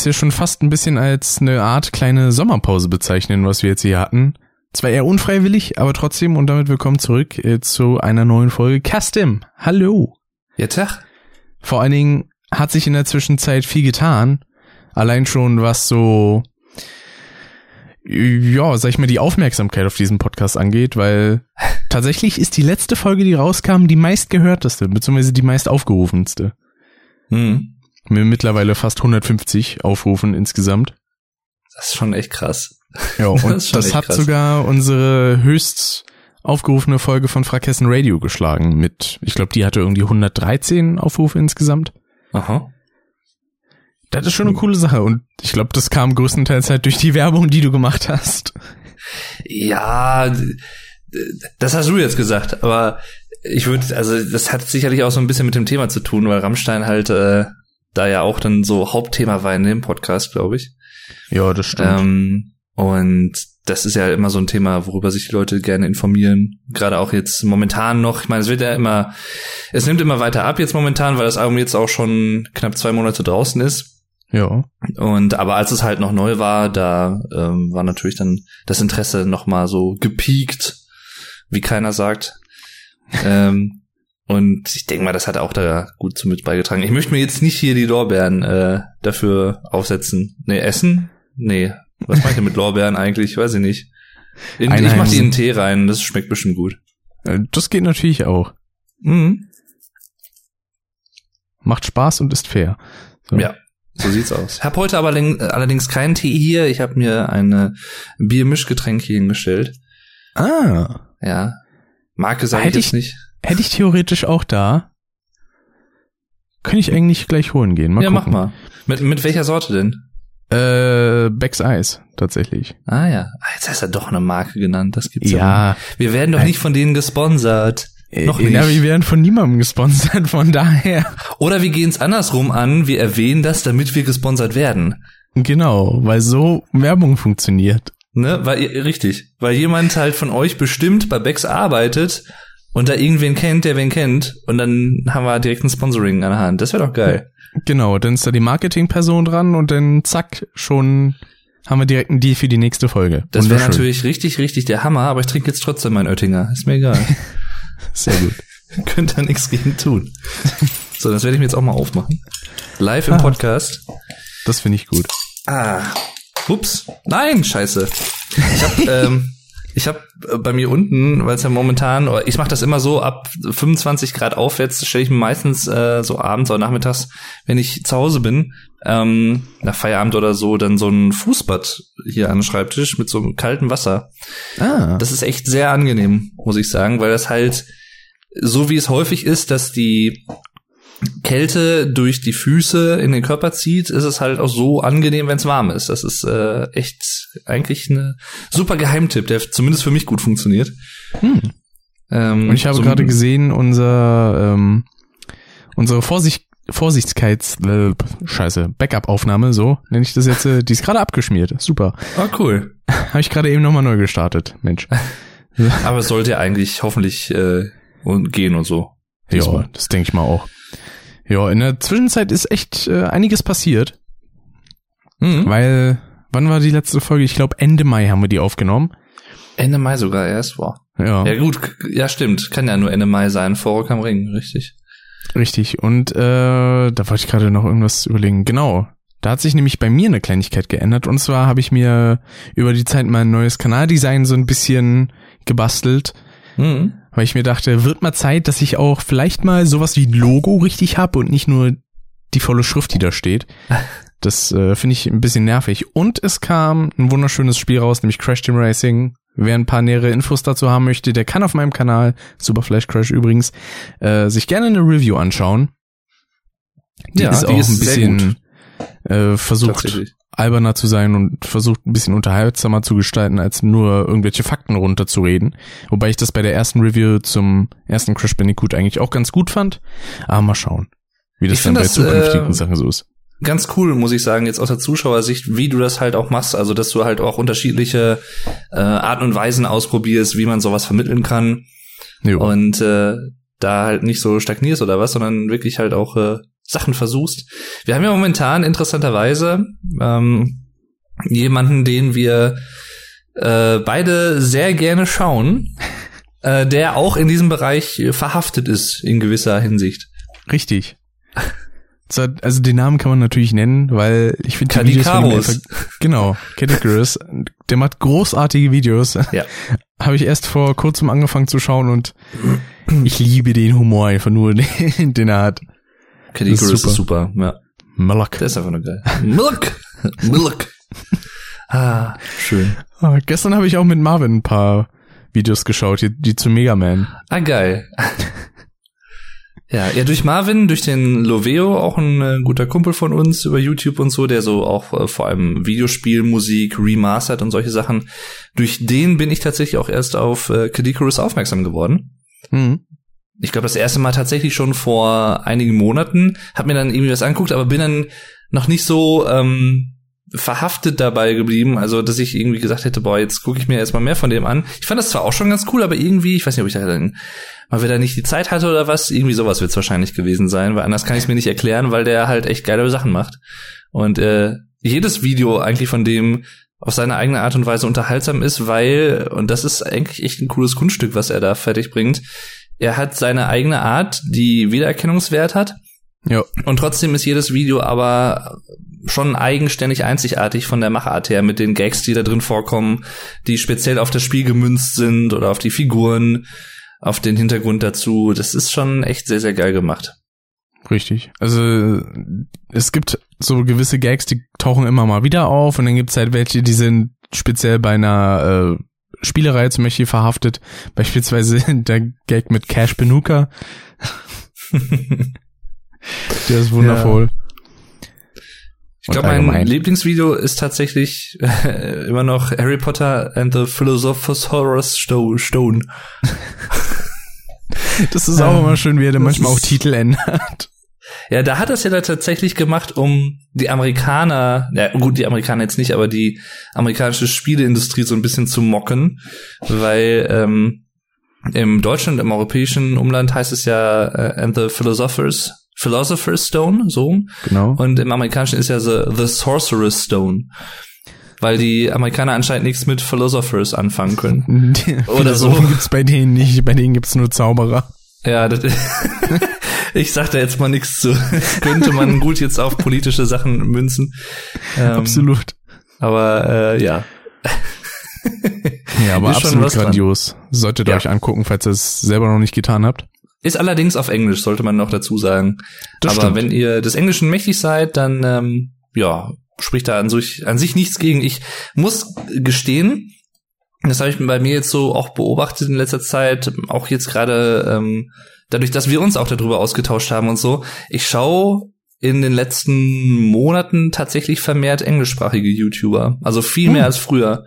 Es ja schon fast ein bisschen als eine Art kleine Sommerpause bezeichnen, was wir jetzt hier hatten. Zwar eher unfreiwillig, aber trotzdem und damit willkommen zurück äh, zu einer neuen Folge Custom. Hallo. Ja, Tag. Vor allen Dingen hat sich in der Zwischenzeit viel getan. Allein schon was so, ja, sag ich mal, die Aufmerksamkeit auf diesen Podcast angeht, weil tatsächlich ist die letzte Folge, die rauskam, die meistgehörteste, beziehungsweise die meist aufgerufenste. Hm. Mit mittlerweile fast 150 Aufrufen insgesamt. Das ist schon echt krass. Ja, und Das das, hat krass. sogar unsere höchst aufgerufene Folge von Frakessen Radio geschlagen mit, ich glaube, die hatte irgendwie 113 Aufrufe insgesamt. Aha. Das ist schon eine coole Sache und ich glaube, das kam größtenteils halt durch die Werbung, die du gemacht hast. Ja, das hast du jetzt gesagt, aber ich würde, also das hat sicherlich auch so ein bisschen mit dem Thema zu tun, weil Rammstein halt äh, da ja auch dann so Hauptthema war in dem Podcast, glaube ich. Ja, das Ähm, und das ist ja immer so ein Thema, worüber sich die Leute gerne informieren. Gerade auch jetzt momentan noch. Ich meine, es wird ja immer, es nimmt immer weiter ab jetzt momentan, weil das Album jetzt auch schon knapp zwei Monate draußen ist. ja. Und aber als es halt noch neu war, da ähm, war natürlich dann das Interesse noch mal so gepiekt, wie keiner sagt. ähm, und ich denke mal, das hat auch da gut zu mit beigetragen. Ich möchte mir jetzt nicht hier die Lorbeeren äh, dafür aufsetzen. Nee, essen? Nee. Was meint ihr mit Lorbeeren eigentlich? Weiß ich nicht. In, ich mach die in den Tee rein, das schmeckt bestimmt gut. Äh, Das geht natürlich auch. Mhm. Macht Spaß und ist fair. So. Ja, so sieht's aus. Ich habe heute aber läng- allerdings keinen Tee hier. Ich habe mir eine Biermischgetränk hier hingestellt. Ah. Ja. Marke sage ich jetzt ich- nicht. Hätte ich theoretisch auch da. Könnte ich eigentlich gleich holen gehen. Mal ja, gucken. mach mal. Mit, mit welcher Sorte denn? Äh, Becks Eis, tatsächlich. Ah ja. Ah, Jetzt hast du doch eine Marke genannt. Das gibt's ja. Ja, nicht. Wir werden doch nicht von denen gesponsert. Noch äh, nicht. Ja, wir werden von niemandem gesponsert, von daher. Oder wir gehen's andersrum an. Wir erwähnen das, damit wir gesponsert werden. Genau, weil so Werbung funktioniert. Ne? Weil, richtig. Weil jemand halt von euch bestimmt bei Becks arbeitet und da irgendwen kennt, der wen kennt. Und dann haben wir direkt ein Sponsoring an der Hand. Das wäre doch geil. Genau, dann ist da die Marketingperson dran und dann zack, schon haben wir direkt einen Deal für die nächste Folge. Das wäre natürlich richtig, richtig der Hammer, aber ich trinke jetzt trotzdem meinen Oettinger. Ist mir egal. Sehr gut. Könnt da nichts gegen tun. So, das werde ich mir jetzt auch mal aufmachen. Live im Ah. Podcast. Das finde ich gut. Ah. Ups. Nein, scheiße. Ich habe ähm, ich hab äh, bei mir unten, weil es ja momentan, oder ich mache das immer so, ab 25 Grad aufwärts stelle ich mir meistens äh, so abends oder nachmittags, wenn ich zu Hause bin, ähm, nach Feierabend oder so, dann so ein Fußbad hier an den Schreibtisch mit so einem kalten Wasser. Ah, Das ist echt sehr angenehm, muss ich sagen, weil das halt so wie es häufig ist, dass die Kälte durch die Füße in den Körper zieht, ist es halt auch so angenehm, wenn es warm ist. Das ist äh, echt eigentlich eine super Geheimtipp, der zumindest für mich gut funktioniert. hm. Ähm, Und ich habe so- gerade gesehen, unser ähm, unsere Vorsicht Vorsichtkeits äh, Scheiße Backup-Aufnahme, so nenne ich das jetzt. Äh, die ist gerade abgeschmiert. Super. Ah, cool. Habe ich gerade eben nochmal neu gestartet. Mensch. Aber es sollte eigentlich hoffentlich äh, und gehen und so. Ja, das denke ich mal auch. Ja, in der Zwischenzeit ist echt äh, einiges passiert, Mhm. weil wann war die letzte Folge? Ich glaube Ende Mai haben wir die aufgenommen. Ende Mai sogar erst war. Ja, Ja gut, ja stimmt. Kann ja nur Ende Mai sein, vor Rock am Ring, richtig. richtig. Und äh, da wollte ich gerade noch irgendwas überlegen. Genau. Da hat sich nämlich bei mir eine Kleinigkeit geändert. Und zwar habe ich mir über die Zeit mein neues Kanaldesign so ein bisschen gebastelt, Mhm. Weil ich mir dachte, wird mal Zeit, dass ich auch vielleicht mal sowas wie Logo richtig hab und nicht nur die volle Schrift, die da steht. Das äh, finde ich ein bisschen nervig. Und es kam ein wunderschönes Spiel raus, nämlich Crash Team Racing. Wer ein paar nähere Infos dazu haben möchte, der kann auf meinem Kanal, Super Flash Crash übrigens, äh, sich gerne eine Review anschauen. Die Ja, ist die auch ist ein bisschen äh, versucht. Alberner zu sein und versucht ein bisschen unterhaltsamer zu gestalten, als nur irgendwelche Fakten runterzureden. Wobei ich das bei der ersten Review zum ersten Crash Bandicoot eigentlich auch ganz gut fand. Aber mal schauen, wie das Ich dann bei das, zukünftigen äh, Sachen so ist. Ganz cool, muss ich sagen, jetzt aus der Zuschauersicht, wie du das halt auch machst. Also, dass du halt auch unterschiedliche äh, Arten und Weisen ausprobierst, wie man sowas vermitteln kann. Jo. Und äh, da halt nicht so stagnierst oder was, sondern wirklich halt auch äh, Sachen versuchst. Wir haben ja momentan interessanterweise ähm, jemanden, den wir äh, beide sehr gerne schauen, äh, der auch in diesem Bereich verhaftet ist in gewisser Hinsicht. Richtig. Also den Namen kann man natürlich nennen, weil ich finde die Videos von ihm genau, Cadicarus, der macht großartige Videos. Ja. Habe ich erst vor kurzem angefangen zu schauen und ich liebe den Humor einfach nur, den, den er hat. Cadicarus ist, ist super, ja. Malak. Der ist einfach nur geil. Malak! Malak! Ah, schön. Ah, gestern habe ich auch mit Marvin ein paar Videos geschaut, die, die zu Mega Man. Ah, geil. Ja, ja, durch Marvin, durch den Loveo, auch ein äh, guter Kumpel von uns über YouTube und so, der so auch äh, vor allem Videospielmusik remastert und solche Sachen. Durch den bin ich tatsächlich auch erst auf äh, Kadikarus aufmerksam geworden. Mhm. Ich glaube, das erste Mal tatsächlich schon vor einigen Monaten. Hab mir dann irgendwie was anguckt, aber bin dann noch nicht so ähm, verhaftet dabei geblieben, also dass ich irgendwie gesagt hätte, boah, jetzt gucke ich mir erstmal mehr von dem an. Ich fand das zwar auch schon ganz cool, aber irgendwie, ich weiß nicht, ob ich da dann mal wieder nicht die Zeit hatte oder was, irgendwie sowas wird es wahrscheinlich gewesen sein, weil anders kann ich es mir nicht erklären, weil der halt echt geile Sachen macht. Und äh, jedes Video eigentlich von dem auf seine eigene Art und Weise unterhaltsam ist, weil, und das ist eigentlich echt ein cooles Kunststück, was er da fertig bringt, er hat seine eigene Art, die Wiedererkennungswert hat. Ja. Und trotzdem ist jedes Video aber schon eigenständig einzigartig von der Machart her mit den Gags, die da drin vorkommen, die speziell auf das Spiel gemünzt sind oder auf die Figuren, auf den Hintergrund dazu. Das ist schon echt sehr, sehr geil gemacht. Richtig. Also es gibt so gewisse Gags, die tauchen immer mal wieder auf und dann gibt's halt welche, die sind speziell bei einer äh, Spielerei zum Beispiel verhaftet. Beispielsweise der Gag mit Cash Benuka. der ist wundervoll. Ja. Ich glaube, mein Lieblingsvideo ist tatsächlich äh, immer noch Harry Potter and the Philosopher's Horus Stone. das ist auch immer schön, wie er dann manchmal auch Titel ändert. Ja, da hat er es ja da tatsächlich gemacht, um die Amerikaner, ja gut, die Amerikaner jetzt nicht, aber die amerikanische Spieleindustrie so ein bisschen zu mocken, weil ähm, im Deutschland, im europäischen Umland heißt es ja äh, and the Philosophers Philosopher's Stone, so. Genau. Und im Amerikanischen ist ja the, the Sorcerer's Stone. Weil die Amerikaner anscheinend nichts mit Philosophers anfangen können. Oder so. gibt's bei denen nicht, bei denen gibt's nur Zauberer. Ja, das, ich sag da jetzt mal nichts zu. Könnte man gut jetzt auf politische Sachen münzen. Ähm, absolut. Aber äh, ja. ja, aber absolut grandios. Solltet ihr ja. euch angucken, falls ihr es selber noch nicht getan habt. Ist allerdings auf Englisch, sollte man noch dazu sagen. Das Aber stimmt. wenn ihr des Englischen mächtig seid, dann ähm, ja, spricht da an sich, an sich nichts gegen. Ich muss gestehen, das habe ich bei mir jetzt so auch beobachtet in letzter Zeit, auch jetzt gerade ähm, dadurch, dass wir uns auch darüber ausgetauscht haben und so. Ich schaue in den letzten Monaten tatsächlich vermehrt englischsprachige YouTuber, also viel mehr hm. als früher,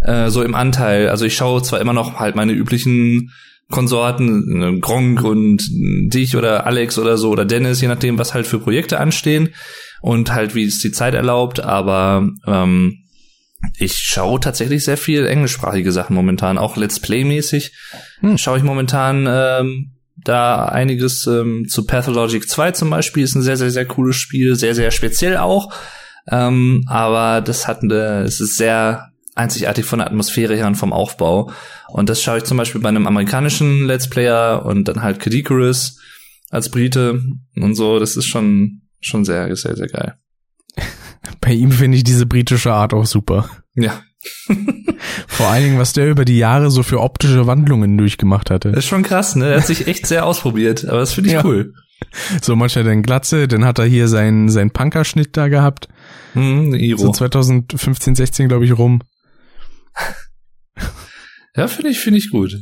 äh, so im Anteil. Also ich schaue zwar immer noch halt meine üblichen Konsorten, ne, Gronk und dich oder Alex oder so oder Dennis, je nachdem, was halt für Projekte anstehen und halt wie es die Zeit erlaubt, aber ähm, ich schaue tatsächlich sehr viel englischsprachige Sachen momentan, auch Let's Play-mäßig hm. schaue ich momentan ähm, da einiges ähm, zu Pathologic 2 zum Beispiel, ist ein sehr, sehr, sehr cooles Spiel, sehr, sehr speziell auch, ähm, aber das hat eine, es ist sehr einzigartig von der Atmosphäre her und vom Aufbau. Und das schaue ich zum Beispiel bei einem amerikanischen Let's Player und dann halt Kadikarus als Brite und so. Das ist schon, schon sehr, sehr, sehr geil. Bei ihm finde ich diese britische Art auch super. Ja. Vor allen Dingen, was der über die Jahre so für optische Wandlungen durchgemacht hatte. Das ist schon krass, ne? Er hat sich echt sehr ausprobiert, aber das finde ich ja. cool. So manchmal dann Glatze, dann hat er hier seinen, seinen Punkerschnitt da gehabt. Mhm, Iro. So 2015, 16, glaube ich, rum. Ja, finde ich, finde ich gut.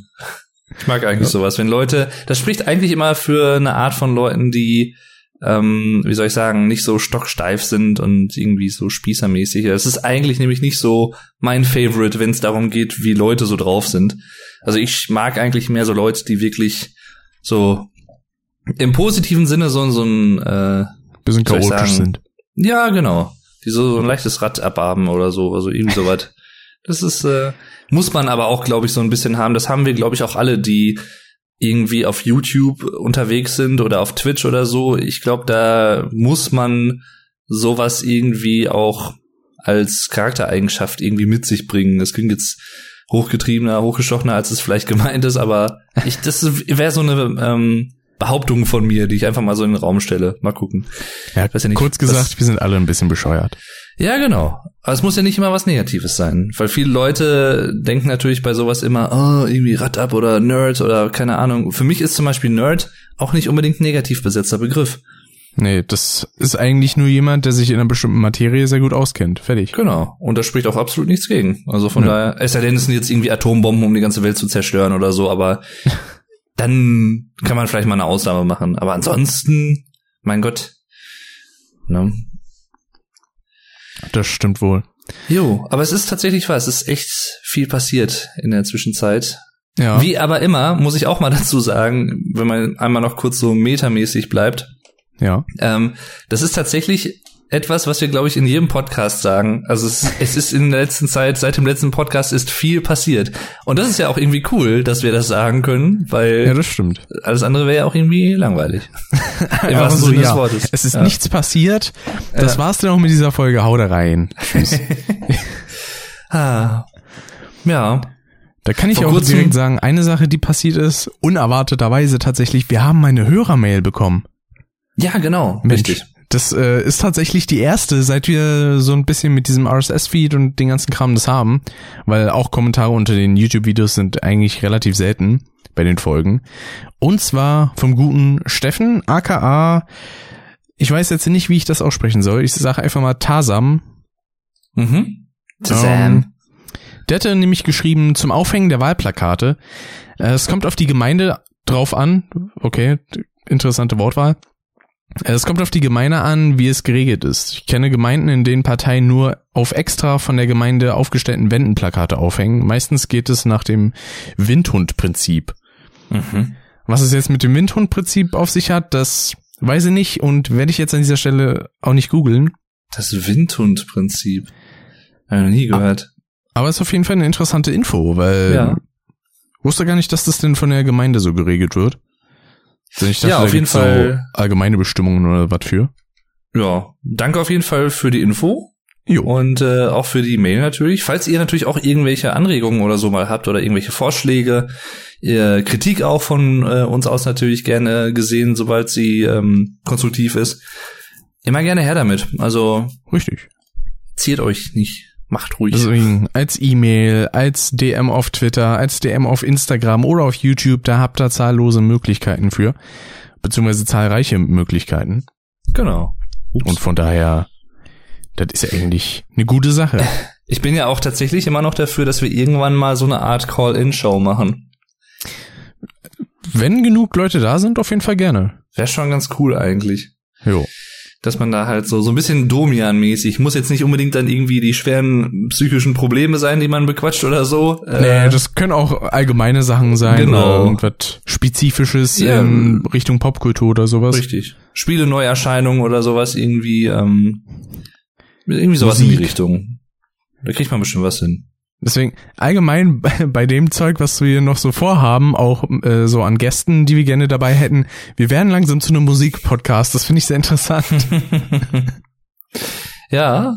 Ich mag eigentlich ja. sowas, wenn Leute, das spricht eigentlich immer für eine Art von Leuten, die, ähm, wie soll ich sagen, nicht so stocksteif sind und irgendwie so spießermäßig. Es ist eigentlich nämlich nicht so mein Favorite, wenn es darum geht, wie Leute so drauf sind. Also ich mag eigentlich mehr so Leute, die wirklich so im positiven Sinne so, so ein äh, bisschen chaotisch sind. Ja, genau. Die so ein leichtes Rad abhaben oder so, also irgendwie sowas. Das ist, äh, muss man aber auch, glaube ich, so ein bisschen haben. Das haben wir, glaube ich, auch alle, die irgendwie auf YouTube unterwegs sind oder auf Twitch oder so. Ich glaube, da muss man sowas irgendwie auch als Charaktereigenschaft irgendwie mit sich bringen. Das klingt jetzt hochgetriebener, hochgestochener, als es vielleicht gemeint ist, aber ich, das wäre so eine ähm, Behauptung von mir, die ich einfach mal so in den Raum stelle. Mal gucken. Ja, ja nicht, kurz gesagt, wir sind alle ein bisschen bescheuert. Ja, genau. Aber es muss ja nicht immer was Negatives sein, weil viele Leute denken natürlich bei sowas immer, oh, irgendwie Rad ab oder Nerd oder keine Ahnung. Für mich ist zum Beispiel Nerd auch nicht unbedingt negativ besetzter Begriff. Nee, das ist eigentlich nur jemand, der sich in einer bestimmten Materie sehr gut auskennt. Fertig. Genau. Und da spricht auch absolut nichts gegen. Also von ja. daher, es sei denn, es sind jetzt irgendwie Atombomben, um die ganze Welt zu zerstören oder so, aber dann kann man vielleicht mal eine Ausnahme machen. Aber ansonsten, mein Gott. Ne? Das stimmt wohl. Jo, aber es ist tatsächlich wahr, es ist echt viel passiert in der Zwischenzeit. Ja. Wie aber immer, muss ich auch mal dazu sagen, wenn man einmal noch kurz so metamäßig bleibt, ja. Ähm, das ist tatsächlich etwas, was wir, glaube ich, in jedem Podcast sagen. Also es, es ist in der letzten Zeit, seit dem letzten Podcast ist viel passiert. Und das ist ja auch irgendwie cool, dass wir das sagen können, weil ja, das stimmt. alles andere wäre ja auch irgendwie langweilig. Im wahrsten so, Sinne ja. des Wortes. Es ist ja. nichts passiert. Das ja. war's dann auch mit dieser Folge. Hau da rein. Tschüss. ah. Ja. Da kann ich Vor auch direkt sagen, eine Sache, die passiert ist, unerwarteterweise tatsächlich, wir haben eine Hörermail bekommen. Ja, genau. Mensch, richtig. Das äh, ist tatsächlich die erste, seit wir so ein bisschen mit diesem RSS-Feed und den ganzen Kram das haben, weil auch Kommentare unter den YouTube-Videos sind eigentlich relativ selten bei den Folgen. Und zwar vom guten Steffen, aka, ich weiß jetzt nicht, wie ich das aussprechen soll. Ich sage einfach mal Tasam. Mhm. Tasam. Ähm, der hatte nämlich geschrieben zum Aufhängen der Wahlplakate. Äh, es kommt auf die Gemeinde drauf an. Okay, interessante Wortwahl. Es kommt auf die Gemeinde an, wie es geregelt ist. Ich kenne Gemeinden, in denen Parteien nur auf extra von der Gemeinde aufgestellten Wendenplakate aufhängen. Meistens geht es nach dem Windhundprinzip. Mhm. Was es jetzt mit dem Windhundprinzip auf sich hat, das weiß ich nicht und werde ich jetzt an dieser Stelle auch nicht googeln. Das Windhundprinzip. Habe ich noch nie gehört. Aber es ist auf jeden Fall eine interessante Info, weil ja. wusste gar nicht, dass das denn von der Gemeinde so geregelt wird. Dachte, ja, auf jeden Fall. So allgemeine Bestimmungen oder was für? Ja, danke auf jeden Fall für die Info. Jo. Und äh, auch für die Mail natürlich. Falls ihr natürlich auch irgendwelche Anregungen oder so mal habt oder irgendwelche Vorschläge, äh, Kritik auch von äh, uns aus natürlich gerne gesehen, sobald sie ähm, konstruktiv ist. Immer gerne her damit. Also richtig. Ziert euch nicht. Macht ruhig. Deswegen als E-Mail, als DM auf Twitter, als DM auf Instagram oder auf YouTube, da habt ihr zahllose Möglichkeiten für. Beziehungsweise zahlreiche Möglichkeiten. Genau. Ups. Und von daher, das ist ja eigentlich eine gute Sache. Ich bin ja auch tatsächlich immer noch dafür, dass wir irgendwann mal so eine Art Call-In-Show machen. Wenn genug Leute da sind, auf jeden Fall gerne. Wäre schon ganz cool eigentlich. Jo dass man da halt so so ein bisschen Domian-mäßig muss jetzt nicht unbedingt dann irgendwie die schweren psychischen Probleme sein, die man bequatscht oder so. Nee, äh, das können auch allgemeine Sachen sein genau. irgendwas spezifisches ja. in Richtung Popkultur oder sowas. Richtig. Spiele Neuerscheinungen oder sowas irgendwie ähm, irgendwie sowas Musik. in die Richtung. Da kriegt man bestimmt was hin. Deswegen allgemein bei, dem Zeug, was wir noch so vorhaben, auch äh, so an Gästen, die wir gerne dabei hätten, wir werden langsam zu einem Musikpodcast. Das finde ich sehr interessant. ja,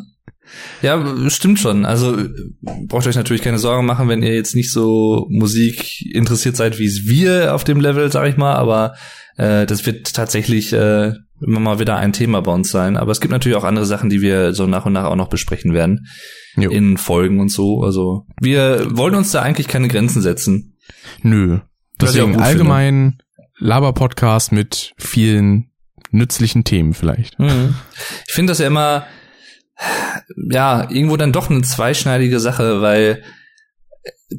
ja, stimmt schon. Also braucht euch natürlich keine Sorgen machen, wenn ihr jetzt nicht so Musik interessiert seid, wie es wir auf dem Level, sag ich mal. Aber äh, das wird tatsächlich äh, immer mal wieder ein Thema bei uns sein. Aber es gibt natürlich auch andere Sachen, die wir so nach und nach auch noch besprechen werden jo. in Folgen und so. Also wir wollen uns da eigentlich keine Grenzen setzen. Nö. Deswegen allgemein Laber-Podcast mit vielen nützlichen Themen vielleicht. Mhm. Ich finde das ja immer, ja, irgendwo dann doch eine zweischneidige Sache, weil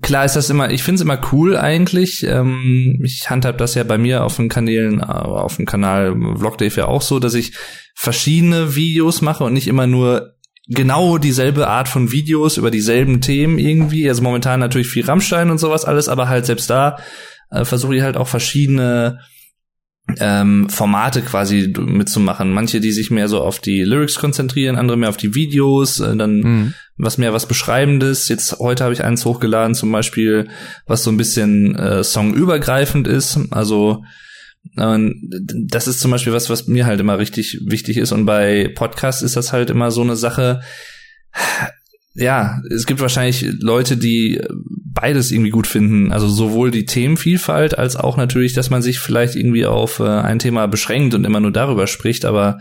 klar ist das immer, ich finde es immer cool eigentlich. Ähm, ich handhab das ja bei mir auf den Kanälen, auf dem Kanal Vlogdave ja auch so, dass ich verschiedene Videos mache und nicht immer nur genau dieselbe Art von Videos über dieselben Themen irgendwie. Also momentan natürlich viel Rammstein und sowas alles, aber halt selbst da äh, versuche ich halt auch verschiedene ähm, Formate quasi mitzumachen. Manche, die sich mehr so auf die Lyrics konzentrieren, andere mehr auf die Videos. Äh, dann mhm. was mehr was Beschreibendes. Jetzt heute habe ich eins hochgeladen, zum Beispiel, was so ein bisschen äh, songübergreifend ist. Also das ist zum Beispiel was, was mir halt immer richtig wichtig ist. Und bei Podcasts ist das halt immer so eine Sache. Ja, es gibt wahrscheinlich Leute, die beides irgendwie gut finden. Also sowohl die Themenvielfalt als auch natürlich, dass man sich vielleicht irgendwie auf äh, ein Thema beschränkt und immer nur darüber spricht. Aber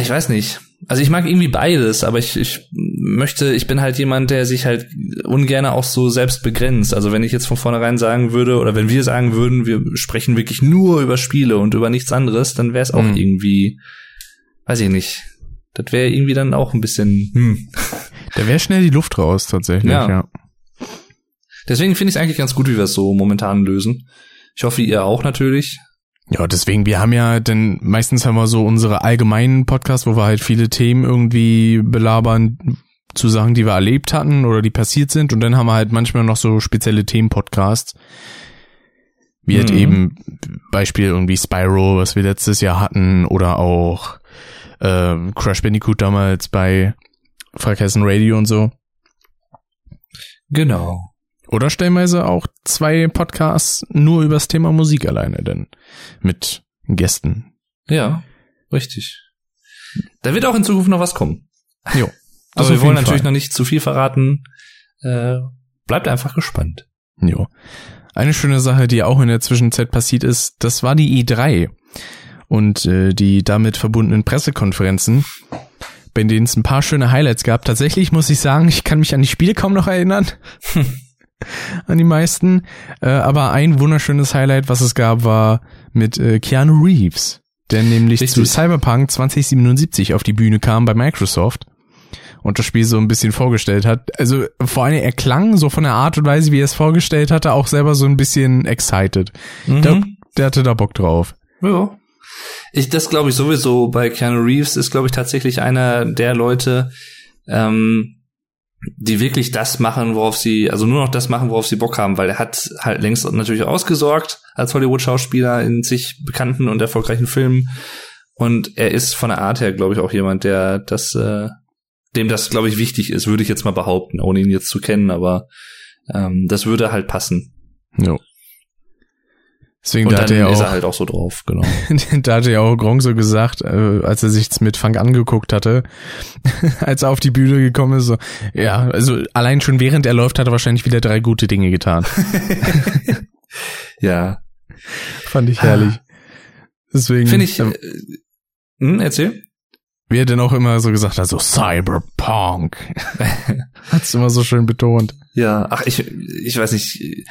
ich weiß nicht. Also ich mag irgendwie beides, aber ich, ich möchte, ich bin halt jemand, der sich halt ungern auch so selbst begrenzt. Also wenn ich jetzt von vornherein sagen würde, oder wenn wir sagen würden, wir sprechen wirklich nur über Spiele und über nichts anderes, dann wäre es auch mhm. irgendwie, weiß ich nicht. Das wäre irgendwie dann auch ein bisschen, hm. Da wäre schnell die Luft raus, tatsächlich, ja. ja. Deswegen finde ich es eigentlich ganz gut, wie wir es so momentan lösen. Ich hoffe, ihr auch natürlich. Ja, deswegen, wir haben ja, denn meistens haben wir so unsere allgemeinen Podcasts, wo wir halt viele Themen irgendwie belabern zu Sachen, die wir erlebt hatten oder die passiert sind. Und dann haben wir halt manchmal noch so spezielle Themen-Podcasts. Wie halt mhm. eben Beispiel irgendwie Spyro, was wir letztes Jahr hatten, oder auch äh, Crash Bandicoot damals bei Fraghessen Radio und so. Genau. Oder stellenweise auch zwei Podcasts nur übers Thema Musik alleine, denn mit Gästen. Ja, richtig. Da wird auch in Zukunft noch was kommen. Jo. Aber wir wollen natürlich Fall. noch nicht zu viel verraten. Äh, bleibt einfach gespannt. Jo. Eine schöne Sache, die auch in der Zwischenzeit passiert ist, das war die E3 und äh, die damit verbundenen Pressekonferenzen, bei denen es ein paar schöne Highlights gab. Tatsächlich muss ich sagen, ich kann mich an die Spiele kaum noch erinnern. an die meisten. Äh, aber ein wunderschönes Highlight, was es gab, war mit äh, Keanu Reeves, der nämlich Richtig. zu Cyberpunk 2077 auf die Bühne kam bei Microsoft und das Spiel so ein bisschen vorgestellt hat. Also vor allem er klang so von der Art und Weise, wie er es vorgestellt hatte, auch selber so ein bisschen excited. Mhm. Der, der hatte da Bock drauf. Ja. Ich, das glaube ich sowieso bei Keanu Reeves ist, glaube ich, tatsächlich einer der Leute, ähm, die wirklich das machen, worauf sie, also nur noch das machen, worauf sie Bock haben, weil er hat halt längst natürlich ausgesorgt als Hollywood-Schauspieler in sich bekannten und erfolgreichen Filmen. Und er ist von der Art her, glaube ich, auch jemand, der das, äh, dem das, glaube ich, wichtig ist, würde ich jetzt mal behaupten, ohne ihn jetzt zu kennen, aber ähm, das würde halt passen. Ja. Deswegen und da dann er auch, ist er halt auch so drauf, genau. da hatte ja auch Gronk so gesagt, äh, als er sich's mit Funk angeguckt hatte, als er auf die Bühne gekommen ist, so, ja, also allein schon während er läuft, hat er wahrscheinlich wieder drei gute Dinge getan. ja. Fand ich herrlich. Deswegen. Finde ich, äh, hm, erzähl. Wie er denn auch immer so gesagt hat, so Cyberpunk. Hat's immer so schön betont. Ja, ach, ich, ich weiß nicht,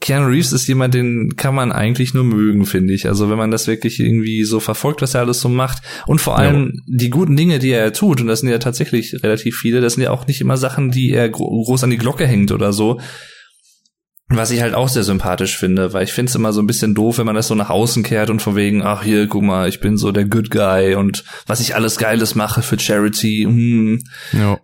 Keanu Reeves ist jemand, den kann man eigentlich nur mögen, finde ich. Also wenn man das wirklich irgendwie so verfolgt, was er alles so macht und vor allem ja. die guten Dinge, die er tut, und das sind ja tatsächlich relativ viele, das sind ja auch nicht immer Sachen, die er groß an die Glocke hängt oder so. Was ich halt auch sehr sympathisch finde, weil ich finde es immer so ein bisschen doof, wenn man das so nach außen kehrt und von wegen, ach hier, guck mal, ich bin so der Good Guy und was ich alles Geiles mache für Charity. Hm. Ja.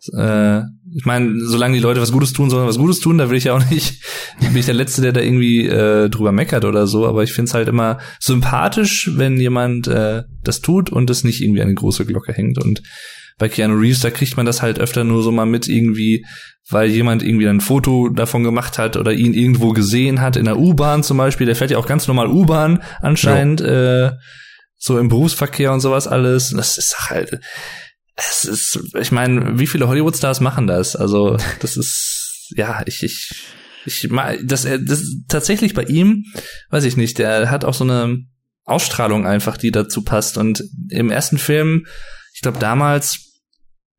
Äh, ich meine, solange die Leute was Gutes tun, sollen was Gutes tun, da will ich ja auch nicht, bin ich der Letzte, der da irgendwie äh, drüber meckert oder so, aber ich finde es halt immer sympathisch, wenn jemand äh, das tut und es nicht irgendwie an die große Glocke hängt. Und bei Keanu Reeves, da kriegt man das halt öfter nur so mal mit irgendwie, weil jemand irgendwie ein Foto davon gemacht hat oder ihn irgendwo gesehen hat, in der U-Bahn zum Beispiel, der fährt ja auch ganz normal U-Bahn anscheinend, äh, so im Berufsverkehr und sowas alles. Das ist halt, es ist, ich meine, wie viele Hollywood-Stars machen das? Also, das ist, ja, ich, ich, ich, das, das tatsächlich bei ihm, weiß ich nicht, der hat auch so eine Ausstrahlung einfach, die dazu passt. Und im ersten Film, ich glaube damals,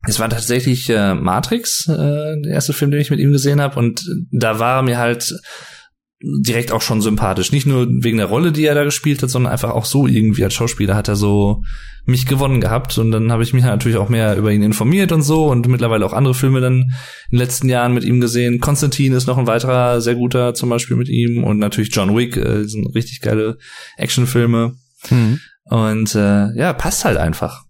es war tatsächlich äh, Matrix, äh, der erste Film, den ich mit ihm gesehen habe, und da war mir halt direkt auch schon sympathisch. Nicht nur wegen der Rolle, die er da gespielt hat, sondern einfach auch so irgendwie als Schauspieler hat er so mich gewonnen gehabt. Und dann habe ich mich natürlich auch mehr über ihn informiert und so und mittlerweile auch andere Filme dann in den letzten Jahren mit ihm gesehen. Konstantin ist noch ein weiterer sehr guter zum Beispiel mit ihm und natürlich John Wick äh, sind richtig geile Actionfilme. Mhm. Und äh, ja, passt halt einfach.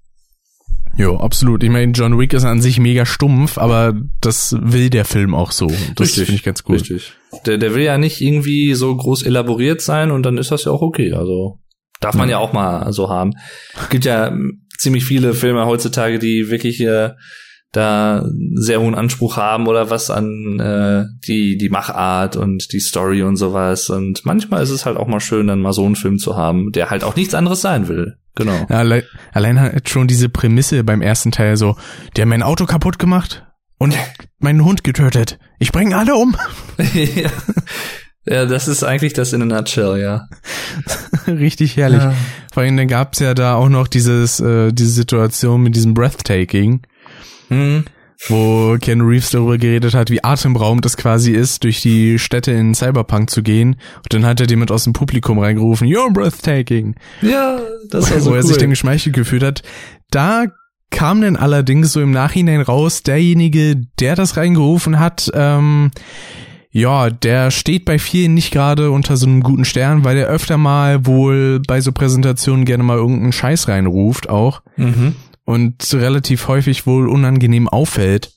Jo, absolut. Ich meine, John Wick ist an sich mega stumpf, aber das will der Film auch so. Das finde ich ganz gut. Richtig. Der, der will ja nicht irgendwie so groß elaboriert sein und dann ist das ja auch okay. Also darf man ja, ja auch mal so haben. Gibt ja ziemlich viele Filme heutzutage, die wirklich äh, da sehr hohen Anspruch haben oder was an äh, die die Machart und die Story und sowas und manchmal ist es halt auch mal schön dann mal so einen Film zu haben, der halt auch nichts anderes sein will. Genau. Ja, allein, allein halt schon diese Prämisse beim ersten Teil so, der hat mein Auto kaputt gemacht und meinen Hund getötet. Ich bringe alle um. ja. ja, das ist eigentlich das in a nutshell, ja. Richtig herrlich. Ja. Vor allem dann gab's ja da auch noch dieses äh, diese Situation mit diesem Breathtaking, Hm. Wo Ken Reeves darüber geredet hat, wie atemberaubend das quasi ist, durch die Städte in Cyberpunk zu gehen. Und dann hat er jemand aus dem Publikum reingerufen, You're breathtaking. Ja, das war so wo er cool. sich dann geschmeichelt gefühlt hat. Da kam dann allerdings so im Nachhinein raus, derjenige, der das reingerufen hat, ähm, ja, der steht bei vielen nicht gerade unter so einem guten Stern, weil er öfter mal wohl bei so Präsentationen gerne mal irgendeinen Scheiß reinruft auch mhm. Und relativ häufig wohl unangenehm auffällt.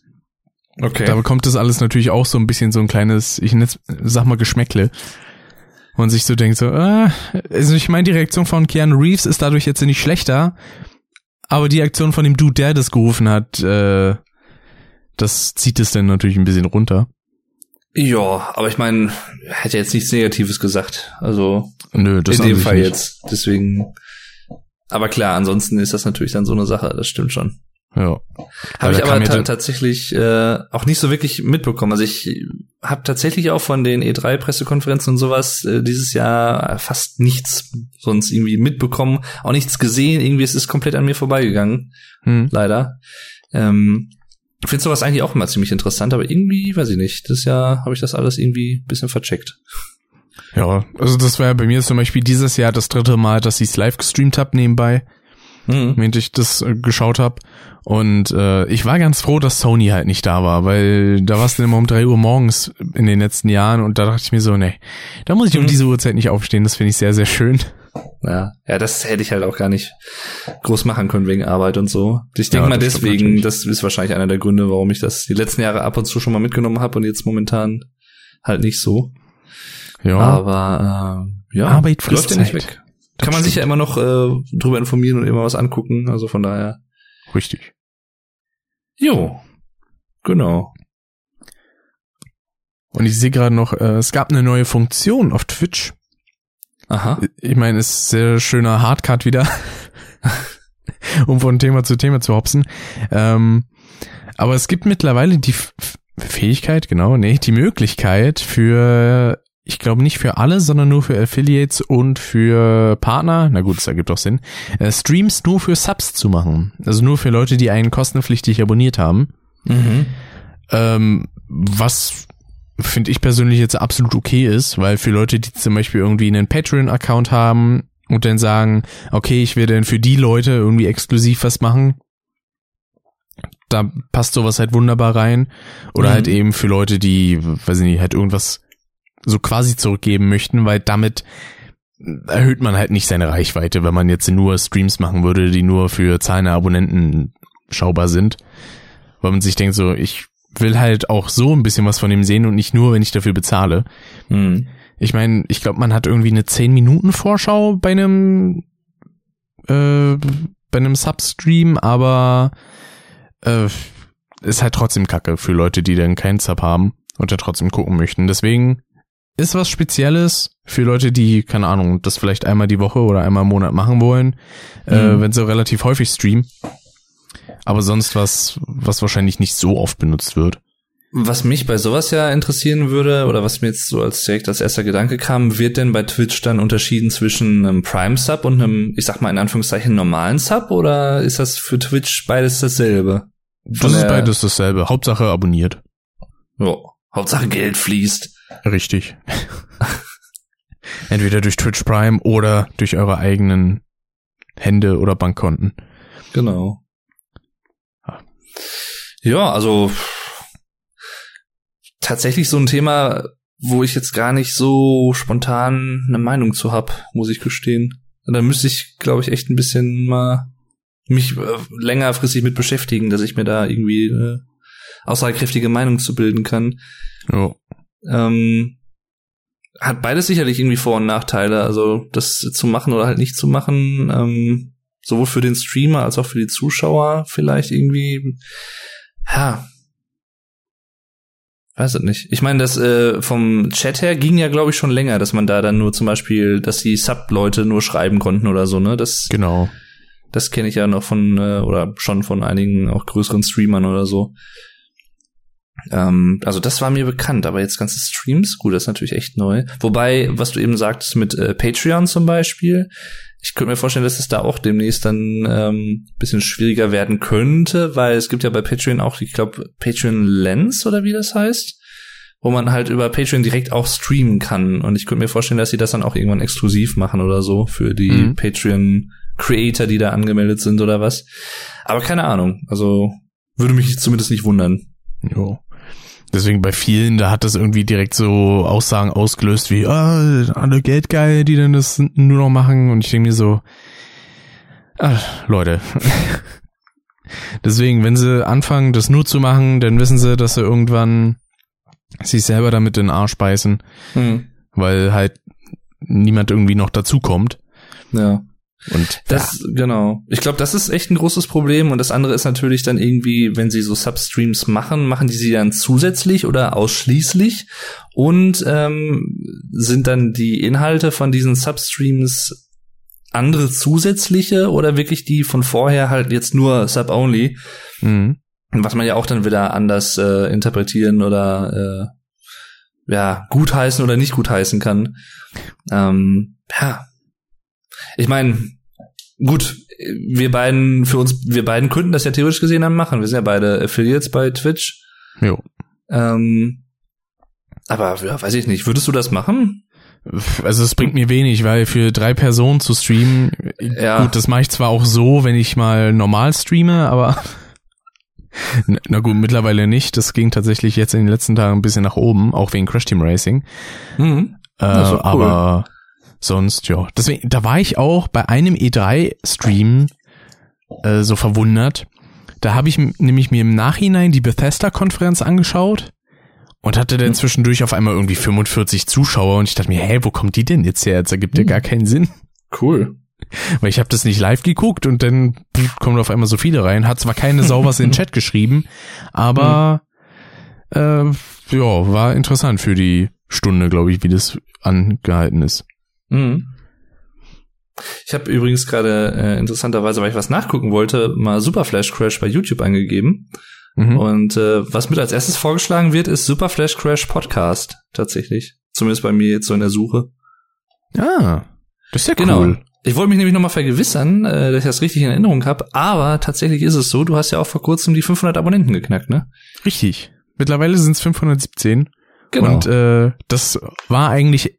Okay. Da bekommt das alles natürlich auch so ein bisschen so ein kleines, ich nenn's, sag mal Geschmäckle. Und sich so denkt so, äh, also ich meine, die Reaktion von Keanu Reeves ist dadurch jetzt nicht schlechter, aber die Aktion von dem Dude, der das gerufen hat, äh, das zieht es dann natürlich ein bisschen runter. ja, aber ich meine, hätte jetzt nichts Negatives gesagt. Also Nö, das in dem Fall nicht. jetzt. Deswegen. Aber klar, ansonsten ist das natürlich dann so eine Sache. Das stimmt schon. Ja. Habe ich aber ta tatsächlich äh, auch nicht so wirklich mitbekommen. Also ich habe tatsächlich auch von den E3-Pressekonferenzen und sowas äh, dieses Jahr fast nichts sonst irgendwie mitbekommen, auch nichts gesehen. Irgendwie es ist komplett an mir vorbeigegangen, Hm. leider. Ähm, ich finde sowas eigentlich auch immer ziemlich interessant, aber irgendwie, weiß ich nicht, das Jahr habe ich das alles irgendwie ein bisschen vercheckt. Ja, also das war ja bei mir zum Beispiel dieses Jahr das dritte Mal, dass ich es live gestreamt habe nebenbei. Mhm. während ich das äh, geschaut habe. Und äh, ich war ganz froh, dass Sony halt nicht da war, weil da war es dann immer um drei Uhr morgens in den letzten Jahren und da dachte ich mir so, nee, da muss ich um Mhm. diese Uhrzeit nicht aufstehen. Das finde ich sehr, sehr schön. Ja, ja, das hätte ich halt auch gar nicht groß machen können wegen Arbeit und so. Ich denke Ja, mal das deswegen, das ist wahrscheinlich einer der Gründe, warum ich das die letzten Jahre ab und zu schon mal mitgenommen habe und jetzt momentan halt nicht so. Ja, Aber äh, ja, Arbeit läuft ja nicht weg. Kann man sich ja immer noch äh, drüber informieren und immer was angucken. Also von daher. richtig. Jo, genau. Und ich sehe gerade noch, äh, es gab eine neue Funktion auf Twitch. Aha. Ich meine, es ist sehr schöner Hardcut wieder, um von Thema zu Thema zu hopsen. Ähm, aber es gibt mittlerweile die F- Fähigkeit, genau, nee, die Möglichkeit für, ich glaube nicht für alle, sondern nur für Affiliates und für Partner, na gut, das ergibt auch Sinn, äh, Streams nur für Subs zu machen. Also nur für Leute, die einen kostenpflichtig abonniert haben. Mhm. Ähm, was finde ich persönlich jetzt absolut okay ist, weil für Leute, die zum Beispiel irgendwie einen Patreon-Account haben und dann sagen, okay, ich werde dann für die Leute irgendwie exklusiv was machen, da passt sowas halt wunderbar rein. Oder Mhm. halt eben für Leute, die, weiß ich nicht, halt irgendwas so quasi zurückgeben möchten, weil damit erhöht man halt nicht seine Reichweite, wenn man jetzt nur Streams machen würde, die nur für zahlende Abonnenten schaubar sind. Weil man sich denkt so, ich will halt auch so ein bisschen was von ihm sehen und nicht nur, wenn ich dafür bezahle. Mhm. Ich meine, ich glaube, man hat irgendwie eine 10 Minuten Vorschau bei einem äh, bei einem Substream, aber äh, ist halt trotzdem Kacke für Leute, die dann keinen Sub haben und da trotzdem gucken möchten. Deswegen ist was Spezielles für Leute, die, keine Ahnung, das vielleicht einmal die Woche oder einmal im Monat machen wollen, äh, Mhm. wenn sie relativ häufig streamen. Aber sonst was, was wahrscheinlich nicht so oft benutzt wird. Was mich bei sowas ja interessieren würde, oder was mir jetzt so als direkt als erster Gedanke kam, wird denn bei Twitch dann unterschieden zwischen einem Prime-Sub und einem, ich sag mal in Anführungszeichen, normalen Sub, oder ist das für Twitch beides dasselbe? Das ist beides dasselbe. Hauptsache abonniert. Ja, Hauptsache Geld fließt. Richtig. Entweder durch Twitch Prime oder durch eure eigenen Hände oder Bankkonten. Genau. Ja, also tatsächlich so ein Thema, wo ich jetzt gar nicht so spontan eine Meinung zu hab, muss ich gestehen. Da müsste ich, glaube ich, echt ein bisschen mal mich äh, längerfristig mit beschäftigen, dass ich mir da irgendwie äh, aussagekräftige Meinung zu bilden kann. Ja. Ähm, hat beides sicherlich irgendwie Vor- und Nachteile. Also das zu machen oder halt nicht zu machen, ähm, sowohl für den Streamer als auch für die Zuschauer vielleicht irgendwie. Ja. Weiß es nicht. Ich meine, das äh, vom Chat her ging ja, glaube ich, schon länger, dass man da dann nur zum Beispiel, dass die Sub-Leute nur schreiben konnten oder so, ne? Das, Genau. das kenne ich ja noch von, äh, oder schon von einigen auch größeren Streamern oder so. Ähm, also das war mir bekannt, aber jetzt ganze Streams, gut, das ist natürlich echt neu. Wobei, was du eben sagtest mit äh, Patreon zum Beispiel, ich könnte mir vorstellen, dass es da auch demnächst dann ähm, bisschen schwieriger werden könnte, weil es gibt ja bei Patreon auch, ich glaube, Patreon Lens oder wie das heißt, wo man halt über Patreon direkt auch streamen kann. Und ich könnte mir vorstellen, dass sie das dann auch irgendwann exklusiv machen oder so für die Mhm. Patreon Creator, die da angemeldet sind oder was. Aber keine Ahnung. Also würde mich zumindest nicht wundern. Jo. Deswegen bei vielen, da hat das irgendwie direkt so Aussagen ausgelöst wie, ah, alle Geldgeil, die dann das nur noch machen. Und ich denke mir so, ah, Leute. Deswegen, wenn sie anfangen, das nur zu machen, dann wissen sie, dass sie irgendwann sich selber damit in den Arsch beißen, weil halt niemand irgendwie noch dazukommt. Ja. Und Das, genau. Ich glaube, das ist echt ein großes Problem. Und das andere ist natürlich dann irgendwie, wenn sie so Substreams machen, machen die sie dann zusätzlich oder ausschließlich? Und ähm, sind dann die Inhalte von diesen Substreams andere zusätzliche oder wirklich die von vorher halt jetzt nur Sub-only? Mhm. Was man ja auch dann wieder anders äh, interpretieren oder äh, ja, gutheißen oder nicht gutheißen kann. Ähm, ja. Ich meine, gut, wir beiden, für uns, wir beiden könnten das ja theoretisch gesehen dann machen. Wir sind ja beide Affiliates bei Twitch. Jo. Ähm, aber ja, weiß ich nicht. Würdest du das machen? Also es bringt mir wenig, weil für drei Personen zu streamen, Ja. gut, das mache ich zwar auch so, wenn ich mal normal streame, aber na- gut, mittlerweile nicht. Das ging tatsächlich jetzt in den letzten Tagen ein bisschen nach oben, auch wegen Crash Team Racing. Mhm. Äh, cool. Aber sonst, ja. Deswegen, da war ich auch bei einem E3-Stream äh, so verwundert. Da habe ich nämlich mir im Nachhinein die Bethesda-Konferenz angeschaut und hatte dann Hm. zwischendurch auf einmal irgendwie 45 Zuschauer und ich dachte mir, hä, wo kommt die denn jetzt her? Das ergibt ja Hm. gar keinen Sinn. Cool. Weil ich habe das nicht live geguckt und dann kommen auf einmal so viele rein. Hat zwar keine Sau was in den Chat geschrieben, aber äh, ja, war interessant für die Stunde, glaube ich, wie das angehalten ist. Mhm. Ich habe übrigens gerade äh, interessanterweise, weil ich was nachgucken wollte, mal Super Flash Crash bei YouTube eingegeben. Mhm. Und äh, was mit als erstes vorgeschlagen wird, ist Super Flash Crash Podcast. Tatsächlich. Zumindest bei mir jetzt so in der Suche. Ah, das ist ja Genau. cool. Ich wollte mich nämlich nochmal vergewissern, äh, dass ich das richtig in Erinnerung habe. Aber tatsächlich ist es so, du hast ja auch vor kurzem die 500 Abonnenten geknackt, ne? Richtig. Mittlerweile sind es 517. Genau. Und äh, das war eigentlich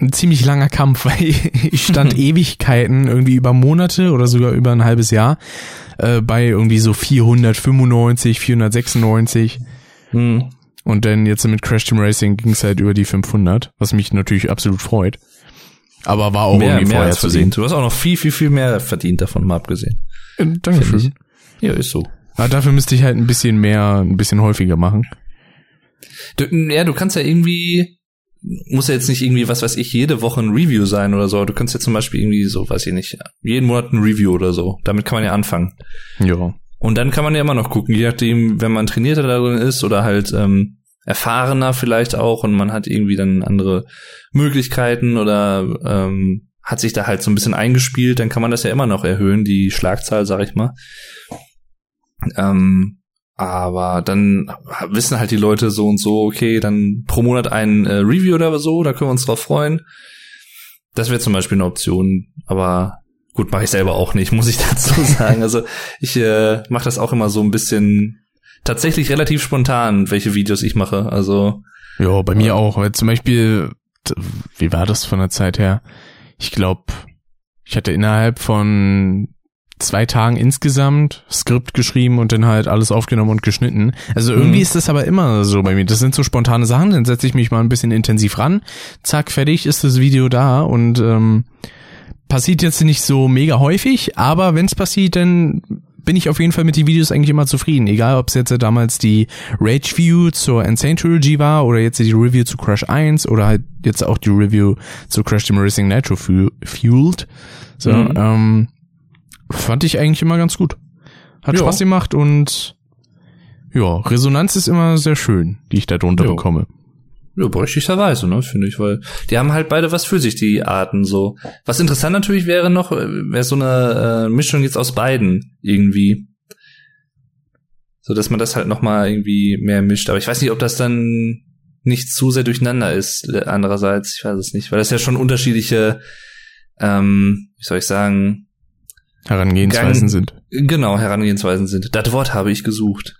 ein ziemlich langer Kampf, weil ich stand Ewigkeiten, irgendwie über Monate oder sogar über ein halbes Jahr, äh, bei irgendwie so 495, 496. Hm. Und dann jetzt mit Crash Team Racing ging es halt über die 500, was mich natürlich absolut freut. Aber war auch mehr, irgendwie mehr vorher als zu verdient. Du hast auch noch viel, viel, viel mehr verdient davon, mal abgesehen. sehen. Äh, Dankeschön. Ja, ist so. Aber dafür müsste ich halt ein bisschen mehr, ein bisschen häufiger machen. Du, ja, du kannst ja irgendwie, muss ja jetzt nicht irgendwie, was weiß ich, jede Woche ein Review sein oder so. Du kannst ja zum Beispiel irgendwie so, weiß ich nicht, jeden Monat ein Review oder so. Damit kann man ja anfangen. Ja. Und dann kann man ja immer noch gucken, je nachdem, wenn man trainierter darin ist oder halt ähm, erfahrener vielleicht auch und man hat irgendwie dann andere Möglichkeiten oder ähm, hat sich da halt so ein bisschen eingespielt, dann kann man das ja immer noch erhöhen, die Schlagzahl, sag ich mal. Ähm, aber dann wissen halt die Leute so und so, okay, dann pro Monat ein äh, Review oder so, da können wir uns drauf freuen. Das wäre zum Beispiel eine Option, aber gut, mache ich selber auch nicht, muss ich dazu sagen. Also ich äh, mache das auch immer so ein bisschen tatsächlich relativ spontan, welche Videos ich mache. Also Ja, bei mir auch. Weil zum Beispiel, wie war das von der Zeit her? Ich glaube, ich hatte innerhalb von zwei Tagen insgesamt Skript geschrieben und dann halt alles aufgenommen und geschnitten. Also irgendwie Mhm. ist das aber immer so bei mir. Das sind so spontane Sachen, dann setze ich mich mal ein bisschen intensiv ran. Zack, fertig ist das Video da und ähm, passiert jetzt nicht so mega häufig, aber wenn es passiert, dann bin ich auf jeden Fall mit den Videos eigentlich immer zufrieden. Egal, ob es jetzt damals die Rage View zur Insane Trilogy war oder jetzt die Review zu Crash 1 oder halt jetzt auch die Review zu Crash Team Racing Nitro Fu- Fueled. So, Mhm. ähm, fand ich eigentlich immer ganz gut. Hat Ja. Spaß gemacht und ja, Resonanz ist immer sehr schön, die ich da drunter Jo. bekomme. Ja, berechtigterweise, ne, finde ich, weil die haben halt beide was für sich, die Arten so. Was interessant natürlich wäre noch, wäre so eine äh, Mischung jetzt aus beiden irgendwie. So dass man das halt noch mal irgendwie mehr mischt. Aber ich weiß nicht, ob das dann nicht zu sehr durcheinander ist, äh, andererseits. Ich weiß es nicht, weil das ja schon unterschiedliche, ähm, wie soll ich sagen, Herangehensweisen Gang- sind. genau, Herangehensweisen sind. Das Wort habe ich gesucht.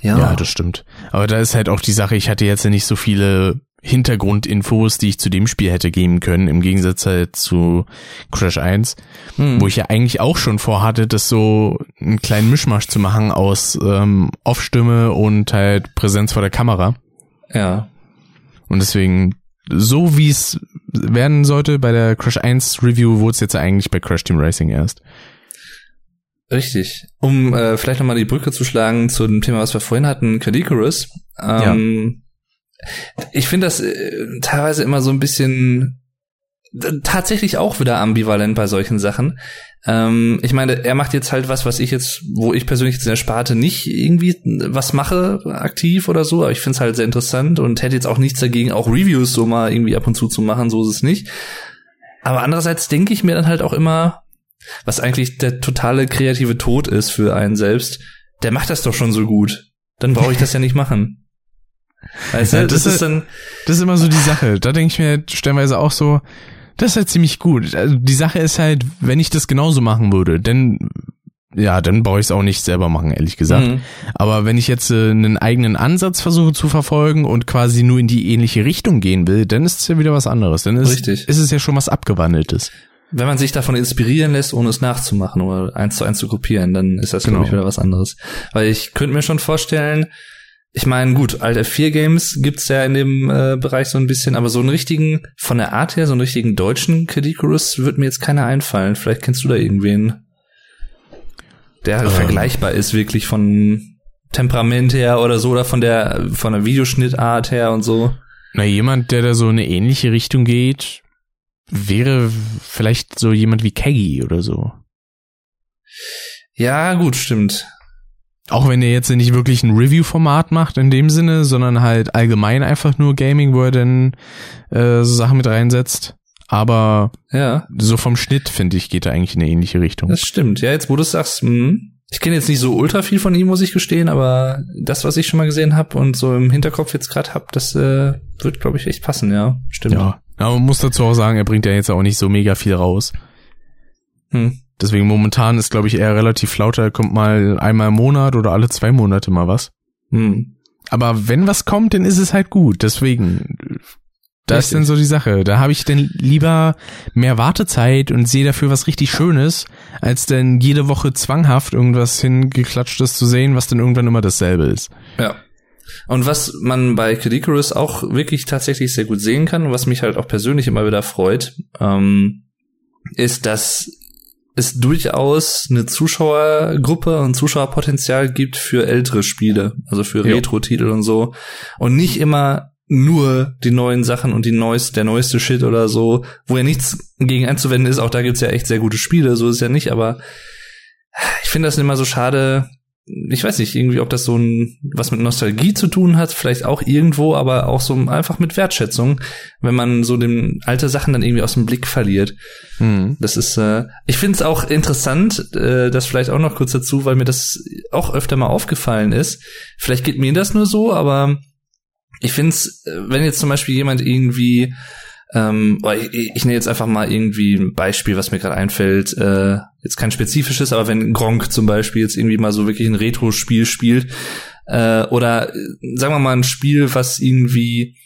Ja. das stimmt. Aber da ist halt auch die Sache, ich hatte jetzt ja nicht so viele Hintergrundinfos, die ich zu dem Spiel hätte geben können, im Gegensatz halt zu Crash 1, Hm. wo ich ja eigentlich auch schon vorhatte, das so einen kleinen Mischmasch zu machen aus ähm, Off-Stimme und halt Präsenz vor der Kamera. Ja. Und deswegen, so wie es werden sollte bei der Crash 1 Review, wurde es jetzt eigentlich bei Crash Team Racing erst. Richtig. Um äh, vielleicht nochmal die Brücke zu schlagen zu dem Thema, was wir vorhin hatten, Cadicarus. Ähm, Ich finde das äh, teilweise immer so ein bisschen tatsächlich auch wieder ambivalent bei solchen Sachen. Ähm, ich meine, er macht jetzt halt was, was ich jetzt, wo ich persönlich jetzt in der Sparte nicht irgendwie was mache, aktiv oder so, aber ich finde es halt sehr interessant und hätte jetzt auch nichts dagegen, auch Reviews so mal irgendwie ab und zu zu machen, so ist es nicht. Aber andererseits denke ich mir dann halt auch immer, was eigentlich der totale kreative Tod ist für einen selbst, der macht das doch schon so gut. Dann brauche ich das ja nicht machen. Weißt du, Ja, das, das ist dann, Das ist immer so die Sache. Da denke ich mir stellenweise auch so, das ist halt ziemlich gut. Also die Sache ist halt, wenn ich das genauso machen würde, dann ja, dann brauche ich es auch nicht selber machen, ehrlich gesagt. Mhm. Aber wenn ich jetzt äh, einen eigenen Ansatz versuche zu verfolgen und quasi nur in die ähnliche Richtung gehen will, dann ist es ja wieder was anderes. Dann ist, Richtig. ist es ja schon was Abgewandeltes. wenn man sich davon inspirieren lässt, ohne es nachzumachen oder eins zu eins zu kopieren, dann ist das, Genau. glaube ich, wieder was anderes. Weil ich könnte mir schon vorstellen, ich meine, gut, alte 4 Games gibt's ja in dem äh, Bereich so ein bisschen, aber so einen richtigen, von der Art her, so einen richtigen deutschen Kadikurus wird mir jetzt keiner einfallen. Vielleicht kennst du da irgendwen, der Ähm. vergleichbar ist, wirklich von Temperament her oder so, oder von der, von der Videoschnittart her und so. Na, jemand, der da so in eine ähnliche Richtung geht, wäre vielleicht so jemand wie Keggy oder so. Ja, gut, stimmt. Auch wenn er jetzt nicht wirklich ein Review-Format macht in dem Sinne, sondern halt allgemein einfach nur Gaming, wo er dann äh, so Sachen mit reinsetzt. Aber Ja. so vom Schnitt, finde ich, geht er eigentlich in eine ähnliche Richtung. Das stimmt. Ja, jetzt wo du sagst, hm. ich kenne jetzt nicht so ultra viel von ihm, muss ich gestehen, aber das, was ich schon mal gesehen habe und so im Hinterkopf jetzt gerade hab, das äh, wird, glaube ich, echt passen, ja. Stimmt. ja. Aber man muss dazu auch sagen, er bringt ja jetzt auch nicht so mega viel raus. Hm. Deswegen momentan ist, glaube ich, eher relativ lauter. Kommt mal einmal im Monat oder alle zwei Monate mal was. Hm. Aber wenn was kommt, dann ist es halt gut. Deswegen, da ist dann so die Sache. Da habe ich dann lieber mehr Wartezeit und sehe dafür was richtig Schönes, als dann jede Woche zwanghaft irgendwas hingeklatschtes zu sehen, was dann irgendwann immer dasselbe ist. Ja. Und was man bei Kid Icarus auch wirklich tatsächlich sehr gut sehen kann, was mich halt auch persönlich immer wieder freut, ähm, ist, dass es durchaus eine Zuschauergruppe und Zuschauerpotenzial gibt für ältere Spiele, also für. Retro-Titel und so. Und nicht immer nur die neuen Sachen und die neueste, der neueste Shit oder so, wo ja nichts gegen einzuwenden ist. Auch da gibt's ja echt sehr gute Spiele, so ist ja nicht, aber ich finde das immer so schade. Ich weiß nicht, irgendwie, ob das so ein, was mit Nostalgie zu tun hat, vielleicht auch irgendwo, aber auch so einfach mit Wertschätzung, wenn man so den alte Sachen dann irgendwie aus dem Blick verliert. Hm. Das ist, äh, ich finde es auch interessant, äh, das vielleicht auch noch kurz dazu, weil mir das auch öfter mal aufgefallen ist. Vielleicht geht mir das nur so, aber ich finde es, wenn jetzt zum Beispiel jemand irgendwie, ähm, ich, ich nehme jetzt einfach mal irgendwie ein Beispiel, was mir gerade einfällt, äh, jetzt kein spezifisches, aber wenn Gronk zum Beispiel jetzt irgendwie mal so wirklich ein Retro-Spiel spielt, äh, oder äh, sagen wir mal ein Spiel, was irgendwie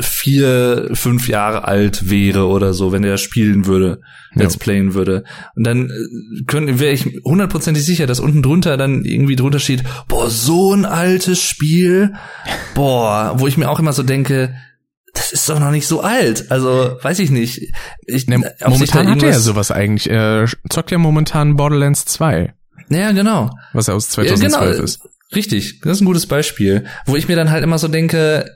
vier, fünf Jahre alt wäre oder so, wenn er das spielen würde, Ja. let's playen würde. Und dann äh, können wäre ich hundertprozentig sicher, dass unten drunter dann irgendwie drunter steht, boah, so ein altes Spiel, boah, wo ich mir auch immer so denke, das ist doch noch nicht so alt. Also, weiß ich nicht. Ich, Ne, momentan hat er ja sowas eigentlich. Er zockt ja momentan Borderlands 2, Ja, genau. was aus Ja, 2012 genau. ist. Richtig, das ist ein gutes Beispiel, wo ich mir dann halt immer so denke,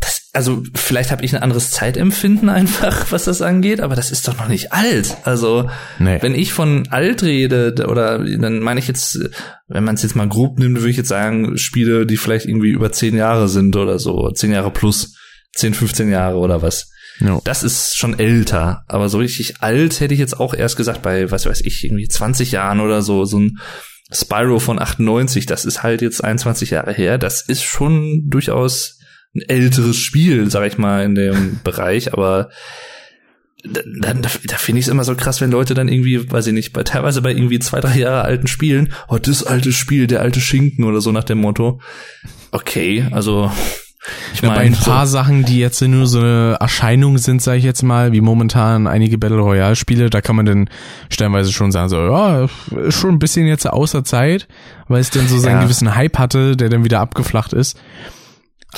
das, also vielleicht habe ich ein anderes Zeitempfinden einfach, was das angeht, aber das ist doch noch nicht alt. Also Nee. wenn ich von alt rede, oder dann meine ich jetzt, wenn man es jetzt mal grob nimmt, würde ich jetzt sagen, Spiele, die vielleicht irgendwie über zehn Jahre sind oder so, zehn Jahre plus, 10, 15 Jahre oder was. Ja. Das ist schon älter, aber so richtig alt hätte ich jetzt auch erst gesagt bei, was weiß ich, irgendwie 20 Jahren oder so, so ein Spyro von 98, das ist halt jetzt 21 Jahre her, das ist schon durchaus ein älteres Spiel, sag ich mal, in dem Bereich, aber dann, da, da finde ich es immer so krass, wenn Leute dann irgendwie, weiß ich nicht, bei teilweise bei irgendwie zwei, drei Jahre alten Spielen, oh, das alte Spiel, der alte Schinken oder so nach dem Motto. Okay, also ich Ja, bei meine, ein paar Sachen, die jetzt nur so eine Erscheinung sind, sage ich jetzt mal, wie momentan einige Battle Royale Spiele, da kann man dann stellenweise schon sagen, so, ja, ist schon ein bisschen jetzt außer Zeit, weil es dann so seinen Ja. gewissen Hype hatte, der dann wieder abgeflacht ist.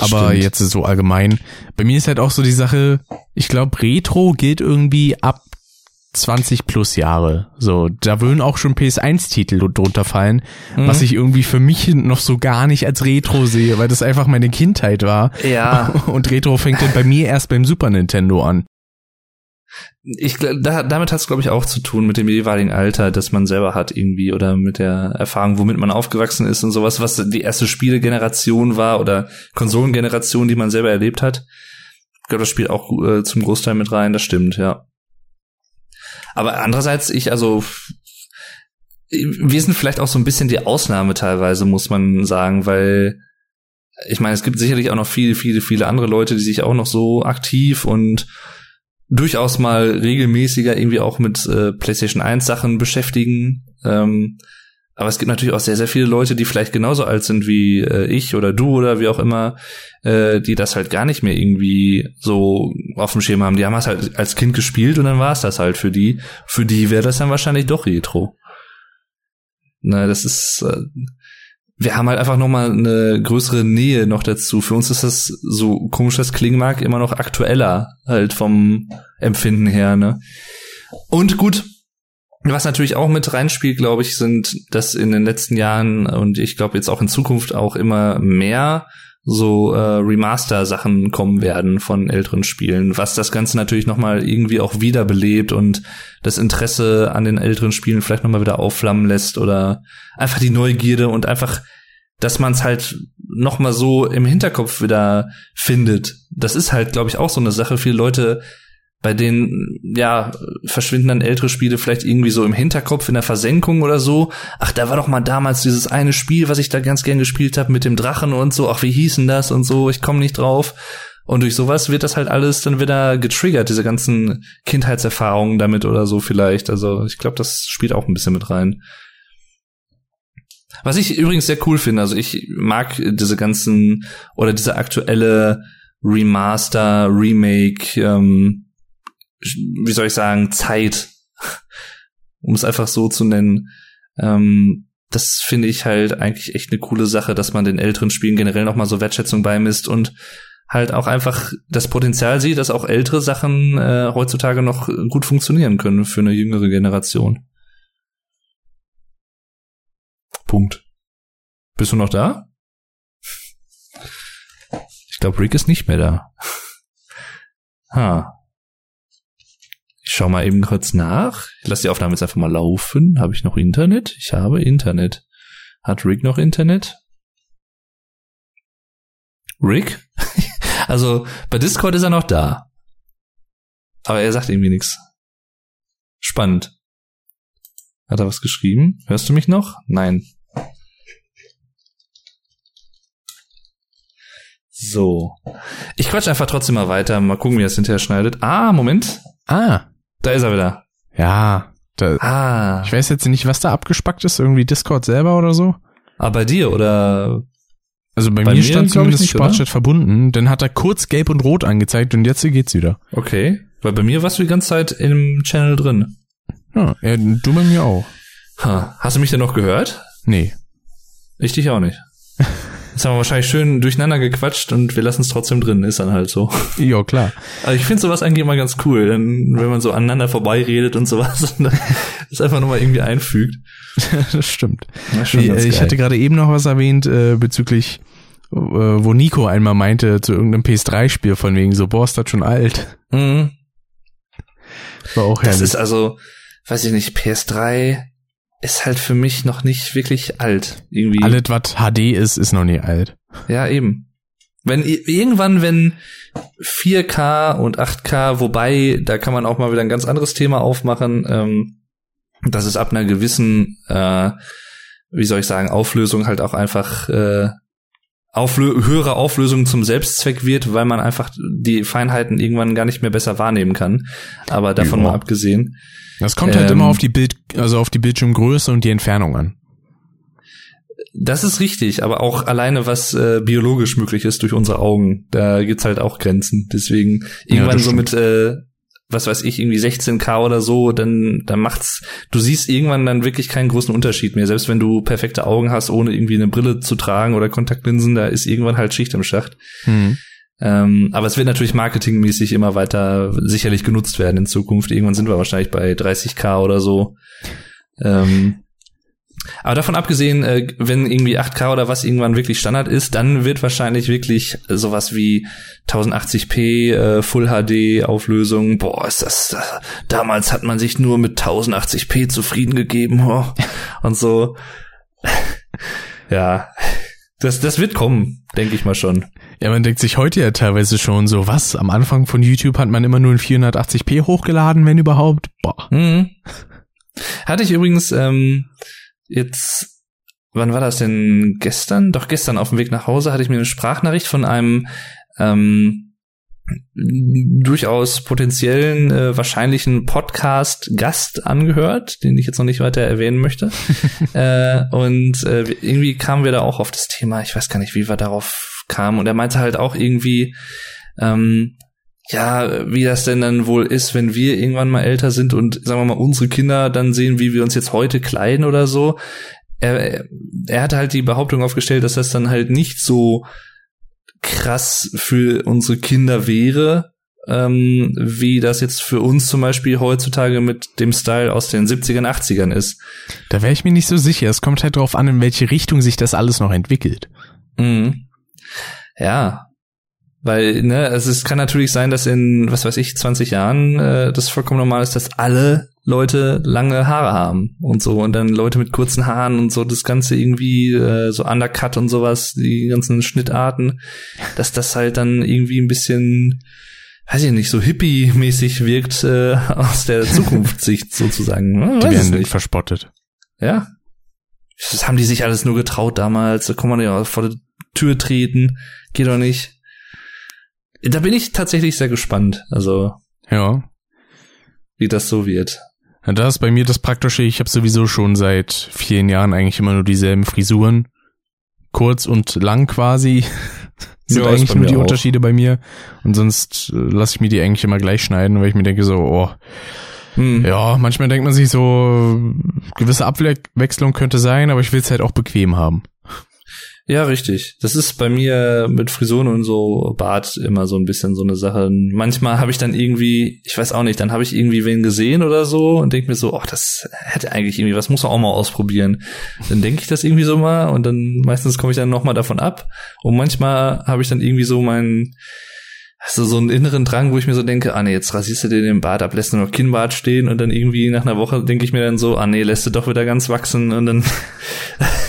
Aber Stimmt. jetzt ist so allgemein. Bei mir ist halt auch so die Sache, ich glaube, Retro gilt irgendwie ab 20 plus Jahre. So, da würden auch schon PS1-Titel drunter fallen, Mhm. was ich irgendwie für mich noch so gar nicht als Retro sehe, weil das einfach meine Kindheit war. ja, Und Retro fängt dann bei mir erst beim Super Nintendo an. ich da, damit hat es glaube ich auch zu tun mit dem jeweiligen Alter, das man selber hat irgendwie oder mit der Erfahrung, womit man aufgewachsen ist und sowas, was die erste Spielegeneration war oder Konsolengeneration, die man selber erlebt hat. Ich glaube, das spielt auch äh, zum Großteil mit rein, das stimmt, ja. Aber andererseits, ich, also, wir sind vielleicht auch so ein bisschen die Ausnahme teilweise, muss man sagen, weil ich meine, es gibt sicherlich auch noch viele, viele, viele andere Leute, die sich auch noch so aktiv und durchaus mal regelmäßiger irgendwie auch mit äh, PlayStation 1 Sachen beschäftigen. Ähm, aber es gibt natürlich auch sehr, sehr viele Leute, die vielleicht genauso alt sind wie äh, ich oder du oder wie auch immer, äh, die das halt gar nicht mehr irgendwie so auf dem Schirm haben. Die haben es halt als Kind gespielt und dann war es das halt für die. Für die wäre das dann wahrscheinlich doch Retro. Na, das ist, äh, wir haben halt einfach noch mal eine größere Nähe noch dazu. Für uns ist das so komisch, das klingen mag, immer noch aktueller halt vom Empfinden her, ne? Und gut, was natürlich auch mit reinspielt, glaube ich, sind, dass in den letzten Jahren und ich glaube jetzt auch in Zukunft auch immer mehr so äh, Remaster-Sachen kommen werden von älteren Spielen, was das Ganze natürlich nochmal irgendwie auch wiederbelebt und das Interesse an den älteren Spielen vielleicht nochmal wieder aufflammen lässt oder einfach die Neugierde und einfach, dass man es halt nochmal so im Hinterkopf wieder findet. Das ist halt, glaube ich, auch so eine Sache. Viele Leute bei denen, ja, verschwinden dann ältere Spiele vielleicht irgendwie so im Hinterkopf in der Versenkung oder so. Ach, da war doch mal damals dieses eine Spiel, was ich da ganz gern gespielt habe mit dem Drachen und so. Ach, wie hießen das und so? Ich komme nicht drauf. Und durch sowas wird das halt alles dann wieder getriggert, diese ganzen Kindheitserfahrungen damit oder so vielleicht. Also ich glaube, das spielt auch ein bisschen mit rein. Was ich übrigens sehr cool finde, also ich mag diese ganzen oder diese aktuelle Remaster, Remake, ähm, wie soll ich sagen, Zeit, um es einfach so zu nennen. Ähm, das finde ich halt eigentlich echt eine coole Sache, dass man den älteren Spielen generell noch mal so Wertschätzung beimisst und halt auch einfach das Potenzial sieht, dass auch ältere Sachen äh, heutzutage noch gut funktionieren können für eine jüngere Generation. Punkt. Bist du noch da? Ich glaube, Rick ist nicht mehr da. Ha. Ich schau mal eben kurz nach. Ich lasse die Aufnahme jetzt einfach mal laufen. Habe ich noch Internet? Ich habe Internet. Hat Rick noch Internet? Rick? also bei Discord ist er noch da. Aber er sagt irgendwie nichts. Spannend. Hat er was geschrieben? Hörst du mich noch? Nein. So. Ich quatsch einfach trotzdem mal weiter. Mal gucken, wie er es hinterher schneidet. Ah, Moment. Ah, Da ist er wieder. ja. Da, Ah. ich weiß jetzt nicht, was da abgespackt ist, irgendwie Discord selber oder so. Ah, bei dir oder? Also bei, Bei mir stand zumindest nicht? Sportchat verbunden. Dann hat er kurz gelb und rot angezeigt und jetzt geht's wieder. Okay. Weil bei mir warst du die ganze Zeit im Channel drin. Ja, ja, du bei mir auch. Ha. Hast du mich denn noch gehört? Nee. Ich dich auch nicht. Jetzt haben wir wahrscheinlich schön durcheinander gequatscht und wir lassen es trotzdem drin. Ist dann halt so. Ja, klar. Aber ich finde sowas eigentlich immer ganz cool, denn wenn man so aneinander vorbeiredet und sowas und das einfach nochmal irgendwie einfügt. das stimmt. Ganz äh, ich geil. hatte gerade eben noch was erwähnt äh, bezüglich äh, wo Nico einmal meinte zu irgendeinem PS3-Spiel von wegen so, boah, ist das schon alt. Mhm. War auch Das herrlich. ist also, weiß ich nicht, PS3 ist halt für mich noch nicht wirklich alt. Irgendwie. Alles, was HD ist, ist noch nie alt. Ja, eben. Wenn irgendwann, wenn 4K und 8K, wobei, da kann man auch mal wieder ein ganz anderes Thema aufmachen, ähm, dass es ab einer gewissen, äh, wie soll ich sagen, Auflösung halt auch einfach äh, Auflö höhere Auflösung zum Selbstzweck wird, weil man einfach die Feinheiten irgendwann gar nicht mehr besser wahrnehmen kann. Aber davon Ja. mal abgesehen. Das kommt halt Ähm, immer auf die Bild, also auf die Bildschirmgröße und die Entfernung an. Das ist richtig, aber auch alleine was äh, biologisch möglich ist durch unsere Augen, da gibt's halt auch Grenzen. Deswegen irgendwann das so mit äh, was weiß ich irgendwie 16k oder so, dann dann macht's du siehst irgendwann dann wirklich keinen großen Unterschied mehr, selbst wenn du perfekte Augen hast, ohne irgendwie eine Brille zu tragen oder Kontaktlinsen, da ist irgendwann halt Schicht im Schacht. Mhm. Ähm, aber es wird natürlich marketingmäßig immer weiter sicherlich genutzt werden in Zukunft. Irgendwann sind wir wahrscheinlich bei 30k oder so. Ähm, aber davon abgesehen, äh, wenn irgendwie 8K oder was irgendwann wirklich Standard ist, dann wird wahrscheinlich wirklich sowas wie 1080p äh, Full HD Auflösung. Boah, ist das äh, damals hat man sich nur mit 1080p zufrieden gegeben oh, und so. ja, das das wird kommen, denke ich mal schon. Ja, man denkt sich heute ja teilweise schon so, was? Am Anfang von YouTube hat man immer nur in 480p hochgeladen, wenn überhaupt. Boah. Mhm. Hatte ich übrigens ähm, jetzt, wann war das denn? Gestern? Doch gestern auf dem Weg nach Hause hatte ich mir eine Sprachnachricht von einem ähm, durchaus potenziellen, äh, wahrscheinlichen Podcast-Gast angehört, den ich jetzt noch nicht weiter erwähnen möchte. äh, und äh, irgendwie kamen wir da auch auf das Thema, ich weiß gar nicht, wie wir darauf kamen. Und er meinte halt auch irgendwie, ähm, ja, wie das denn dann wohl ist, wenn wir irgendwann mal älter sind und sagen wir mal unsere Kinder dann sehen, wie wir uns jetzt heute kleiden oder so. Er, er hat halt die Behauptung aufgestellt, dass das dann halt nicht so krass für unsere Kinder wäre, ähm, wie das jetzt für uns zum Beispiel heutzutage mit dem Style aus den 70ern, 80ern ist. Da wäre ich mir nicht so sicher. Es kommt halt drauf an, in welche Richtung sich das alles noch entwickelt. Mhm. Ja. Weil, ne, also es kann natürlich sein, dass in, was weiß ich, 20 Jahren äh, das vollkommen normal ist, dass alle Leute lange Haare haben und so und dann Leute mit kurzen Haaren und so das Ganze irgendwie äh, so Undercut und sowas, die ganzen Schnittarten, dass das halt dann irgendwie ein bisschen, weiß ich nicht, so hippie-mäßig wirkt äh, aus der Zukunftssicht sozusagen. Ne? Die werden nicht. verspottet. Ja. Das haben die sich alles nur getraut damals. Da kann man ja vor die Tür treten. Geht doch nicht. Da bin ich tatsächlich sehr gespannt, also Ja. wie das so wird. Ja, Da ist bei mir das Praktische, ich habe sowieso schon seit vielen Jahren eigentlich immer nur dieselben Frisuren. Kurz und lang quasi. sind Ja, eigentlich nur die auch. Unterschiede bei mir. Und sonst äh, lasse ich mir die eigentlich immer gleich schneiden, weil ich mir denke so, oh, Hm. ja, manchmal denkt man sich so, gewisse Abwechslung könnte sein, aber ich will es halt auch bequem haben. Ja, richtig. Das ist bei mir mit Frisuren und so Bart immer so ein bisschen so eine Sache. Manchmal habe ich dann irgendwie, ich weiß auch nicht, dann habe ich irgendwie wen gesehen oder so und denke mir so, ach, das hätte eigentlich irgendwie, was muss man auch mal ausprobieren. Dann denke ich das irgendwie so mal und dann meistens komme ich dann noch mal davon ab. Und manchmal habe ich dann irgendwie so meinen also so einen inneren Drang, wo ich mir so denke, ah nee, jetzt rasierst du dir den Bart ab, lässt du noch Kinnbart stehen und dann irgendwie nach einer Woche denke ich mir dann so, ah nee, lässt du doch wieder ganz wachsen und dann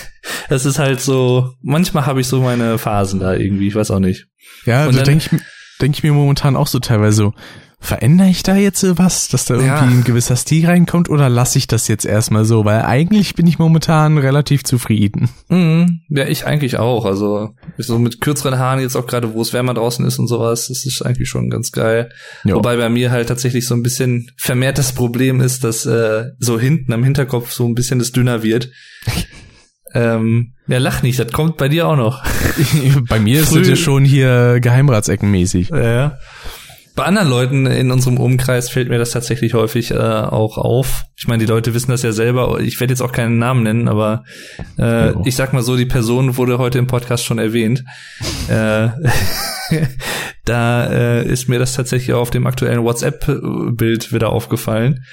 das ist halt so, manchmal habe ich so meine Phasen da irgendwie, ich weiß auch nicht. Ja, Und da denke ich, denk ich mir momentan auch so teilweise so, verändere ich da jetzt so was, dass da irgendwie Ja. ein gewisser Stil reinkommt oder lasse ich das jetzt erstmal so? Weil eigentlich bin ich momentan relativ zufrieden. Mhm, ja, ich eigentlich auch. Also so mit kürzeren Haaren jetzt auch gerade, wo es wärmer draußen ist und sowas, das ist eigentlich schon ganz geil. Ja. Wobei bei mir halt tatsächlich so ein bisschen vermehrt das Problem ist, dass äh, so hinten am Hinterkopf so ein bisschen das dünner wird. ähm, ja, lach nicht, das kommt bei dir auch noch. Bei mir ist es ja schon hier Geheimratseckenmäßig. Ja. Bei anderen Leuten in unserem Umkreis fällt mir das tatsächlich häufig äh, auch auf. Ich meine, die Leute wissen das ja selber. Ich werde jetzt auch keinen Namen nennen, aber äh, ich sag mal so, die Person wurde heute im Podcast schon erwähnt. äh, da äh, ist mir das tatsächlich auch auf dem aktuellen WhatsApp-Bild wieder aufgefallen.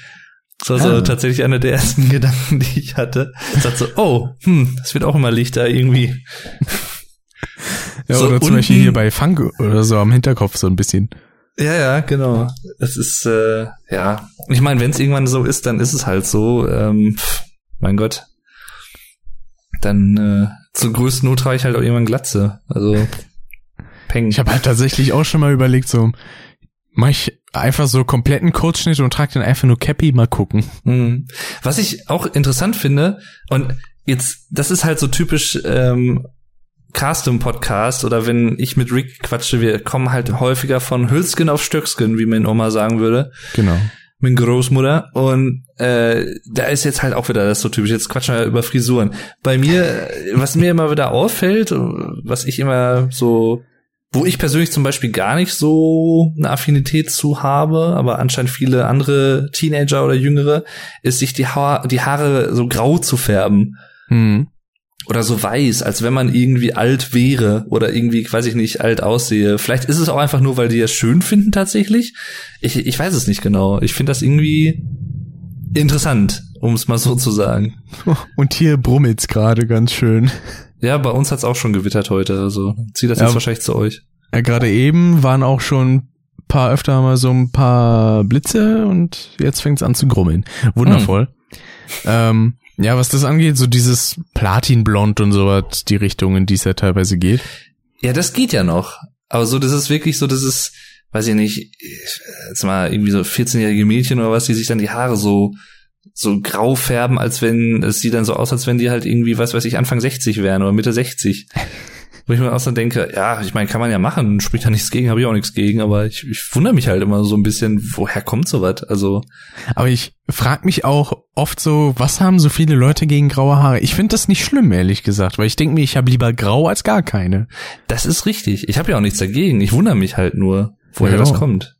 Das war so Ah. tatsächlich einer der ersten Gedanken, die ich hatte. Ich dachte so, oh, hm, das wird auch immer lichter irgendwie. Ja, so oder zum unten- Beispiel hier bei Funk oder so am Hinterkopf so ein bisschen. Ja, ja, genau. Das ist, äh, ja. Ich meine, wenn es irgendwann so ist, dann ist es halt so. Ähm, pff, mein Gott. Dann äh, zur größten Not trage ich halt auch irgendwann Glatze. Also Peng. Ich habe halt tatsächlich auch schon mal überlegt, so mach ich einfach so kompletten Codeschnitt und trage dann einfach nur Cappy, mal gucken. Mhm. Was ich auch interessant finde, und jetzt, das ist halt so typisch ähm, Custom-Podcast oder wenn ich mit Rick quatsche, wir kommen halt häufiger von Hülsken auf Stöcksken, wie mein Oma sagen würde, Genau. mit Großmutter. Und äh, da ist jetzt halt auch wieder das so typisch. Jetzt quatschen wir über Frisuren. Bei mir, was mir immer wieder auffällt, was ich immer so wo ich persönlich zum Beispiel gar nicht so eine Affinität zu habe, aber anscheinend viele andere Teenager oder Jüngere, ist sich die, ha die Haare so grau zu färben Hm. oder so weiß, als wenn man irgendwie alt wäre oder irgendwie, weiß ich nicht, alt aussehe. Vielleicht ist es auch einfach nur, weil die es schön finden tatsächlich. Ich, ich weiß es nicht genau. Ich finde das irgendwie interessant, um es mal so zu sagen. Und hier brummelt's gerade ganz schön. Ja, bei uns hat's auch schon gewittert heute, also zieht das Ja. jetzt wahrscheinlich zu euch. Ja, gerade eben waren auch schon ein paar öfter mal so ein paar Blitze und jetzt fängt's an zu grummeln. Wundervoll. Ähm, ja, was das angeht, so dieses Platinblond und sowas, die Richtung, in die es ja teilweise geht. Ja, das geht ja noch. Aber so, das ist wirklich so, das ist, weiß ich nicht, jetzt mal irgendwie so 14-jährige Mädchen oder was, die sich dann die Haare so, so grau färben, als wenn, es sieht dann so aus, als wenn die halt irgendwie, was weiß ich, Anfang 60 wären oder Mitte 60. Wo ich mir auch so denke, ja, ich meine, kann man ja machen, spricht da nichts gegen, habe ich auch nichts gegen, aber ich, ich wundere mich halt immer so ein bisschen, woher kommt sowas? Also, Aber ich frag mich auch oft so, was haben so viele Leute gegen graue Haare? Ich finde das nicht schlimm, ehrlich gesagt, weil ich denke mir, ich habe lieber grau als gar keine. das ist richtig. Ich habe ja auch nichts dagegen. Ich wundere mich halt nur, woher Ja. das kommt.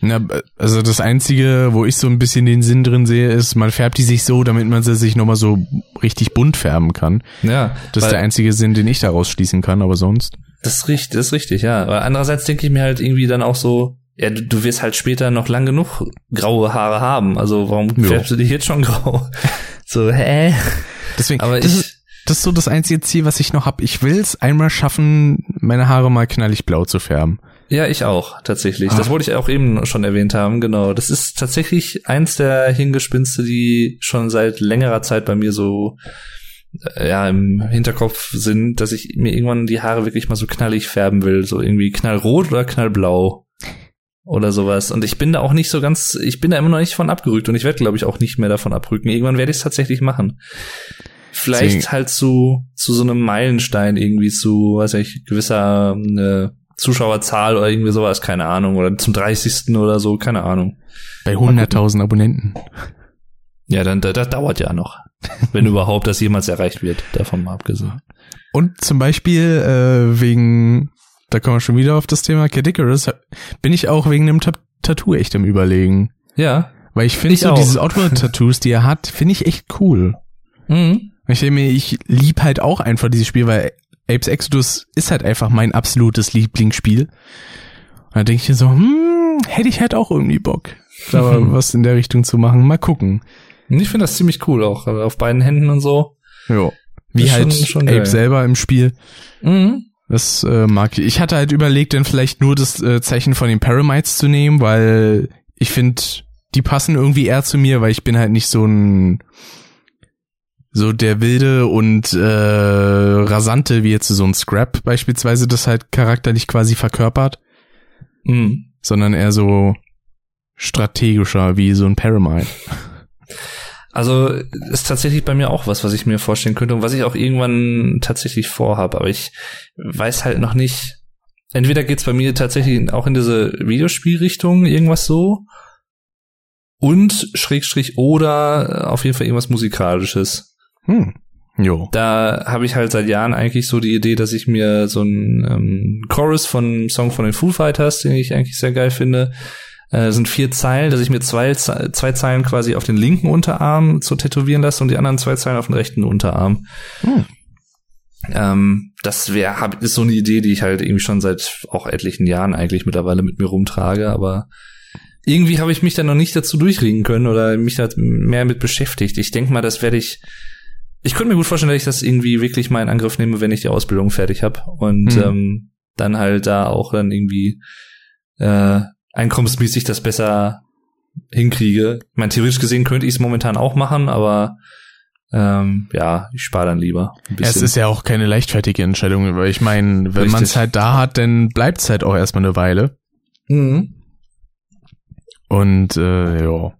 Na, also das Einzige, wo ich so ein bisschen den Sinn drin sehe, ist, man färbt die sich so, damit man sie sich nochmal so richtig bunt färben kann. Ja, Das ist der einzige Sinn, den ich daraus schließen kann, aber sonst. Das ist richtig, das ist richtig, ja. Aber andererseits denke ich mir halt irgendwie dann auch so, ja, du, du wirst halt später noch lang genug graue Haare haben. Also warum Jo. färbst du dich jetzt schon grau? So, hä? Deswegen, Aber das, ich, ist, das ist so das einzige Ziel, was ich noch hab. Ich will's einmal schaffen, meine Haare mal knallig blau zu färben. Ja, ich auch, tatsächlich. Ah. Das wollte ich auch eben schon erwähnt haben, genau. Das ist tatsächlich eins der Hingespinste, die schon seit längerer Zeit bei mir so äh, ja im Hinterkopf sind, dass ich mir irgendwann die Haare wirklich mal so knallig färben will, so irgendwie knallrot oder knallblau oder sowas. Und ich bin da auch nicht so ganz, ich bin da immer noch nicht von abgerückt und ich werde, glaube ich, auch nicht mehr davon abrücken. Irgendwann werde ich es tatsächlich machen. Vielleicht Deswegen- halt zu, zu so einem Meilenstein irgendwie zu, weiß ich, gewisser äh, Zuschauerzahl oder irgendwie sowas, keine Ahnung. Oder zum 30. oder so, keine Ahnung. Bei 100.000 Abonnenten. Ja, dann das dauert ja noch. Wenn überhaupt das jemals erreicht wird, davon mal abgesehen. Und zum Beispiel äh, wegen, da kommen wir schon wieder auf das Thema Cadicarus, bin ich auch wegen einem Ta Tattoo echt am überlegen. Ja. Weil ich finde so auch. diese Outward-Tattoos, die er hat, finde ich echt cool. Mhm. Ich denke mir, ich lieb halt auch einfach dieses Spiel, weil Apes Exodus ist halt einfach mein absolutes Lieblingsspiel. Und da denke ich mir so, hm, hätte ich halt auch irgendwie Bock, da mal was in der Richtung zu machen. Mal gucken. Ich finde das ziemlich cool auch, also auf beiden Händen und so. Jo. Wie Ist halt schon- schon Ape geil. selber im Spiel. Mhm. Das äh, mag ich. Ich hatte halt überlegt, dann vielleicht nur das äh, Zeichen von den Paramites zu nehmen, weil ich finde, die passen irgendwie eher zu mir, weil ich bin halt nicht so ein so der wilde und äh, rasante, wie jetzt so ein Scrap beispielsweise, das halt charakterlich quasi verkörpert, Mhm. sondern eher so strategischer wie so ein Paramite. Also ist tatsächlich bei mir auch was, was ich mir vorstellen könnte und was ich auch irgendwann tatsächlich vorhab. Aber ich weiß halt noch nicht. Entweder geht's bei mir tatsächlich auch in diese Videospielrichtung, irgendwas so. Und Schrägstrich oder auf jeden Fall irgendwas Musikalisches. Hm. Jo. Da habe ich halt seit Jahren eigentlich so die Idee, dass ich mir so einen ähm, Chorus von Song von den Foo Fighters, den ich eigentlich sehr geil finde, äh, sind vier Zeilen, dass ich mir zwei, zwei Zeilen quasi auf den linken Unterarm so tätowieren lasse und die anderen zwei Zeilen auf den rechten Unterarm. Hm. Ähm, das wäre hab, ist so eine Idee, die ich halt irgendwie schon seit auch etlichen Jahren eigentlich mittlerweile mit mir rumtrage, aber irgendwie habe ich mich da noch nicht dazu durchringen können oder mich da mehr mit beschäftigt. Ich denke mal, das werde ich ich könnte mir gut vorstellen, dass ich das irgendwie wirklich mal in Angriff nehme, wenn ich die Ausbildung fertig habe und Mhm. ähm, dann halt da auch dann irgendwie äh, einkommensmäßig das besser hinkriege. Ich meine, theoretisch gesehen könnte ich es momentan auch machen, aber ähm, ja, ich spare dann lieber es ist ja auch keine leichtfertige Entscheidung, weil ich meine, wenn man es halt da hat, dann bleibt es halt auch erstmal eine Weile. mhm. Und äh, ja.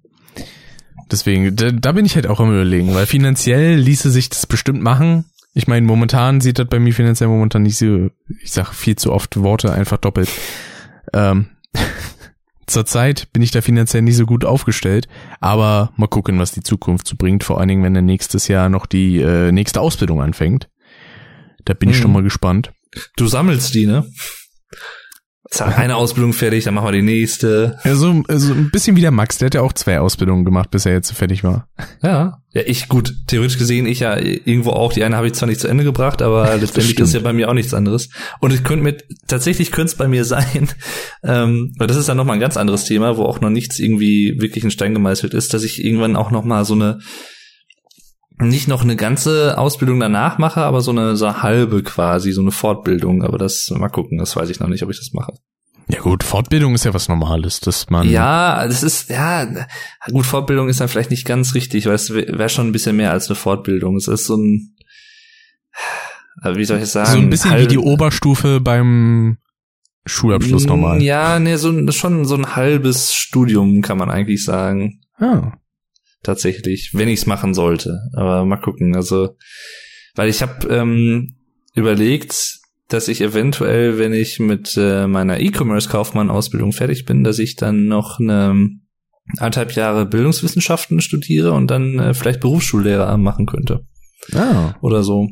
Deswegen, da, da bin ich halt auch am überlegen, weil finanziell ließe sich das bestimmt machen. Ich meine, momentan sieht das bei mir finanziell momentan nicht so, ich sag viel zu oft Worte einfach doppelt. Ähm, Zurzeit bin ich da finanziell nicht so gut aufgestellt, aber mal gucken, was die Zukunft so bringt, vor allen Dingen, wenn dann nächstes Jahr noch die äh, nächste Ausbildung anfängt. Da bin ich Mhm. schon mal gespannt. Du sammelst die, ne? Wir eine Ausbildung fertig, dann machen wir die nächste. Also, also ein bisschen wie der Max, der hat ja auch zwei Ausbildungen gemacht, bis er jetzt fertig war. Ja. Ja, ich gut, theoretisch gesehen, ich ja irgendwo auch. Die eine habe ich zwar nicht zu Ende gebracht, aber letztendlich ist ja bei mir auch nichts anderes. Und es könnte mir, tatsächlich könnte es bei mir sein, ähm, weil das ist dann nochmal ein ganz anderes Thema, wo auch noch nichts irgendwie wirklich in Stein gemeißelt ist, dass ich irgendwann auch nochmal so eine, nicht noch eine ganze Ausbildung danach mache, aber so eine, so eine halbe quasi, so eine Fortbildung. Aber das, mal gucken, das weiß ich noch nicht, ob ich das mache. Ja gut, Fortbildung ist ja was Normales, dass man Ja, das ist, ja, gut, Fortbildung ist dann vielleicht nicht ganz richtig, weil es wäre schon ein bisschen mehr als eine Fortbildung. Es ist so ein, wie soll ich sagen? so ein bisschen wie halb- die Oberstufe beim Schulabschluss normal. Ja, nee, so schon so ein halbes Studium kann man eigentlich sagen. Ah. Tatsächlich, wenn ich es machen sollte. Aber mal gucken. Also, weil ich habe ähm, überlegt, dass ich eventuell, wenn ich mit äh, meiner E-Commerce-Kaufmann-Ausbildung fertig bin, dass ich dann noch eine anderthalb Jahre Bildungswissenschaften studiere und dann äh, vielleicht Berufsschullehrer machen könnte Ah. oder so.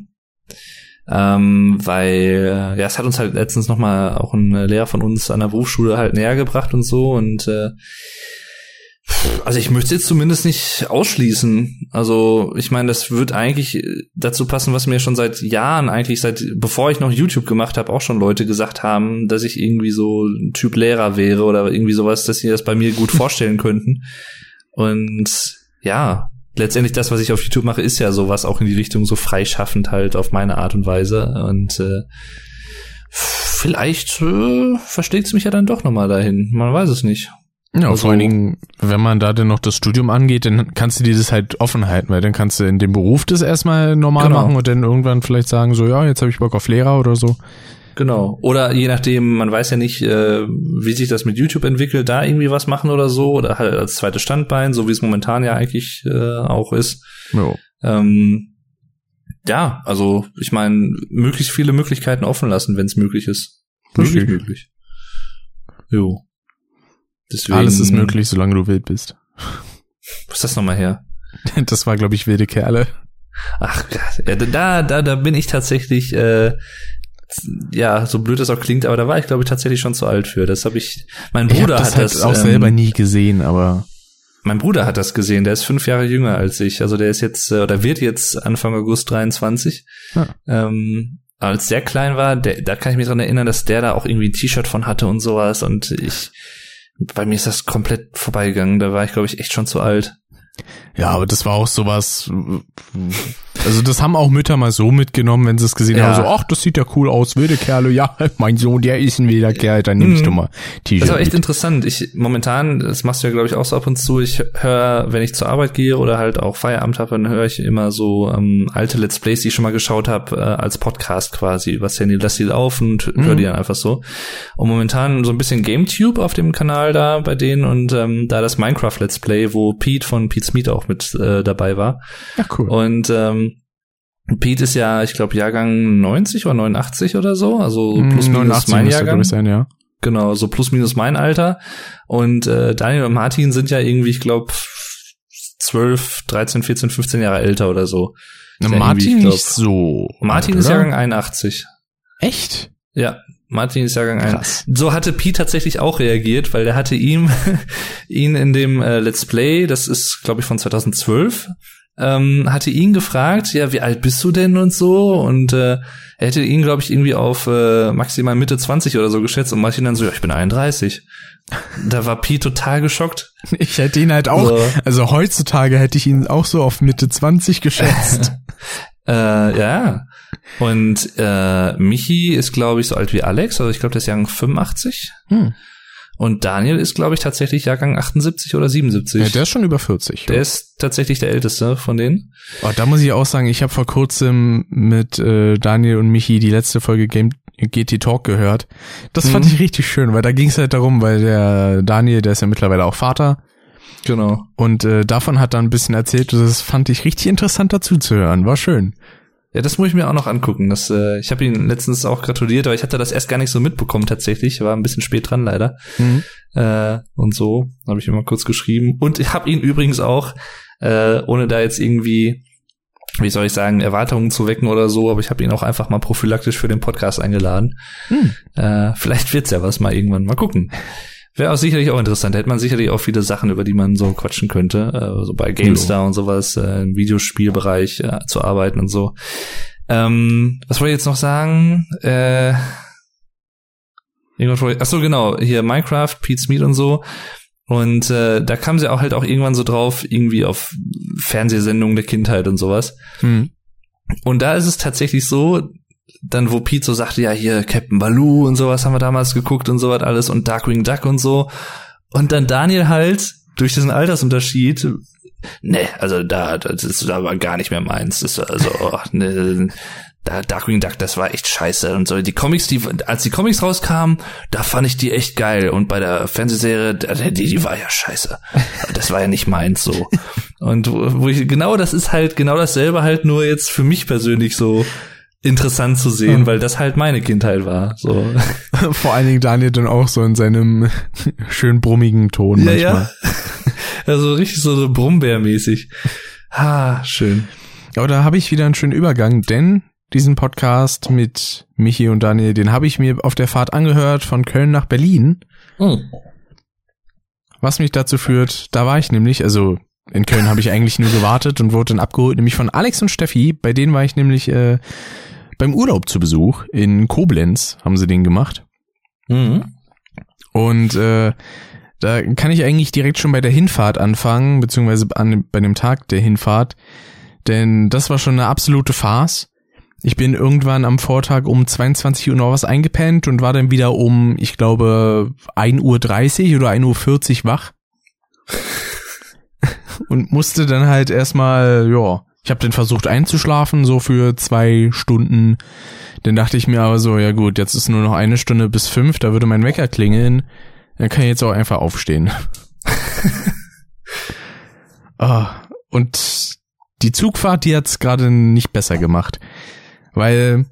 Ähm, weil, äh, ja, es hat uns halt letztens nochmal auch ein Lehrer von uns an der Berufsschule halt näher gebracht und so und äh, also ich möchte jetzt zumindest nicht ausschließen. Also ich meine, das wird eigentlich dazu passen, was mir schon seit Jahren, eigentlich seit bevor ich noch YouTube gemacht habe, auch schon Leute gesagt haben, dass ich irgendwie so ein Typ Lehrer wäre oder irgendwie sowas, dass sie das bei mir gut vorstellen könnten. Und ja, letztendlich das, was ich auf YouTube mache, ist ja sowas auch in die Richtung so freischaffend halt auf meine Art und Weise. Und äh, vielleicht äh, versteht es mich ja dann doch nochmal dahin. Man weiß es nicht. Ja, Also- vor allen Dingen, wenn man da dann noch das Studium angeht, dann kannst du dir das halt offen halten, weil dann kannst du in dem Beruf das erstmal normal Genau. machen und dann irgendwann vielleicht sagen, so ja, jetzt habe ich Bock auf Lehrer oder so. Genau. Oder je nachdem, man weiß ja nicht, äh, wie sich das mit YouTube entwickelt, da irgendwie was machen oder so, oder halt als zweites Standbein, so wie es momentan ja eigentlich äh, auch ist. Jo. Ähm, ja, also ich meine, möglichst viele Möglichkeiten offen lassen, wenn es möglich ist. Möglich, möglich. Jo. Deswegen, Alles ist möglich, solange du wild bist. Was ist das nochmal her? Das war, glaube ich, wilde Kerle. Ach, ja, da, da, da bin ich tatsächlich, äh, ja, so blöd das auch klingt, aber da war ich, glaube ich, tatsächlich schon zu alt für. Das habe ich, mein Ich Bruder habe das hat halt das auch ähm, selber nie gesehen, aber Mein Bruder hat das gesehen, der ist fünf Jahre jünger als ich. Also der ist jetzt, äh, oder wird jetzt Anfang August 23. Ja. Ähm, als der klein war, der, da kann ich mich dran erinnern, dass der da auch irgendwie ein T-Shirt von hatte und sowas. Und ich, bei mir ist das komplett vorbeigegangen. Da war ich, glaube ich, echt schon zu alt. Ja, aber das war auch sowas. Also das haben auch Mütter mal so mitgenommen, wenn sie es gesehen Ja. haben, so, ach, das sieht ja cool aus, wilde Kerle, ja, mein Sohn, der ist ein wilder Kerl, dann nehme ich doch mal T-Shirt. Das war echt mit. interessant. Ich momentan, das machst du ja glaube ich auch so ab und zu. Ich höre, wenn ich zur Arbeit gehe oder halt auch Feierabend habe, dann höre ich immer so ähm, alte Let's Plays, die ich schon mal geschaut habe, äh, als Podcast quasi übers Handy. Lass die laufen und höre Mhm. die dann einfach so. Und momentan so ein bisschen GameTube auf dem Kanal da bei denen und ähm, da das Minecraft Let's Play, wo Pete von Pete's Meet auch mit äh, dabei war. Ja, cool. Und ähm, Pete ist ja, ich glaube, Jahrgang 90 oder 89 oder so, also plus Mm, minus 89 mein Jahrgang. sein, ja. Genau, so plus minus mein Alter. Und äh, Daniel und Martin sind ja irgendwie, ich glaube, 12, 13, 14, 15 Jahre älter oder so. Na, Ja, Martin glaub- nicht so. Martin alt, ist oder? Jahrgang 81. Echt? Ja, Martin ist Jahrgang 1. Krass. So hatte Pete tatsächlich auch reagiert, weil der hatte ihm ihn in dem äh, Let's Play, das ist glaube ich von 2012, ähm, hatte ihn gefragt, ja, wie alt bist du denn und so und äh, er hätte ihn glaube ich irgendwie auf äh, maximal Mitte 20 oder so geschätzt und Martin dann so, ja, ich bin 31. Da war Pete total geschockt. Ich hätte ihn halt auch, So. also heutzutage hätte ich ihn auch so auf Mitte 20 geschätzt. Äh, ja. Und äh, Michi ist, glaube ich, so alt wie Alex. Also ich glaube, der ist Jahrgang 85. Hm. Und Daniel ist, glaube ich, tatsächlich Jahrgang 78 oder 77. Ja, der ist schon über 40. der ja. ist tatsächlich der älteste von denen. Oh, da muss ich auch sagen, ich habe vor kurzem mit äh, Daniel und Michi die letzte Folge Game GT Talk gehört. Das fand Mhm. ich richtig schön, weil da ging es halt darum, weil der Daniel, der ist ja mittlerweile auch Vater Genau. und äh, davon hat er ein bisschen erzählt. Das fand ich richtig interessant dazu zu hören. War schön. Ja, das muss ich mir auch noch angucken. Das, äh, ich habe ihn letztens auch gratuliert, aber ich hatte das erst gar nicht so mitbekommen tatsächlich. War ein bisschen spät dran leider. Mhm. Äh, und so habe ich ihm mal kurz geschrieben. Und ich habe ihn übrigens auch, äh, ohne da jetzt irgendwie, wie soll ich sagen, Erwartungen zu wecken oder so, aber ich habe ihn auch einfach mal prophylaktisch für den Podcast eingeladen. Hm. Äh, vielleicht wird's ja was mal irgendwann. Mal gucken. Wäre auch sicherlich auch interessant. Da hätte man sicherlich auch viele Sachen, über die man so quatschen könnte. Äh, so bei GameStar und sowas, äh, im Videospielbereich äh, zu arbeiten und so. Ähm, was wollte ich jetzt noch sagen? Äh, ach so, genau, hier Minecraft, Pete's Meat und so. Und äh, da kam sie auch halt auch irgendwann so drauf, irgendwie auf Fernsehsendungen der Kindheit und sowas. Hm. Und da ist es tatsächlich so, dann wo Pete so sagte, ja hier Captain Baloo und sowas haben wir damals geguckt und sowas alles und Darkwing Duck und so. Und dann Daniel halt durch diesen Altersunterschied, ne, also da, das ist aber gar nicht mehr meins. Das ist also, oh, ne, da Darkwing Duck, das war echt scheiße und so. Die Comics, die, als die Comics rauskamen, da fand ich die echt geil. Und bei der Fernsehserie, die, die war ja scheiße. Das war ja nicht meins so. Und wo wo ich, genau das ist halt genau dasselbe halt nur jetzt für mich persönlich so interessant zu sehen, Mhm. weil das halt meine Kindheit war. So. Vor allen Dingen Daniel dann auch so in seinem schön brummigen Ton manchmal. Also richtig so, so Brummbärmäßig. Ha, schön. Aber da habe ich wieder einen schönen Übergang, denn diesen Podcast mit Michi und Daniel, den habe ich mir auf der Fahrt angehört von Köln nach Berlin. Was mich dazu führt, da war ich nämlich, also in Köln habe ich eigentlich nur gewartet und wurde dann abgeholt, nämlich von Alex und Steffi. Bei denen war ich nämlich äh, beim Urlaub zu Besuch in Koblenz, haben sie den gemacht. Mhm. Und äh, da kann ich eigentlich direkt schon bei der Hinfahrt anfangen, beziehungsweise an, bei dem Tag der Hinfahrt. Denn das war schon eine absolute Farce. Ich bin irgendwann am Vortag um 22 Uhr noch was eingepennt und war dann wieder um, ich glaube, 1.30 Uhr oder 1.40 Uhr wach. und musste dann halt erstmal, ja, ich habe dann versucht einzuschlafen, so für zwei Stunden. Dann dachte ich mir aber so, ja gut, jetzt ist nur noch eine Stunde bis fünf, da würde mein Wecker klingeln. Dann kann ich jetzt auch einfach aufstehen. ah, und die Zugfahrt, die hat's gerade nicht besser gemacht. Weil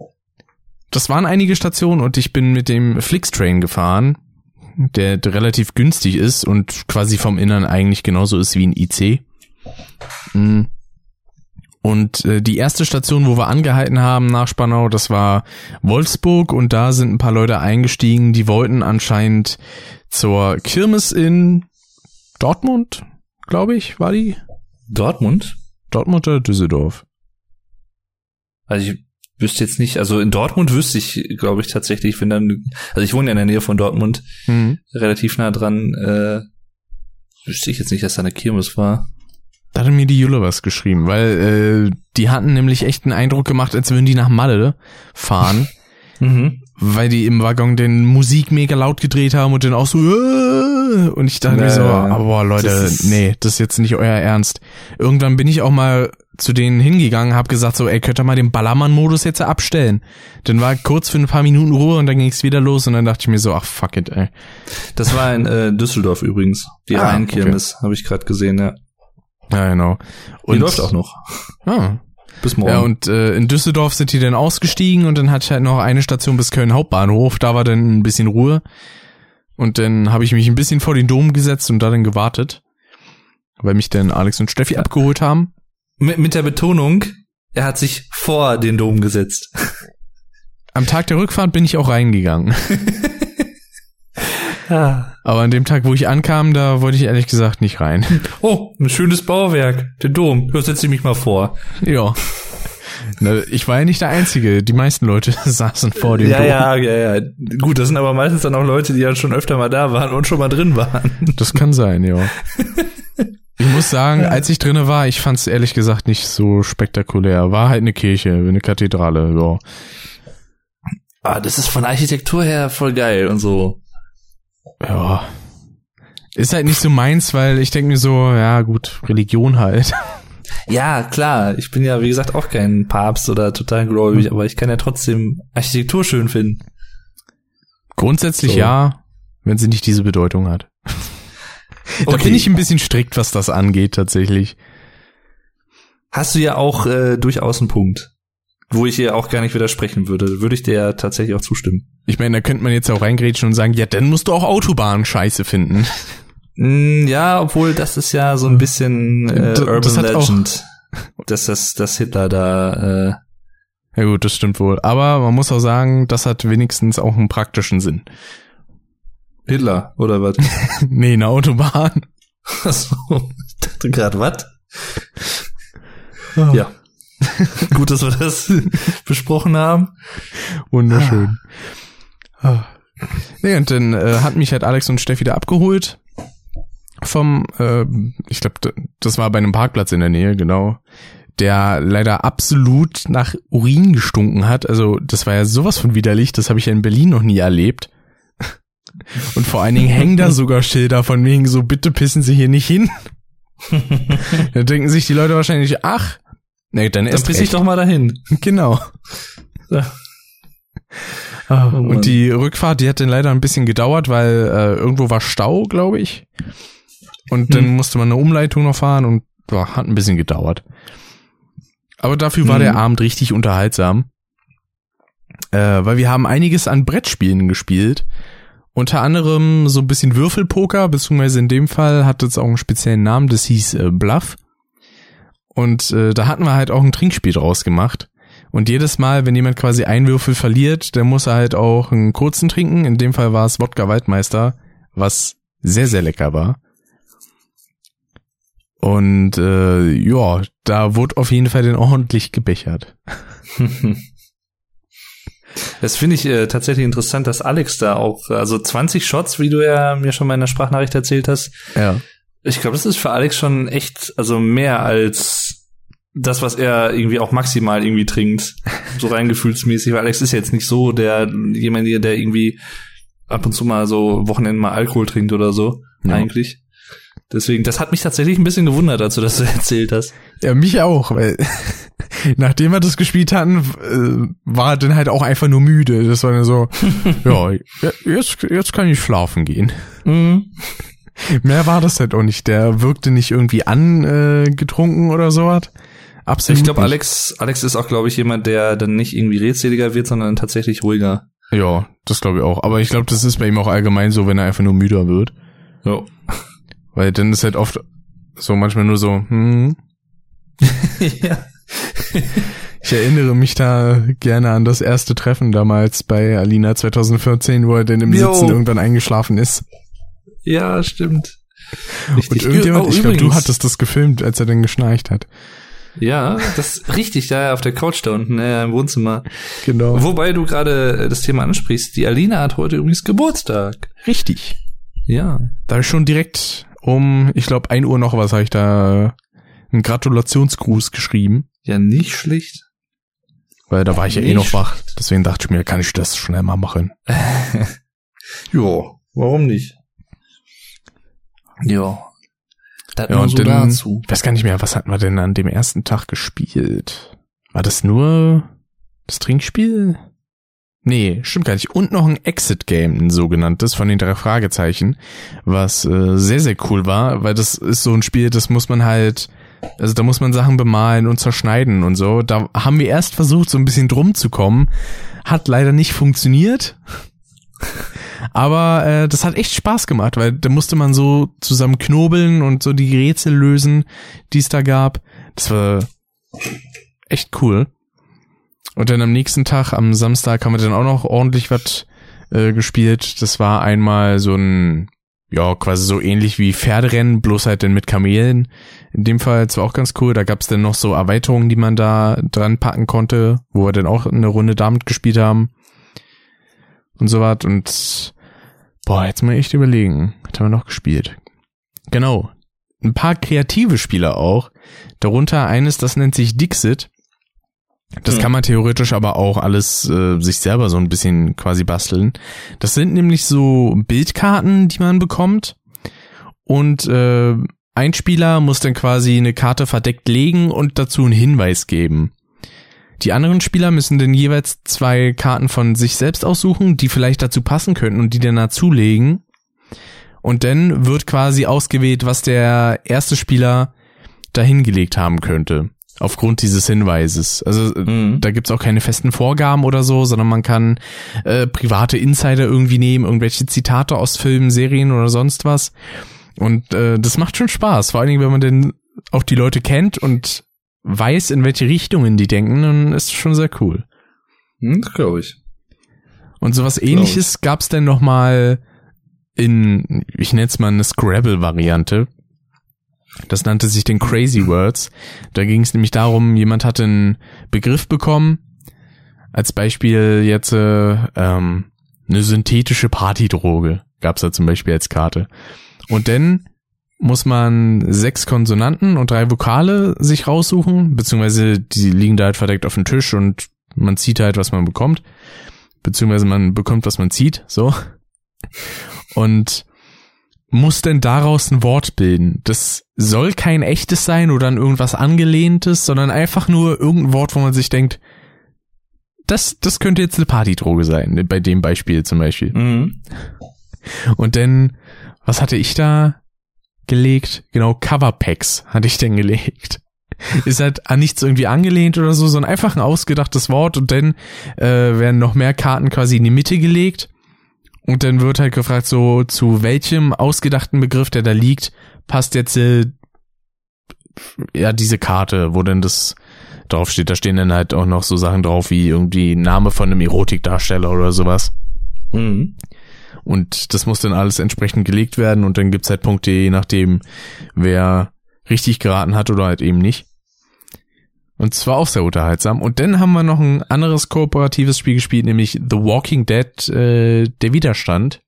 das waren einige Stationen und ich bin mit dem Flixtrain gefahren, der relativ günstig ist und quasi vom Innern eigentlich genauso ist wie ein IC. Mm. Und äh, die erste Station, wo wir angehalten haben nach Spannau, das war Wolfsburg und da sind ein paar Leute eingestiegen, die wollten anscheinend zur Kirmes in Dortmund, glaube ich, war die? Dortmund? Dortmund oder Düsseldorf? Also ich wüsste jetzt nicht, also in Dortmund wüsste ich, glaube ich, tatsächlich, wenn dann, also ich wohne ja in der Nähe von Dortmund, Hm. relativ nah dran, äh, wüsste ich jetzt nicht, dass da eine Kirmes war. Da hatte mir die Jule was geschrieben, weil äh, die hatten nämlich echt einen Eindruck gemacht, als würden die nach Malle fahren, Mhm. weil die im Waggon den Musik mega laut gedreht haben und dann auch so äh, und ich dachte mir so, aber boah, Leute, das nee, das ist jetzt nicht euer Ernst. Irgendwann bin ich auch mal zu denen hingegangen, hab gesagt so, ey, könnt ihr mal den Ballermann-Modus jetzt abstellen? Dann war kurz für ein paar Minuten Ruhe und dann ging's wieder los und dann dachte ich mir so, ach fuck it, ey. Das war in äh, Düsseldorf übrigens. Die Ah, Rheinkirmes, habe ich gerade gesehen, ja. Ja, genau. Die läuft auch noch. Ah, Bis morgen. Ja, und äh, in Düsseldorf sind die dann ausgestiegen und dann hatte ich halt noch eine Station bis Köln Hauptbahnhof. Da war dann ein bisschen Ruhe. Und dann habe ich mich ein bisschen vor den Dom gesetzt und da dann gewartet. Weil mich dann Alex und Steffi abgeholt haben. mit, mit der Betonung, er hat sich vor den Dom gesetzt. Am Tag der Rückfahrt bin ich auch reingegangen. Ja. Aber an dem Tag, wo ich ankam, da wollte ich ehrlich gesagt nicht rein. Oh, ein schönes Bauwerk, der Dom. Ja, setz dich mich mal vor. ja. Ich war ja nicht der Einzige. Die meisten Leute saßen vor dem ja, Dom. ja, ja, ja. Gut, das sind aber meistens dann auch Leute, die ja schon öfter mal da waren und schon mal drin waren. Das kann sein, ja. Ich muss sagen, als ich drinne war, ich fand es ehrlich gesagt nicht so spektakulär. War halt eine Kirche, eine Kathedrale, ja. Ah, das ist von Architektur her voll geil und so. Ja. Ist halt nicht so meins, weil ich denke mir so, ja gut, Religion halt. Ja, klar. Ich bin ja, wie gesagt, auch kein Papst oder total gläubig, Hm. aber ich kann ja trotzdem Architektur schön finden. Grundsätzlich So. ja, wenn sie nicht diese Bedeutung hat. Da Okay. bin ich ein bisschen strikt, was das angeht, tatsächlich. Hast du ja auch äh, durchaus einen Punkt, wo ich ihr auch gar nicht widersprechen würde. Würde ich dir ja tatsächlich auch zustimmen. Ich meine, da könnte man jetzt auch reingrätschen und sagen, ja, dann musst du auch Autobahnen scheiße finden. Mm, ja, obwohl das ist ja so ein bisschen äh, Urban das hat auch- Legend, dass das, dass Hitler da. Äh, Ja gut, das stimmt wohl. Aber man muss auch sagen, das hat wenigstens auch einen praktischen Sinn. Hitler oder was? nee, eine Autobahn. Achso, ich dachte gerade was? Ja. Gut, dass wir das besprochen haben. Wunderschön. Ah. Nee, und dann äh, hat mich halt Alex und Steffi da abgeholt vom, äh, ich glaube, das war bei einem Parkplatz in der Nähe, genau, der leider absolut nach Urin gestunken hat. Also das war ja sowas von widerlich, das habe ich ja in Berlin noch nie erlebt. Und vor allen Dingen hängen da sogar Schilder von wegen so, bitte pissen Sie hier nicht hin. da denken sich die Leute wahrscheinlich, ach, nee, dann Dann ist piss ich doch mal dahin. Genau. Ja. Ah, Oh und die Rückfahrt, die hat dann leider ein bisschen gedauert, weil äh, irgendwo war Stau, glaube ich. Und dann Hm. musste man eine Umleitung noch fahren und boah, hat ein bisschen gedauert. Aber dafür war Hm. der Abend richtig unterhaltsam. Äh, weil wir haben einiges an Brettspielen gespielt. Unter anderem so ein bisschen Würfelpoker, beziehungsweise in dem Fall hat es auch einen speziellen Namen, das hieß äh, Bluff. Und äh, da hatten wir halt auch ein Trinkspiel draus gemacht. Und jedes Mal, wenn jemand quasi einen Würfel verliert, dann muss er halt auch einen kurzen trinken. In dem Fall war es Wodka Waldmeister, was sehr, sehr lecker war. Und äh, ja, da wurde auf jeden Fall dann ordentlich gebechert. Das finde ich äh, tatsächlich interessant, dass Alex da auch, also 20 Shots, wie du ja mir schon mal in der Sprachnachricht erzählt hast. Ja. Ich glaube, das ist für Alex schon echt, also mehr als das, was er irgendwie auch maximal irgendwie trinkt. So rein gefühlsmäßig, weil Alex ist jetzt nicht so der, jemand, der irgendwie ab und zu mal so Wochenenden mal Alkohol trinkt oder so, Ja. eigentlich. Deswegen, das hat mich tatsächlich ein bisschen gewundert, als du das so erzählt hast. Ja, mich auch, weil nachdem wir das gespielt hatten, äh, war er dann halt auch einfach nur müde. Das war dann so, ja, jetzt, jetzt kann ich schlafen gehen. Mhm. Mehr war das halt auch nicht. Der wirkte nicht irgendwie angetrunken äh, getrunken oder sowas. Absolut. Ich glaube. Alex, Alex ist auch, glaube ich, jemand, der dann nicht irgendwie redseliger wird, sondern tatsächlich ruhiger. Ja, das glaube ich auch. Aber ich glaube, das ist bei ihm auch allgemein so, wenn er einfach nur müder wird. Ja. Weil dann ist halt oft so manchmal nur so, hm. ja. Ich erinnere mich da gerne an das erste Treffen damals bei Alina 2014, wo er dann im Jo. Sitzen irgendwann eingeschlafen ist. Ja, stimmt. Und Richtig. irgendjemand, Oh, ich glaube, du hattest das gefilmt, als er dann geschnarcht hat. Ja, das ist richtig, da auf der Couch da unten, äh, im Wohnzimmer. Genau. Wobei du gerade äh, das Thema ansprichst, die Alina hat heute übrigens Geburtstag. Richtig. Ja. Da hab ich schon direkt um, ich glaube, ein Uhr noch was, habe ich da einen Gratulationsgruß geschrieben. Ja, nicht schlecht. Weil da war ich ja eh noch wach. Deswegen dachte ich mir, kann ich das schnell mal machen. Ja, warum nicht? Ja. Das Ja, nur und so dann, dazu. ich weiß gar nicht mehr, was hatten wir denn an dem ersten Tag gespielt? War das nur das Trinkspiel? Nee, stimmt gar nicht. Und noch ein Exit-Game, ein sogenanntes, von den drei Fragezeichen, was äh, sehr, sehr cool war, weil das ist so ein Spiel, das muss man halt, also da muss man Sachen bemalen und zerschneiden und so. Da haben wir erst versucht, so ein bisschen drum zu kommen. Hat leider nicht funktioniert. Aber äh, das hat echt Spaß gemacht, weil da musste man so zusammen knobeln und so die Rätsel lösen, die es da gab. Das war echt cool. Und dann am nächsten Tag, am Samstag, haben wir dann auch noch ordentlich was äh, gespielt. Das war einmal so ein, ja, quasi so ähnlich wie Pferderennen, bloß halt dann mit Kamelen. In dem Fall, das war auch ganz cool. Da gab's dann noch so Erweiterungen, die man da dran packen konnte, wo wir dann auch eine Runde damit gespielt haben. Und so was. Und boah, jetzt mal echt überlegen. Was haben wir noch gespielt? Genau. ein paar kreative Spieler auch. Darunter eines, das nennt sich Dixit. Das Hm. kann man theoretisch aber auch alles äh, sich selber so ein bisschen quasi basteln. Das sind nämlich so Bildkarten, die man bekommt. Und äh, ein Spieler muss dann quasi eine Karte verdeckt legen und dazu einen Hinweis geben. Die anderen Spieler müssen dann jeweils zwei Karten von sich selbst aussuchen, die vielleicht dazu passen könnten und die dann dazulegen. Und dann wird quasi ausgewählt, was der erste Spieler dahingelegt haben könnte. Aufgrund dieses Hinweises. Also äh, Mhm. da gibt's auch keine festen Vorgaben oder so, sondern man kann äh, private Insider irgendwie nehmen, irgendwelche Zitate aus Filmen, Serien oder sonst was. Und äh, das macht schon Spaß. Vor allen Dingen, wenn man denn auch die Leute kennt und weiß, in welche Richtungen die denken, dann ist es schon sehr cool. Hm, glaube ich. Und sowas ähnliches gab's denn noch mal in, ich nenne es mal eine Scrabble-Variante. Das nannte sich den Crazy Words. Da ging es nämlich darum, jemand hatte einen Begriff bekommen. Als Beispiel jetzt äh, ähm, eine synthetische Partydroge gab's da zum Beispiel als Karte. Und dann muss man sechs Konsonanten und drei Vokale sich raussuchen, beziehungsweise die liegen da halt verdeckt auf dem Tisch und man zieht halt, was man bekommt. Beziehungsweise man bekommt, was man zieht, so. Und muss denn daraus ein Wort bilden. Das soll kein echtes sein oder an irgendwas angelehntes, sondern einfach nur irgendein Wort, wo man sich denkt, das, das könnte jetzt eine Partydroge sein, bei dem Beispiel zum Beispiel. Mhm. Und dann, was hatte ich da gelegt? Genau, Coverpacks hatte ich denn gelegt. Ist halt an nichts irgendwie angelehnt oder so, sondern einfach ein ausgedachtes Wort und dann äh, werden noch mehr Karten quasi in die Mitte gelegt. Und dann wird halt gefragt, so zu welchem ausgedachten Begriff, der da liegt, passt jetzt äh, ja diese Karte, wo denn das drauf steht. Da stehen dann halt auch noch so Sachen drauf wie irgendwie Name von einem Erotikdarsteller oder sowas. Mhm. Und das muss dann alles entsprechend gelegt werden und dann gibt's halt Punkte, je nachdem, wer richtig geraten hat oder halt eben nicht. Und zwar auch sehr unterhaltsam. Und dann haben wir noch ein anderes kooperatives Spiel gespielt, nämlich The Walking Dead, äh, der Widerstand.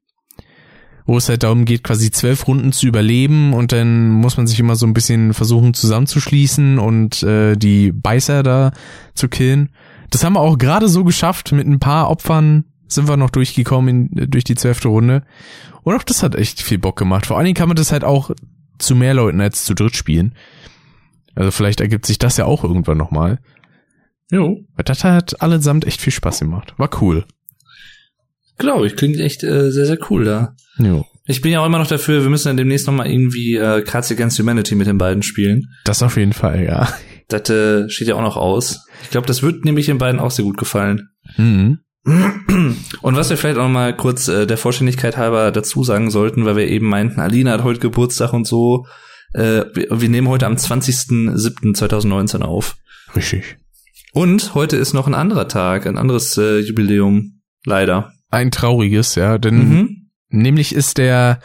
Wo es halt darum geht, quasi zwölf Runden zu überleben und dann muss man sich immer so ein bisschen versuchen zusammenzuschließen und äh, die Beißer da zu killen. Das haben wir auch gerade so geschafft. Mit ein paar Opfern sind wir noch durchgekommen in, durch die zwölfte Runde. Und auch das hat echt viel Bock gemacht. Vor allen Dingen kann man das halt auch zu mehr Leuten als zu dritt spielen. Also vielleicht ergibt sich das ja auch irgendwann nochmal. Jo, Weil das hat allesamt echt viel Spaß gemacht. War cool. glaube ich. Klingt echt äh, sehr, sehr cool da. Jo. Ich bin ja auch immer noch dafür, wir müssen dann demnächst noch mal irgendwie äh, Cards Against Humanity mit den beiden spielen. Das auf jeden Fall, ja. Das äh, steht ja auch noch aus. Ich glaube, das wird nämlich den beiden auch sehr gut gefallen. Mhm. Und was wir vielleicht auch noch mal kurz äh, der Vollständigkeit halber dazu sagen sollten, weil wir eben meinten, Alina hat heute Geburtstag und so. Äh, wir, wir nehmen heute am 20.07.2019 auf. Richtig. Und heute ist noch ein anderer Tag, ein anderes äh, Jubiläum. Leider. Ein trauriges, ja, denn Mhm. nämlich ist der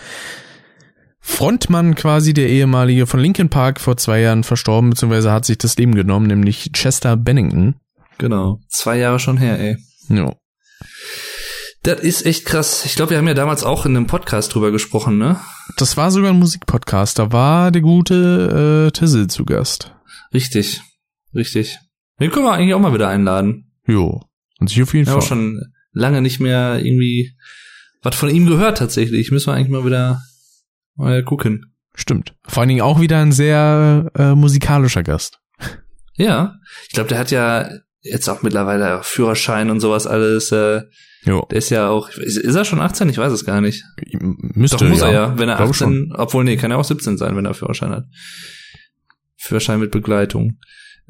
Frontmann quasi der ehemalige von Linkin Park vor zwei Jahren verstorben, beziehungsweise hat sich das Leben genommen, nämlich Chester Bennington. Genau. Zwei Jahre schon her, ey. Ja. Das ist echt krass. Ich glaube, wir haben ja damals auch in einem Podcast drüber gesprochen, ne? Das war sogar ein Musikpodcast, da war der gute äh, Tizzle zu Gast. Richtig. Richtig. Den können wir eigentlich auch mal wieder einladen. Jo. Und sich auf jeden Fall. auch schon lange nicht mehr irgendwie was von ihm gehört tatsächlich. Müssen wir eigentlich mal wieder mal gucken. Stimmt. Vor allen Dingen auch wieder ein sehr äh, musikalischer Gast. Ja. Ich glaube, der hat ja jetzt auch mittlerweile Führerschein und sowas alles. Äh, Jo. der ist ja auch, ist, ist er schon 18? Ich weiß es gar nicht. Müsste Doch muss er ja, wenn er Glaub 18, obwohl nee, kann er auch 17 sein, wenn er Führerschein hat. Führerschein mit Begleitung.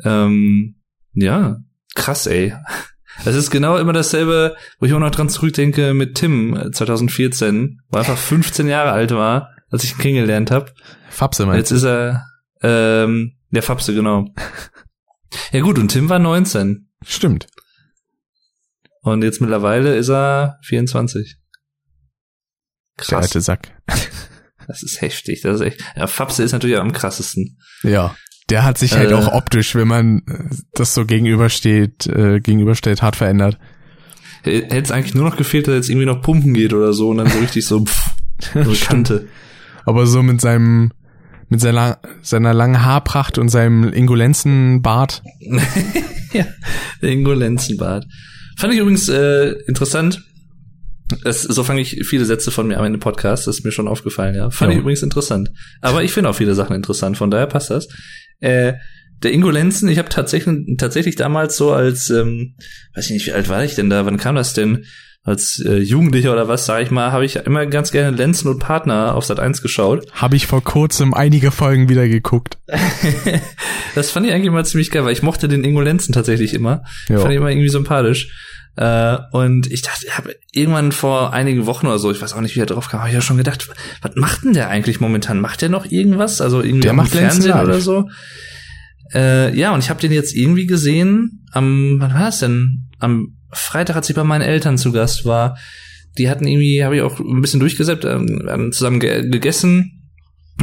Ähm, ja, krass, ey. Das ist genau immer dasselbe, wo ich auch noch dran zurückdenke mit Tim äh, 2014, wo er einfach 15 Jahre alt war, als ich ihn kennengelernt habe. Fabse meinst Jetzt ist er ähm, der Fapse, genau. Ja gut, und Tim war 19 du? Stimmt. und jetzt mittlerweile ist er 24. Der Krass, alte Sack. das ist heftig, das ist echt. Ja, Fapse ist natürlich am krassesten. Ja. Der hat sich halt Äh. auch optisch, wenn man äh, das so gegenübersteht, äh, gegenüberstellt, hart verändert. Hätte es eigentlich nur noch gefehlt, dass er jetzt irgendwie noch pumpen geht oder so und dann so richtig so, pff, so. Kante. Aber so mit seinem Mit seiner, seiner langen Haarpracht und seinem Ingolenzenbart. ja, der Ingolenzenbart. Fand ich übrigens äh, interessant. Es, so fange ich viele Sätze von mir am Ende Podcast, das ist mir schon aufgefallen, ja. Fand Ja. ich übrigens interessant. Aber ich finde auch viele Sachen interessant, von daher passt das. Äh, der Ingo Lenzen, ich habe tatsächlich, tatsächlich damals so als, ähm, weiß ich nicht, wie alt war ich denn da, wann kam das denn? Als äh, Jugendlicher oder was, sag ich mal, habe ich immer ganz gerne Lenzen und Partner auf Sat 1 geschaut. Habe ich vor kurzem einige Folgen wieder geguckt. das fand ich eigentlich immer ziemlich geil, weil ich mochte den Ingo Lenzen tatsächlich immer. Ja. Fand ich immer irgendwie sympathisch. Äh, und ich dachte, ich habe irgendwann vor einigen Wochen oder so, ich weiß auch nicht, wie er drauf kam, habe ich ja schon gedacht, was macht denn der eigentlich momentan? Macht der noch irgendwas? Also irgendwie Der macht Fernsehen live. oder so? Äh, ja, und ich habe den jetzt irgendwie gesehen, am, wann war das denn? Am Freitag, als ich bei meinen Eltern zu Gast war. Die hatten irgendwie, habe ich auch ein bisschen durchgesäppt, ähm, haben zusammen ge gegessen.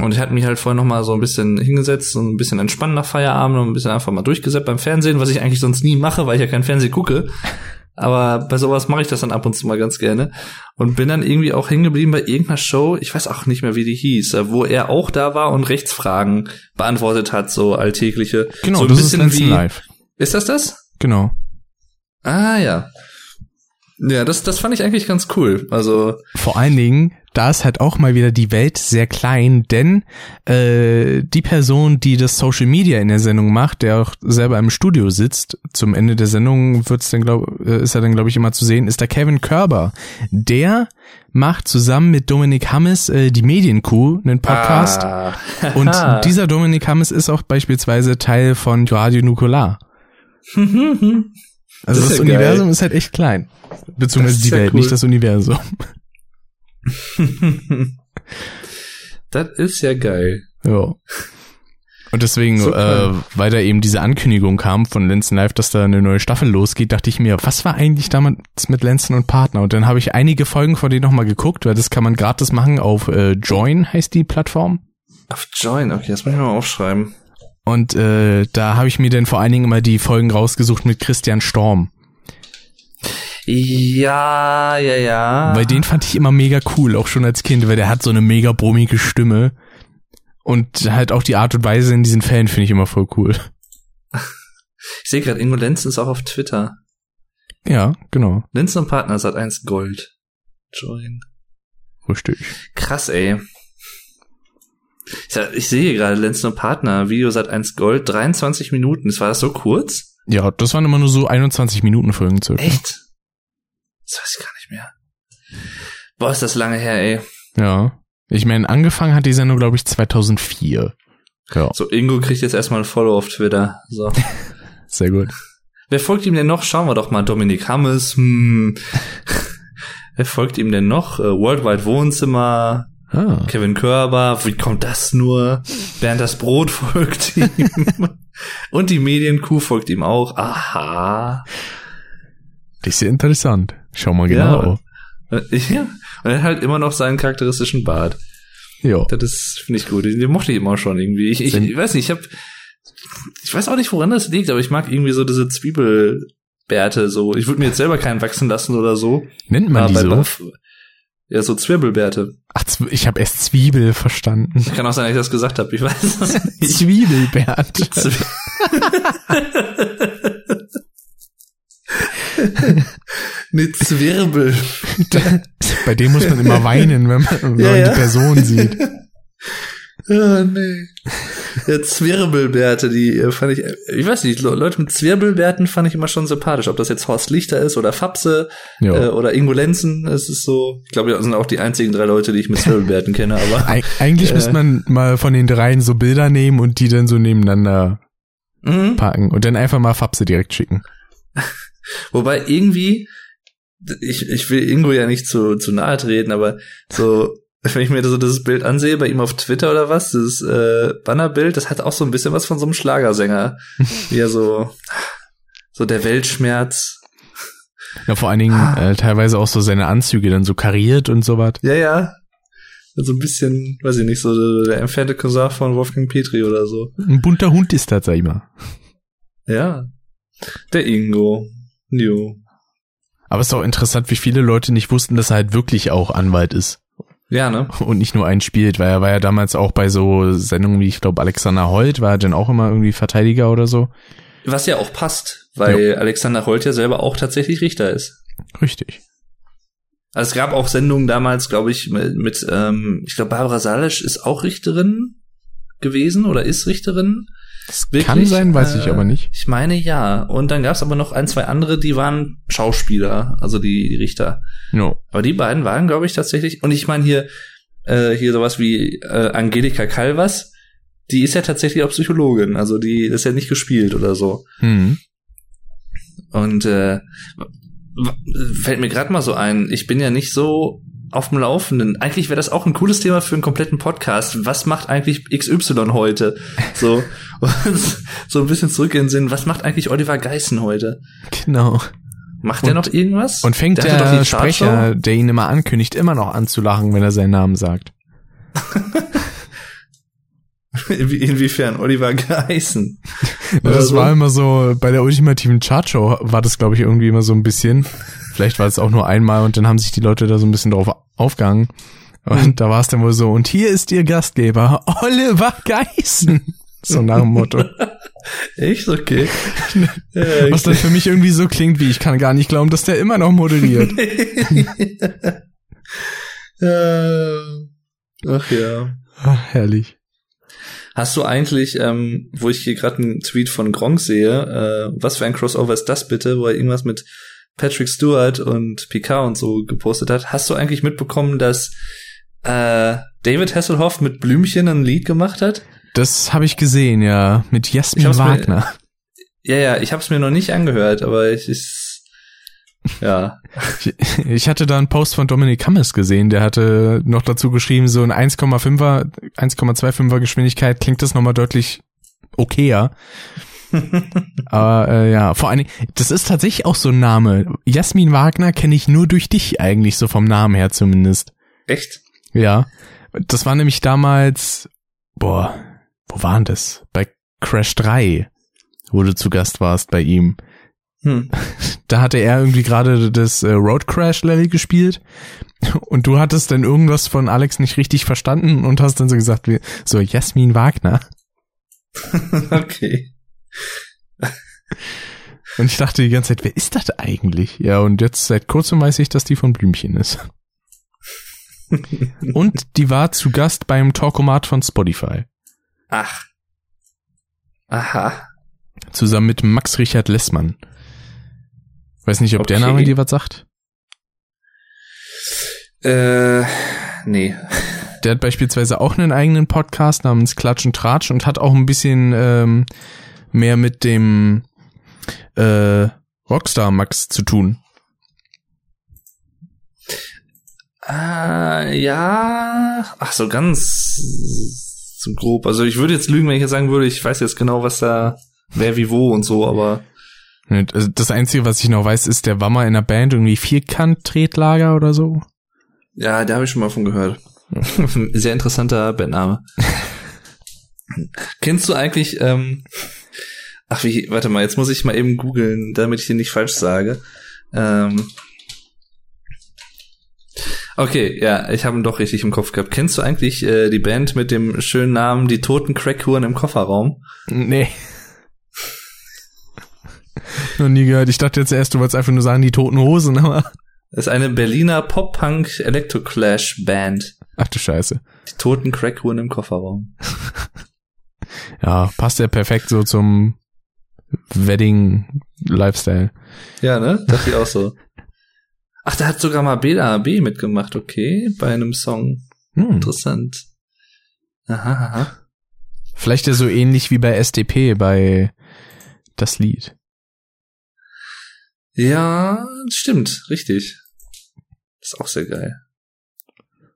Und ich hatte mich halt vorher noch mal so ein bisschen hingesetzt und ein bisschen entspannt nach Feierabend und ein bisschen einfach mal durchgesäppt beim Fernsehen, was ich eigentlich sonst nie mache, weil ich ja kein Fernsehen gucke. Aber bei sowas mache ich das dann ab und zu mal ganz gerne. Und bin dann irgendwie auch hängen geblieben bei irgendeiner Show, ich weiß auch nicht mehr, wie die hieß, äh, wo er auch da war und Rechtsfragen beantwortet hat, so alltägliche. Genau, so ein das ist bisschen Lenzen wie, live. Ist das das? Genau. Ah, ja. Ja, das, das fand ich eigentlich ganz cool. Also, Vor allen Dingen, da ist halt auch mal wieder die Welt sehr klein, denn äh, die Person, die das Social Media in der Sendung macht, der auch selber im Studio sitzt, zum Ende der Sendung wird's dann glaub, äh, ist er dann glaube ich immer zu sehen, ist der Kevin Körber. Der macht zusammen mit Dominik Hammes äh, die Medienkuh, einen Podcast. Ah. Und dieser Dominik Hammes ist auch beispielsweise Teil von Radio Nukular. Also Das das, ja Universum geil. ist halt echt klein. Beziehungsweise Das ist die ja Welt, cool. nicht das Universum. das ist ja geil. Ja. Und deswegen, äh, weil da eben diese Ankündigung kam von Lenzen Live, dass da eine neue Staffel losgeht, dachte ich mir, was war eigentlich damals mit Lenzen und Partner? Und dann habe ich einige Folgen von denen nochmal geguckt, weil das kann man gratis machen auf äh, Join, heißt die Plattform. Auf Join, okay, das muss ich mal aufschreiben. Und äh, da habe ich mir dann vor allen Dingen immer die Folgen rausgesucht mit Christian Storm. Ja, ja, ja. Weil den fand ich immer mega cool, auch schon als Kind, weil der hat so eine mega brummige Stimme. Und halt auch die Art und Weise in diesen Fällen finde ich immer voll cool. Ich sehe gerade, Ingo Lenzen ist auch auf Twitter. Ja, genau. Lenzen und Partner hat eins Gold. Join. Richtig. Krass, ey. Ich, ich sehe gerade Lenzen und Partner, Video seit 1 Gold, 23 Minuten. Das war das so kurz? Ja, das waren immer nur so 21 Minuten Folgen circa. Echt? Das weiß ich gar nicht mehr. Boah, ist das lange her, ey. Ja. Ich meine, angefangen hat die Sendung, glaube ich, 2004. Ja, So, Ingo kriegt jetzt erstmal ein Follow auf Twitter. So. sehr gut. Wer folgt ihm denn noch? Schauen wir doch mal. Dominik Hammes. Hm. Wer folgt ihm denn noch? Äh, Worldwide Wohnzimmer. Ah. Kevin Körber. Wie kommt das nur? Bernd das Brot folgt ihm. Und die Medienkuh folgt ihm auch. Aha. Das ist ja interessant. Schau mal genau. Äh, Ja. Und er hat halt immer noch seinen charakteristischen Bart. Ja. Das finde ich gut. Den, mochte ich immer schon irgendwie. Ich, ich, ich weiß nicht, ich habe, ich weiß auch nicht, woran das liegt, aber ich mag irgendwie so diese Zwiebelbärte so. Ich würde mir jetzt selber keinen wachsen lassen oder so. Nennt man die Aber so? Ja, so Zwirbelbärte. Ach, ich habe erst Zwiebel verstanden. Kann auch sein, dass ich das gesagt habe. Ich weiß es nicht. Zwiebelbert. Zw- Eine Zwirbel. Bei dem muss man immer weinen, wenn man, wenn Ja, man ja. die Person sieht. Ah, nee. Ja, Zwirbelbärte, die äh, fand ich, äh, ich weiß nicht, Le- Leute mit Zwirbelbärten fand ich immer schon sympathisch. Ob das jetzt Horst Lichter ist oder Fapse äh, oder Ingo Lenzen, es ist so, ich glaube, das sind auch die einzigen drei Leute, die ich mit Zwirbelbärten kenne, aber Eig eigentlich Äh. müsste man mal von den dreien so Bilder nehmen und die dann so nebeneinander mhm. packen und dann einfach mal Fapse direkt schicken. Wobei irgendwie, ich, ich will Ingo ja nicht zu, zu nahe treten, aber so, wenn ich mir so dieses Bild ansehe, bei ihm auf Twitter oder was, dieses äh, Bannerbild, das hat auch so ein bisschen was von so einem Schlagersänger. Wie er so, so der Weltschmerz. Ja, vor allen Dingen Ah. äh, teilweise auch so seine Anzüge dann so kariert und so was. Ja, ja. So ein bisschen, weiß ich nicht, so der entfernte Cousin von Wolfgang Petri oder so. Ein bunter Hund ist das, sag ich mal. Ja. Der Ingo. Jo. Aber es ist auch interessant, wie viele Leute nicht wussten, dass er halt wirklich auch Anwalt ist. Ja, ne? Und nicht nur einen spielt, weil er war ja damals auch bei so Sendungen wie, ich glaube, Alexander Holt, war er dann auch immer irgendwie Verteidiger oder so. Was ja auch passt, weil Ja. Alexander Holt ja selber auch tatsächlich Richter ist. Richtig. Also es gab auch Sendungen damals, glaube ich, mit, mit ähm, ich glaube, Barbara Salisch ist auch Richterin gewesen oder ist Richterin. Wirklich? kann sein, weiß ich Äh, aber nicht. Ich meine ja. Und dann gab es aber noch ein, zwei andere, die waren Schauspieler, also die, die Richter. No. Aber die beiden waren, glaube ich, tatsächlich. Und ich meine hier, äh, hier sowas wie äh, Angelika Calvas, die ist ja tatsächlich auch Psychologin, also die ist ja nicht gespielt oder so. Hm. Und äh, fällt mir gerade mal so ein, ich bin ja nicht so auf dem Laufenden. Eigentlich wäre das auch ein cooles Thema für einen kompletten Podcast. Was macht eigentlich XY heute? So, so ein bisschen zurück in den Sinn. Was macht eigentlich Oliver Geissen heute? Genau. Macht der Und- noch irgendwas? Und fängt der, Chartshow. Sprecher, der ihn immer ankündigt, immer noch an zu lachen, wenn er seinen Namen sagt. Inwie- Inwiefern Oliver Geissen? Das so? war immer so, bei der ultimativen Chartshow war das, glaube ich, irgendwie immer so ein bisschen. Vielleicht war es auch nur einmal und dann haben sich die Leute da so ein bisschen drauf aufgehangen. Und da war es dann wohl so, und hier ist ihr Gastgeber, Oliver Geissen. So nach dem Motto. Echt? Okay. Was dann für mich irgendwie so klingt, wie ich kann gar nicht glauben, dass der immer noch moderiert. Äh, Ach ja. Ah, herrlich. Hast du eigentlich, ähm, wo ich hier gerade einen Tweet von Gronk sehe, äh, was für ein Crossover ist das bitte, wo er irgendwas mit Patrick Stewart und Picard und so gepostet hat. Hast du eigentlich mitbekommen, dass äh, David Hasselhoff mit Blümchen ein Lied gemacht hat? Das habe ich gesehen, ja, mit Ich Jasmin hab's mir- Wagner. Ja, ja, ich habe es mir noch nicht angehört, aber ich ist ja. Ich, ich hatte da einen Post von Dominik Hammes gesehen, der hatte noch dazu geschrieben, so in 1,5er, 1,25er Geschwindigkeit klingt das nochmal deutlich okayer. Aber äh, ja, vor allen Dingen, das ist tatsächlich auch so ein Name. Jasmin Wagner kenne ich nur durch dich eigentlich, so vom Namen her zumindest. Echt? Ja. Das war nämlich damals, boah, wo waren das? Bei Crash 3, wo du zu Gast warst bei ihm. Hm. Da hatte er irgendwie gerade das äh, Road Crash Level gespielt und du hattest dann irgendwas von Alex nicht richtig verstanden und hast dann so gesagt, wie, so Jasmin Wagner. okay. Und ich dachte die ganze Zeit, wer ist das eigentlich? Ja, und jetzt seit kurzem weiß ich, dass die von Blümchen ist. Und die war zu Gast beim Talkomat von Spotify. Ach. Aha. Zusammen mit Max Richard Lessmann. Weiß nicht, ob der Okay. Name dir was sagt. Äh, nee. Der hat beispielsweise auch einen eigenen Podcast namens Klatsch und Tratsch und hat auch ein bisschen ähm, mehr mit dem äh, Rockstar Max zu tun. Ah, ja. Ach so, ganz so grob. Also ich würde jetzt lügen, wenn ich jetzt sagen würde, ich weiß jetzt genau, was da, wer wie wo und so, aber Das Einzige, was ich noch weiß, ist, der war mal in der Band irgendwie Vierkant-Tretlager oder so. ja, da habe ich schon mal von gehört. Sehr interessanter Bandname. Kennst du eigentlich, ähm, ach wie, warte mal, jetzt muss ich mal eben googeln, damit ich den nicht falsch sage. Ähm, okay, ja, ich habe ihn doch richtig im Kopf gehabt. Kennst du eigentlich äh, die Band mit dem schönen Namen Die toten Crackhuren im Kofferraum? Nee. Noch nie gehört. Ich dachte jetzt erst, du wolltest einfach nur sagen, die toten Hosen, aber. Das ist eine Berliner Pop-Punk-Electroclash-Band. Ach du Scheiße. Die toten Crackhuren im Kofferraum. Ja, passt ja perfekt so zum Wedding-Lifestyle. Ja, ne? Dachte ich auch so. Ach, da hat sogar mal Bela B mitgemacht, okay, bei einem Song. Hm. Interessant. Aha, aha. Vielleicht ja so ähnlich wie bei SDP bei das Lied. Ja, stimmt, richtig. Ist auch sehr geil.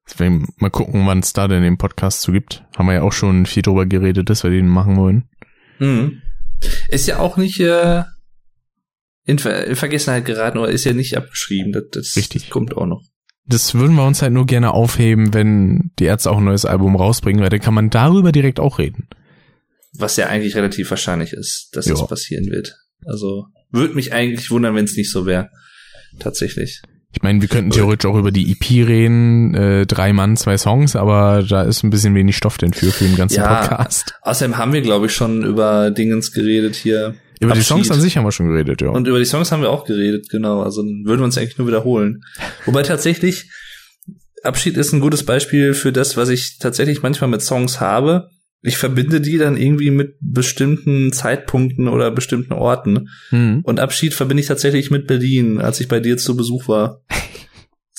Deswegen mal gucken, wann es da denn den Podcast zu gibt. Haben wir ja auch schon viel drüber geredet, dass wir den machen wollen. Mhm. Ist ja auch nicht äh, in, Ver in Vergessenheit geraten oder ist ja nicht abgeschrieben. Das, das Richtig. kommt auch noch. Das würden wir uns halt nur gerne aufheben, wenn die Ärzte auch ein neues Album rausbringen, weil dann kann man darüber direkt auch reden. Was ja eigentlich relativ wahrscheinlich ist, dass das Ja. passieren wird. Also würde mich eigentlich wundern, wenn es nicht so wäre. Tatsächlich. Ich meine, wir könnten theoretisch auch über die EP reden, äh, drei Mann, zwei Songs, aber da ist ein bisschen wenig Stoff denn für, für den ganzen Ja, Podcast. Außerdem haben wir, glaube ich, schon über Dingens geredet hier. Über die Abschied. Songs an sich haben wir schon geredet, ja. Und über die Songs haben wir auch geredet, genau. Also dann würden wir uns eigentlich nur wiederholen. Wobei tatsächlich, Abschied ist ein gutes Beispiel für das, was ich tatsächlich manchmal mit Songs habe. Ich verbinde die dann irgendwie mit bestimmten Zeitpunkten oder bestimmten Orten. Hm. Und Abschied verbinde ich tatsächlich mit Berlin, als ich bei dir zu Besuch war.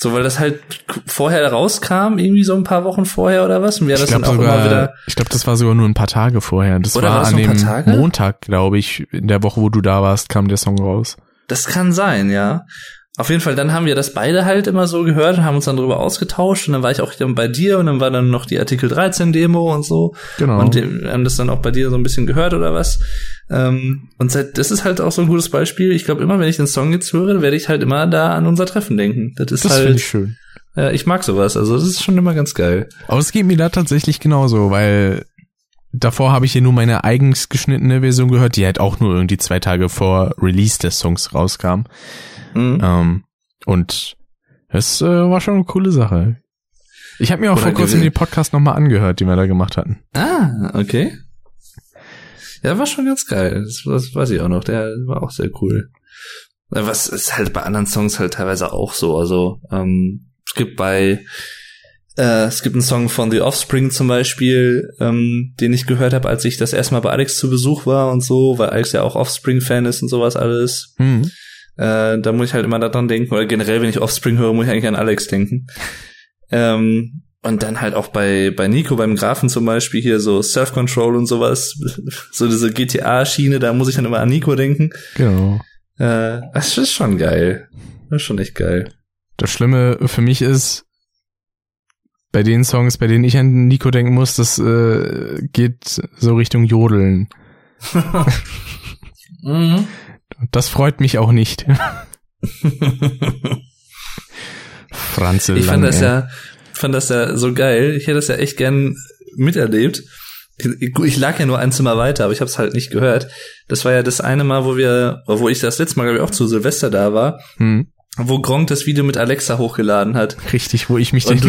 So, weil das halt vorher rauskam, irgendwie so ein paar Wochen vorher oder was. Und wir Ich das glaube dann auch immer sogar, wieder. ich glaube, das war sogar nur ein paar Tage vorher. Das Oder war an dem? Montag, glaube ich, in der Woche, wo du da warst, kam der Song raus. Das kann sein, ja. Auf jeden Fall, dann haben wir das beide halt immer so gehört und haben uns dann darüber ausgetauscht und dann war ich auch dann bei dir und dann war dann noch die Artikel 13 Demo und so Genau. und wir haben das dann auch bei dir so ein bisschen gehört oder was. Ähm, und seit, das ist halt auch so ein gutes Beispiel. Ich glaube immer, wenn ich den Song jetzt höre, werde ich halt immer da an unser Treffen denken. Das ist das finde halt, ich schön. äh, ich mag sowas. Also das ist schon immer ganz geil. Aber es geht mir da tatsächlich genauso, weil davor habe ich ja nur meine eigens geschnittene Version gehört, die halt auch nur irgendwie zwei Tage vor Release des Songs rauskam. Mhm. Ähm, und es äh, war schon eine coole Sache. Ich habe mir auch Oder vor kurzem den Podcast nochmal angehört, den wir da gemacht hatten. Ah, okay. Ja, war schon ganz geil. Das, das weiß ich auch noch. Der war auch sehr cool. Äh, Was ist halt bei anderen Songs halt teilweise auch so. Also ähm, es gibt bei äh, es gibt einen Song von The Offspring zum Beispiel, ähm, den ich gehört habe, als ich das erste Mal bei Alex zu Besuch war und so, weil Alex ja auch Offspring-Fan ist und sowas alles. Hm. Äh, da muss ich halt immer daran denken, oder generell, wenn ich Offspring höre, muss ich eigentlich an Alex denken. Ähm, und dann halt auch bei, bei Nico, beim Grafen zum Beispiel, hier so Self-Control und sowas, so diese GTA-Schiene, da muss ich dann immer an Nico denken. Genau. Äh, das ist schon geil. Das ist schon echt geil. Das Schlimme für mich ist, bei den Songs, bei denen ich an Nico denken muss, das äh, geht so Richtung Jodeln. Mhm. Und das freut mich auch nicht. Franze Ich fand Lang, das ey. ja, fand das ja so geil. Ich hätte das ja echt gern miterlebt. Ich, lag ja nur ein Zimmer weiter, aber ich habe es halt nicht gehört. Das war ja das eine Mal, wo wir, wo ich das letzte Mal glaube ich auch zu Silvester da war, Hm. wo Gronk das Video mit Alexa hochgeladen hat. Richtig, wo ich mich das,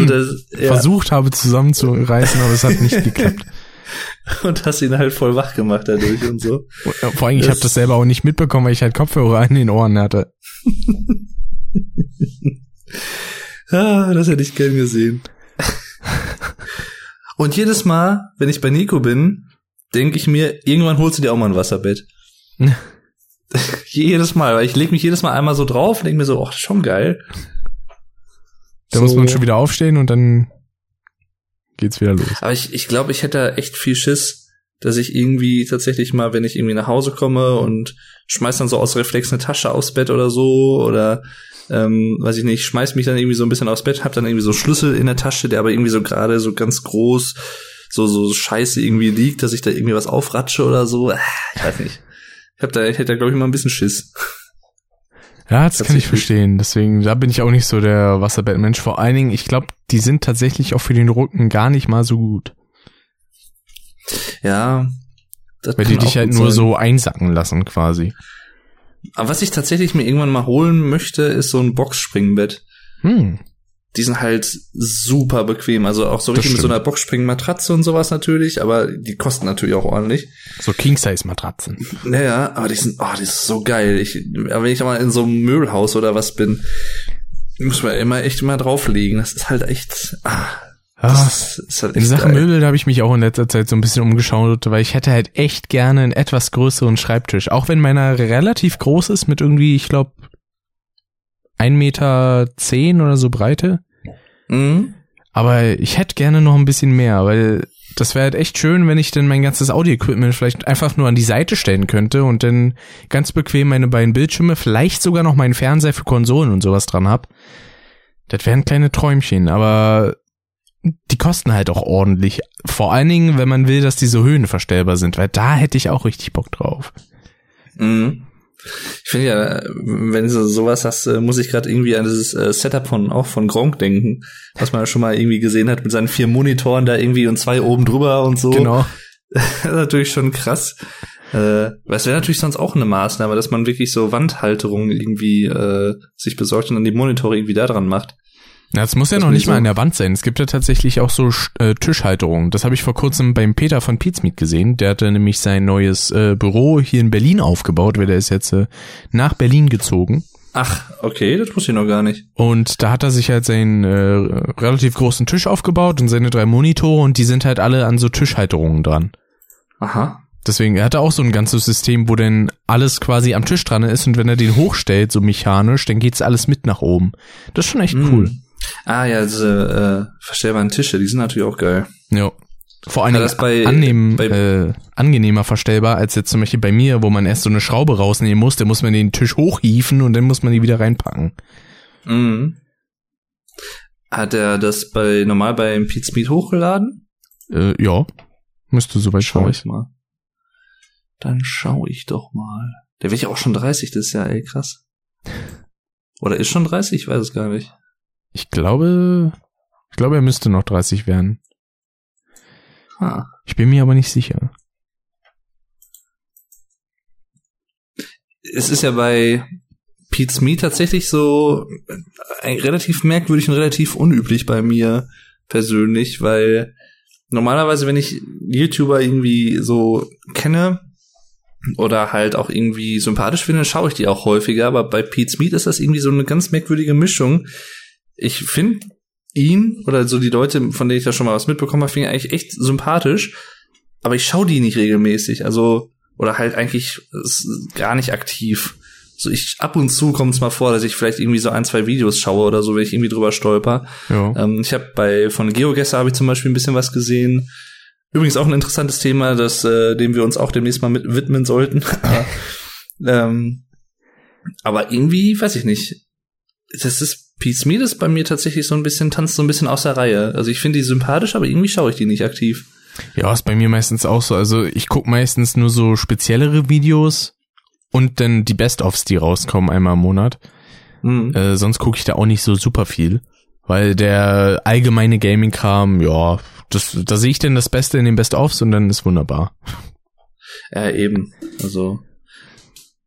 ja, versucht habe zusammenzureißen, aber es hat nicht geklappt. und hast ihn halt voll wach gemacht dadurch und so. Vor allem, ich habe Das- selber auch nicht mitbekommen, weil ich halt Kopfhörer an den Ohren hatte. Ah, das hätte ich gern gesehen. und jedes Mal, wenn ich bei Nico bin, denke ich mir, irgendwann holst du dir auch mal ein Wasserbett. jedes Mal, weil ich leg mich jedes Mal einmal so drauf und denke mir so, ach, schon geil. Da So. muss man schon wieder aufstehen und dann geht's wieder los. Aber ich, ich glaube, ich hätte echt viel Schiss, dass ich irgendwie tatsächlich mal, wenn ich irgendwie nach Hause komme und schmeiß dann so aus Reflex eine Tasche aufs Bett oder so oder ähm, weiß ich nicht, schmeiß mich dann irgendwie so ein bisschen aufs Bett, hab dann irgendwie so Schlüssel in der Tasche, der aber irgendwie so gerade so ganz groß so so scheiße irgendwie liegt, dass ich da irgendwie was aufratsche oder so. Ah, Ich weiß nicht. Ich hab da, ich hätte da glaube ich mal ein bisschen Schiss. Ja, das kann ich verstehen. Deswegen, da bin ich auch nicht so der Wasserbettmensch. Vor allen Dingen, ich glaube, die sind tatsächlich auch für den Rücken gar nicht mal so gut. Ja. Das Weil die dich halt nur sein. so einsacken lassen, quasi. Aber was ich tatsächlich mir irgendwann mal holen möchte, ist so ein Boxspringbett. Hm. Die sind halt super bequem. Also auch so richtig mit so einer Boxspringmatratze und sowas natürlich, aber die kosten natürlich auch ordentlich. So King-Size-Matratzen. Naja, aber die sind, oh, die ist so geil. Ich, aber wenn ich mal in so einem Möbelhaus oder was bin, muss man immer echt mal drauflegen. Das ist halt echt, ah, Ah, das ist, ist halt in Sachen geil. Möbel, da habe ich mich auch in letzter Zeit so ein bisschen umgeschaut, weil ich hätte halt echt gerne einen etwas größeren Schreibtisch. Auch wenn meiner relativ groß ist mit irgendwie, ich glaube, 1,10 Meter zehn oder so Breite. Mhm. Aber ich hätte gerne noch ein bisschen mehr, weil das wäre halt echt schön, wenn ich dann mein ganzes Audio-Equipment vielleicht einfach nur an die Seite stellen könnte und dann ganz bequem meine beiden Bildschirme, vielleicht sogar noch meinen Fernseher für Konsolen und sowas dran hab. Das wären kleine Träumchen, aber die kosten halt auch ordentlich. Vor allen Dingen, wenn man will, dass die so höhenverstellbar sind, weil da hätte ich auch richtig Bock drauf. Mhm. Ich finde ja, wenn du sowas hast, äh, muss ich gerade irgendwie an dieses äh, Setup von auch von Gronk denken, was man ja schon mal irgendwie gesehen hat mit seinen vier Monitoren da irgendwie und zwei oben drüber und so. Genau. Das ist natürlich schon krass. Äh, es wäre natürlich sonst auch eine Maßnahme, dass man wirklich so Wandhalterungen irgendwie äh, sich besorgt und dann die Monitore irgendwie da dran macht. Ja, es muss ja Das noch will nicht ich mal so- an der Wand sein. Es gibt ja tatsächlich auch so äh, Tischhalterungen. Das habe ich vor kurzem beim Peter von Pizmeet gesehen. Der hatte nämlich sein neues äh, Büro hier in Berlin aufgebaut, weil der ist jetzt äh, nach Berlin gezogen. Ach, okay, das wusste ich noch gar nicht. Und da hat er sich halt seinen äh, relativ großen Tisch aufgebaut und seine drei Monitore und die sind halt alle an so Tischhalterungen dran. Aha. Deswegen, er hatte auch so ein ganzes System, wo denn alles quasi am Tisch dran ist und wenn er den hochstellt, so mechanisch, dann geht's alles mit nach oben. Das ist schon echt cool. Ah ja, diese äh, verstellbaren Tische, die sind natürlich auch geil. Ja. Vor Ja, Dingen das bei- annehmen, bei- äh, angenehmer verstellbar, als jetzt zum Beispiel bei mir, wo man erst so eine Schraube rausnehmen muss, dann muss man den Tisch hochhieven und dann muss man die wieder reinpacken. Mhm. Hat er das bei normal beim Pete's Meat hochgeladen? Äh, ja. Müsste soweit Schau schauen. ich mal. Dann schau ich doch mal. Der wird ja auch schon 30 das Jahr, ey, krass. Oder ist schon 30? Ich weiß es gar nicht. Ich glaube, ich glaube, er müsste noch 30 werden. Ah. Ich bin mir aber nicht sicher. Es ist ja bei Pete's Meat tatsächlich so äh, relativ merkwürdig und relativ unüblich bei mir persönlich, weil normalerweise, wenn ich YouTuber irgendwie so kenne oder halt auch irgendwie sympathisch finde, schaue ich die auch häufiger, aber bei Pete's Meat ist das irgendwie so eine ganz merkwürdige Mischung. Ich finde ihn oder so die Leute, von denen ich da schon mal was mitbekommen habe, finde ich eigentlich echt sympathisch, aber ich schaue die nicht regelmäßig, also oder halt eigentlich gar nicht aktiv. So ich ab und zu kommt es mal vor, dass ich vielleicht irgendwie so ein, zwei Videos schaue oder so, wenn ich irgendwie drüber stolper. Ja. Ähm, ich habe bei von GeoGuessr habe ich zum Beispiel ein bisschen was gesehen. Übrigens auch ein interessantes Thema, das äh, dem wir uns auch demnächst mal mit widmen sollten. ähm, aber irgendwie weiß ich nicht. Das ist Pete's Meat ist bei mir tatsächlich so ein bisschen tanzt so ein bisschen aus der Reihe. Also ich finde die sympathisch, aber irgendwie schaue ich die nicht aktiv. Ja, ist bei mir meistens auch so. Also ich guck meistens nur so speziellere Videos und dann die Best-ofs, die rauskommen einmal im Monat. Mhm. Äh, sonst gucke ich da auch nicht so super viel. Weil der allgemeine Gaming-Kram, ja, das, da sehe ich denn das Beste in den Best-ofs und dann ist wunderbar. Ja, eben. Also,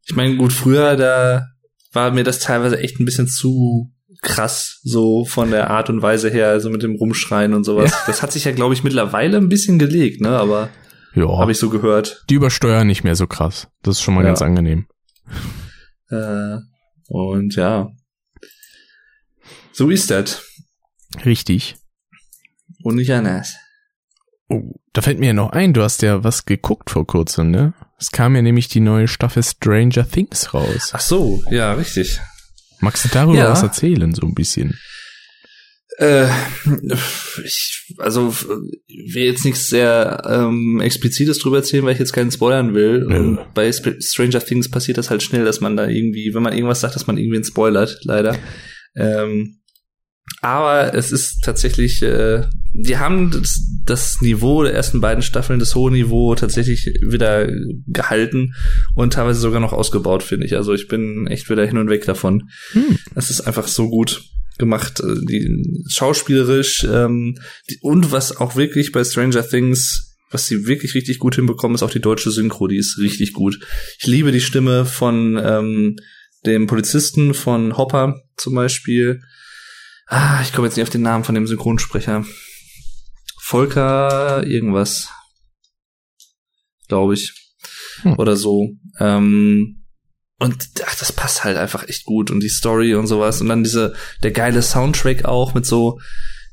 ich meine, gut, früher, da war mir das teilweise echt ein bisschen zu krass, so von der Art und Weise her, also mit dem Rumschreien und sowas. Ja. Das hat sich ja, glaube ich, mittlerweile ein bisschen gelegt, ne? Aber Ja, habe ich so gehört. die übersteuern nicht mehr so krass. Das ist schon mal Ja. ganz angenehm. Äh, und ja. So ist das. Richtig. Und nicht anders. Oh, da fällt mir ja noch ein, du hast ja was geguckt vor kurzem, ne? Es kam ja nämlich die neue Staffel Stranger Things raus. Ach so, ja, richtig. Magst du darüber Ja. was erzählen, so ein bisschen? Äh, ich, also f- will jetzt nichts sehr ähm, explizites drüber erzählen, weil ich jetzt keinen spoilern will. Nö. Und bei Sp Stranger Things passiert das halt schnell, dass man da irgendwie, wenn man irgendwas sagt, dass man irgendwie einen spoilert, leider. Ähm, aber es ist tatsächlich, äh, die haben das, das Niveau der ersten beiden Staffeln, das hohe Niveau tatsächlich wieder gehalten und teilweise sogar noch ausgebaut, finde ich. Also ich bin echt wieder hin und weg davon. Hm. Es ist einfach so gut gemacht, äh, die schauspielerisch ähm, die, und was auch wirklich bei Stranger Things, was sie wirklich richtig gut hinbekommen, ist auch die deutsche Synchro, die ist richtig gut. Ich liebe die Stimme von ähm, dem Polizisten von Hopper zum Beispiel. Ah, ich komme jetzt nicht auf den Namen von dem Synchronsprecher. Volker irgendwas, glaube ich, Hm. oder so. Ähm, und ach, das passt halt einfach echt gut und die Story und sowas und dann diese der geile Soundtrack auch mit so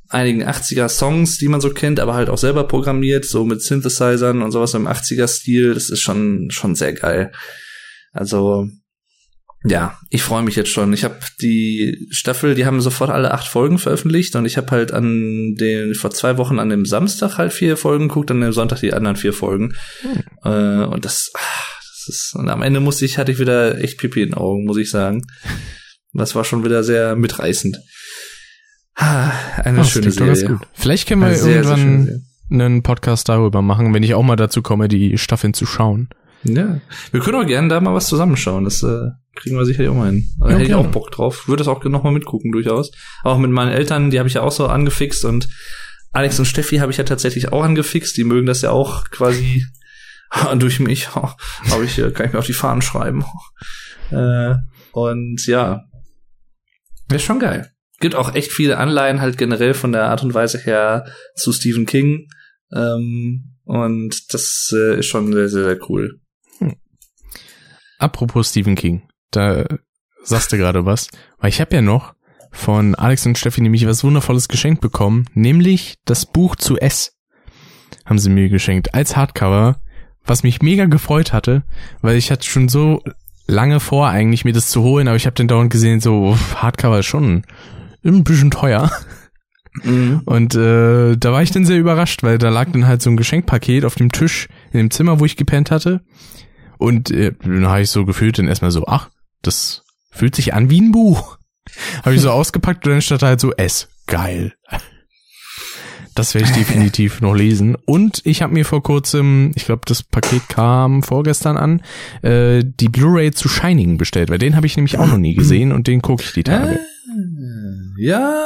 einigen 80er Songs, die man so kennt, aber halt auch selber programmiert, so mit Synthesizern und sowas im 80er Stil, das ist schon schon sehr geil. Also ja, ich freue mich jetzt schon. Ich habe die Staffel, die haben sofort alle acht Folgen veröffentlicht und ich habe halt an den vor zwei Wochen an dem Samstag halt vier Folgen geguckt, an dem Sonntag die anderen vier Folgen. Äh, und das, ah, das ist und am Ende musste ich hatte ich wieder echt Pipi in den Augen, muss ich sagen. Das war schon wieder sehr mitreißend. Ah, eine Oh, schöne Serie. gut. Vielleicht können wir Eine sehr, sehr irgendwann Serie. einen Podcast darüber machen, wenn ich auch mal dazu komme, die Staffeln zu schauen. Ja, wir können auch gerne da mal was zusammenschauen. Das äh, kriegen wir sicherlich auch mal hin. Da Ja, hätte ich auch Bock drauf. Würde das auch noch mal mitgucken durchaus. Auch mit meinen Eltern, die habe ich ja auch so angefixt und Alex und Steffi habe ich ja tatsächlich auch angefixt. Die mögen das ja auch quasi durch mich habe ich, kann ich mir auf die Fahnen schreiben. Äh, und ja, wäre schon geil. Gibt auch echt viele Anleihen halt generell von der Art und Weise her zu Stephen King. Ähm, und das äh, ist schon sehr, sehr, sehr cool. Hm. Apropos Stephen King, da sagst du gerade was, weil ich habe ja noch von Alex und Steffi nämlich was wundervolles geschenkt bekommen, nämlich das Buch zu S haben sie mir geschenkt als Hardcover, was mich mega gefreut hatte, weil ich hatte schon so lange vor eigentlich mir das zu holen, aber ich habe den dauernd gesehen, so Hardcover ist schon ein bisschen teuer. Mhm. Und äh, da war ich dann sehr überrascht, weil da lag dann halt so ein Geschenkpaket auf dem Tisch in dem Zimmer, wo ich gepennt hatte. Und äh, dann habe ich so gefühlt dann erstmal so, ach, das fühlt sich an wie ein Buch. habe ich so ausgepackt und dann stand halt so S. Geil. Das werde ich definitiv noch lesen. Und ich habe mir vor kurzem, ich glaube, das Paket kam vorgestern an, äh, die Blu-ray zu Shining bestellt, weil den habe ich nämlich auch noch nie gesehen und den gucke ich die Tage. Ah, ja,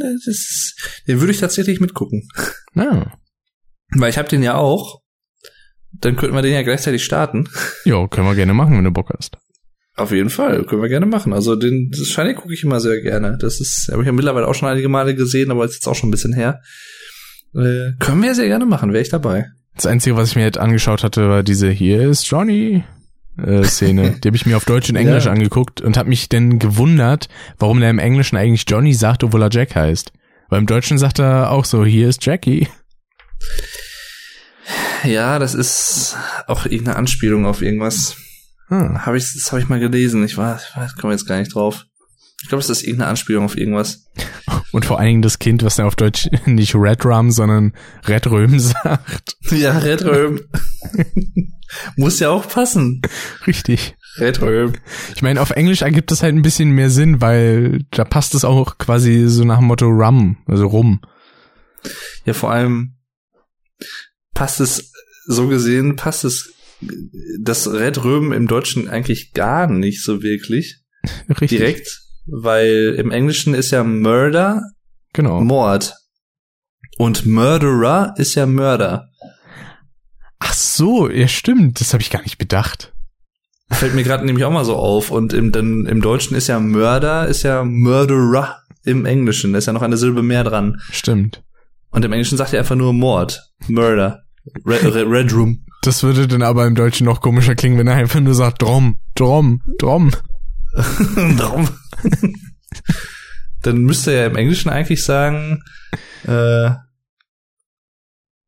das ist, den würde ich tatsächlich mitgucken. Ah. Weil ich habe den ja auch. Dann könnten wir den ja gleichzeitig starten. Ja, können wir gerne machen, wenn du Bock hast. Auf jeden Fall, können wir gerne machen. Also den das Shining gucke ich immer sehr gerne. Das ist, habe ich ja mittlerweile auch schon einige Male gesehen, aber ist jetzt auch schon ein bisschen her. Äh, können wir sehr gerne machen, wäre ich dabei. Das Einzige, was ich mir jetzt angeschaut hatte, war diese Hier ist Johnny äh, Szene. Die habe ich mir auf Deutsch und Englisch ja. angeguckt und habe mich dann gewundert, warum der im Englischen eigentlich Johnny sagt, obwohl er Jack heißt. Weil im Deutschen sagt er auch so, hier ist Jackie. Ja, das ist auch irgendeine Anspielung auf irgendwas. Hm. Hab ich, das habe ich mal gelesen. Ich war, ich komme jetzt gar nicht drauf. Ich glaube, das ist irgendeine Anspielung auf irgendwas. Und vor allen Dingen das Kind, was dann auf Deutsch nicht Red Rum, sondern Red Röhm sagt. Ja, Red Röhm. Muss ja auch passen. Richtig. Red Röhm. Ich meine, auf Englisch ergibt das halt ein bisschen mehr Sinn, weil da passt es auch quasi so nach dem Motto Rum, also rum. Ja, vor allem passt es, so gesehen, passt es das Red Röhm im Deutschen eigentlich gar nicht so wirklich. Richtig. Direkt weil im Englischen ist ja Murder genau. Mord. Und Murderer ist ja Mörder. Ach so, ja stimmt, das habe ich gar nicht bedacht. Fällt mir gerade nämlich auch mal so auf. Und im, dann, im Deutschen ist ja Mörder, ist ja Murderer im Englischen. Da ist ja noch eine Silbe mehr dran. Stimmt. Und im Englischen sagt er einfach nur Mord. Murder. Red, Red, Red Room. Das würde dann aber im Deutschen noch komischer klingen, wenn er einfach nur sagt Drom, Drom, Drom. Drom. Dann müsste er im Englischen eigentlich sagen, äh,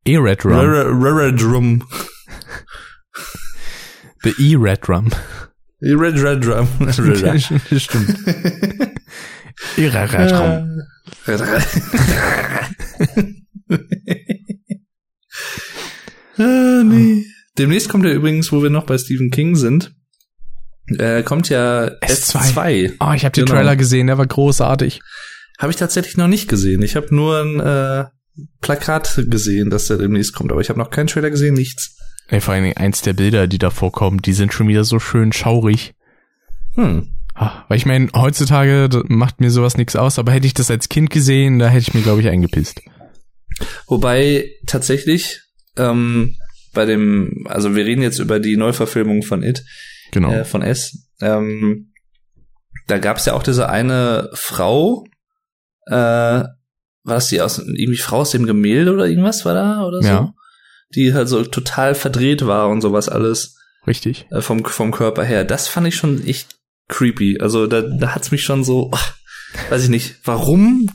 E-Red Rum. Red Rum. The E-Red Rum. E-Red Red Rum. Stimmt. E-Red Rum. Ah, nee. Demnächst kommt er übrigens, wo wir noch bei Stephen King sind, äh, kommt ja S2. S2. Oh, ich habe den genau. Trailer gesehen, der war großartig. Habe ich tatsächlich noch nicht gesehen. Ich habe nur ein äh, Plakat gesehen, dass der demnächst kommt, aber ich habe noch keinen Trailer gesehen, nichts. Ey, vor allen Dingen eins der Bilder, die da vorkommen, die sind schon wieder so schön schaurig. Hm. Ah, weil ich meine, heutzutage macht mir sowas nichts aus, aber hätte ich das als Kind gesehen, da hätte ich mir, glaube ich, eingepisst. Wobei tatsächlich ähm, bei dem, also wir reden jetzt über die Neuverfilmung von It, genau. äh, von S. Ähm, da gab es ja auch diese eine Frau, äh, war das die aus irgendwie Frau aus dem Gemälde oder irgendwas war da oder so? Ja. Die halt so total verdreht war und sowas alles. Richtig. Äh, vom, vom Körper her. Das fand ich schon echt creepy. Also da, da hat's mich schon so, ach, weiß ich nicht, warum?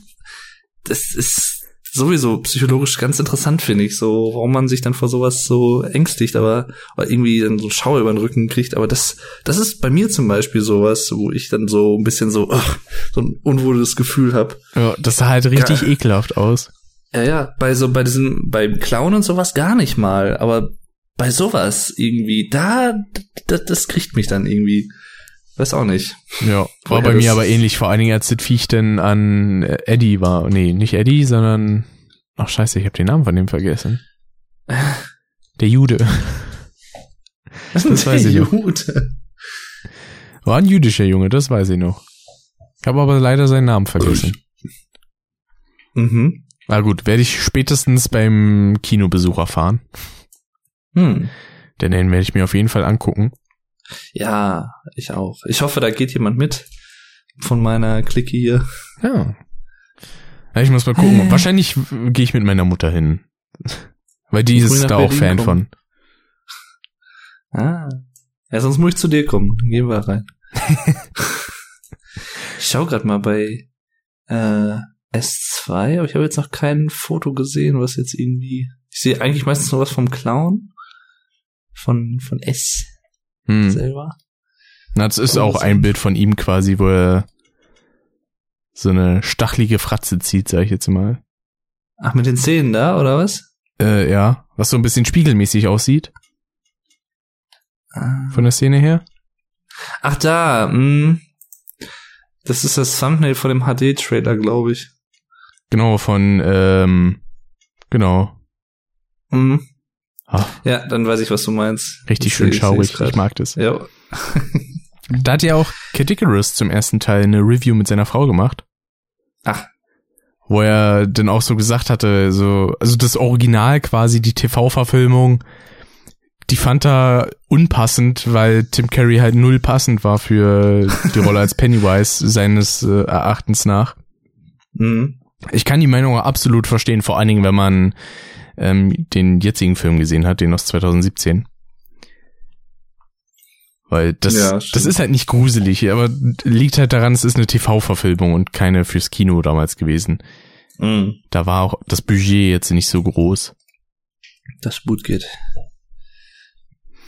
Das ist sowieso psychologisch ganz interessant, finde ich, so, warum man sich dann vor sowas so ängstigt, aber irgendwie dann so Schauer über den Rücken kriegt. Aber das, das ist bei mir zum Beispiel sowas, wo ich dann so ein bisschen so, ach, so ein unwohles Gefühl habe. Ja, das sah halt richtig ja. ekelhaft aus. Ja, ja, bei so, bei diesem, beim Clown und sowas gar nicht mal, aber bei sowas irgendwie, da, das, das kriegt mich dann irgendwie. Weiß auch nicht. Ja, war bei mir aber ähnlich, vor allen Dingen als das Viech denn an Eddie war. Nee, nicht Eddie, sondern Ach scheiße, ich habe den Namen von dem vergessen. Der Jude. Das weiß ich Jude. noch. War ein jüdischer Junge, das weiß ich noch. Ich habe aber leider seinen Namen vergessen. Mhm. Na gut, werde ich spätestens beim Kinobesuch erfahren. Hm. Denn den werde ich mir auf jeden Fall angucken. Ja, ich auch. Ich hoffe, da geht jemand mit von meiner Clique hier. Ja. ja ich muss mal gucken. Wahrscheinlich gehe ich mit meiner Mutter hin. Weil die ist da auch Fan kommen. von. Ah. Ja, sonst muss ich zu dir kommen. Dann gehen wir rein. ich schau grad mal bei äh, S2, aber ich habe jetzt noch kein Foto gesehen, was jetzt irgendwie. Ich sehe eigentlich meistens nur was vom Clown. Von, von S hm. selber. Na, das ist auch ein Bild von ihm quasi, wo er so eine stachelige Fratze zieht, sag ich jetzt mal. Ach, mit den Zähnen da, oder was? Äh, ja. Was so ein bisschen spiegelmäßig aussieht. Ah. Von der Szene her. Ach, da, mh. Hm. Das ist das Thumbnail von dem HD-Trailer, glaube ich. Genau, von, ähm, genau. Mhm. Ah. Ja, dann weiß ich, was du meinst. Richtig schön schaurig, ich mag das. Ja. da hat ja auch Kadikarus zum ersten Teil eine Review mit seiner Frau gemacht. Ach. Wo er dann auch so gesagt hatte, so, also das Original quasi, die TV-Verfilmung, die fand er unpassend, weil Tim Curry halt null passend war für die Rolle als Pennywise seines äh, Erachtens nach. Mhm. Ich kann die Meinung absolut verstehen, vor allen Dingen, wenn man ähm, den jetzigen Film gesehen hat, den aus 2017. Weil das, ja, das ist halt nicht gruselig, aber liegt halt daran, es ist eine TV-Verfilmung und keine fürs Kino damals gewesen. Mhm. Da war auch das Budget jetzt nicht so groß. Das geht.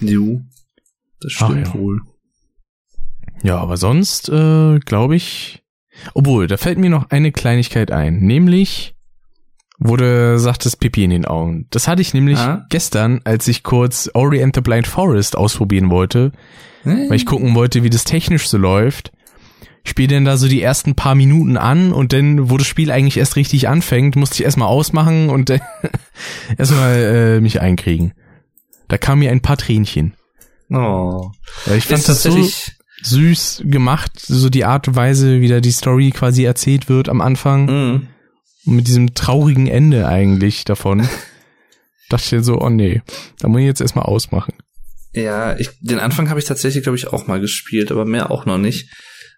Jo, das stimmt ja. wohl. Ja, aber sonst äh, glaube ich, obwohl, da fällt mir noch eine Kleinigkeit ein, nämlich wurde, sagt das Pipi in den Augen. Das hatte ich nämlich ah. gestern, als ich kurz Ori and the Blind Forest ausprobieren wollte, hm. weil ich gucken wollte, wie das technisch so läuft. Ich spiele dann da so die ersten paar Minuten an und dann, wo das Spiel eigentlich erst richtig anfängt, musste ich erstmal ausmachen und äh, erstmal äh, mich einkriegen. Da kam mir ein paar Tränchen. Oh. Ich fand das so süß gemacht, so die Art und Weise, wie da die Story quasi erzählt wird am Anfang. Mm. Und mit diesem traurigen Ende eigentlich davon. dachte ich so, oh nee, da muss ich jetzt erstmal ausmachen. Ja, ich, den Anfang habe ich tatsächlich, glaube ich, auch mal gespielt, aber mehr auch noch nicht.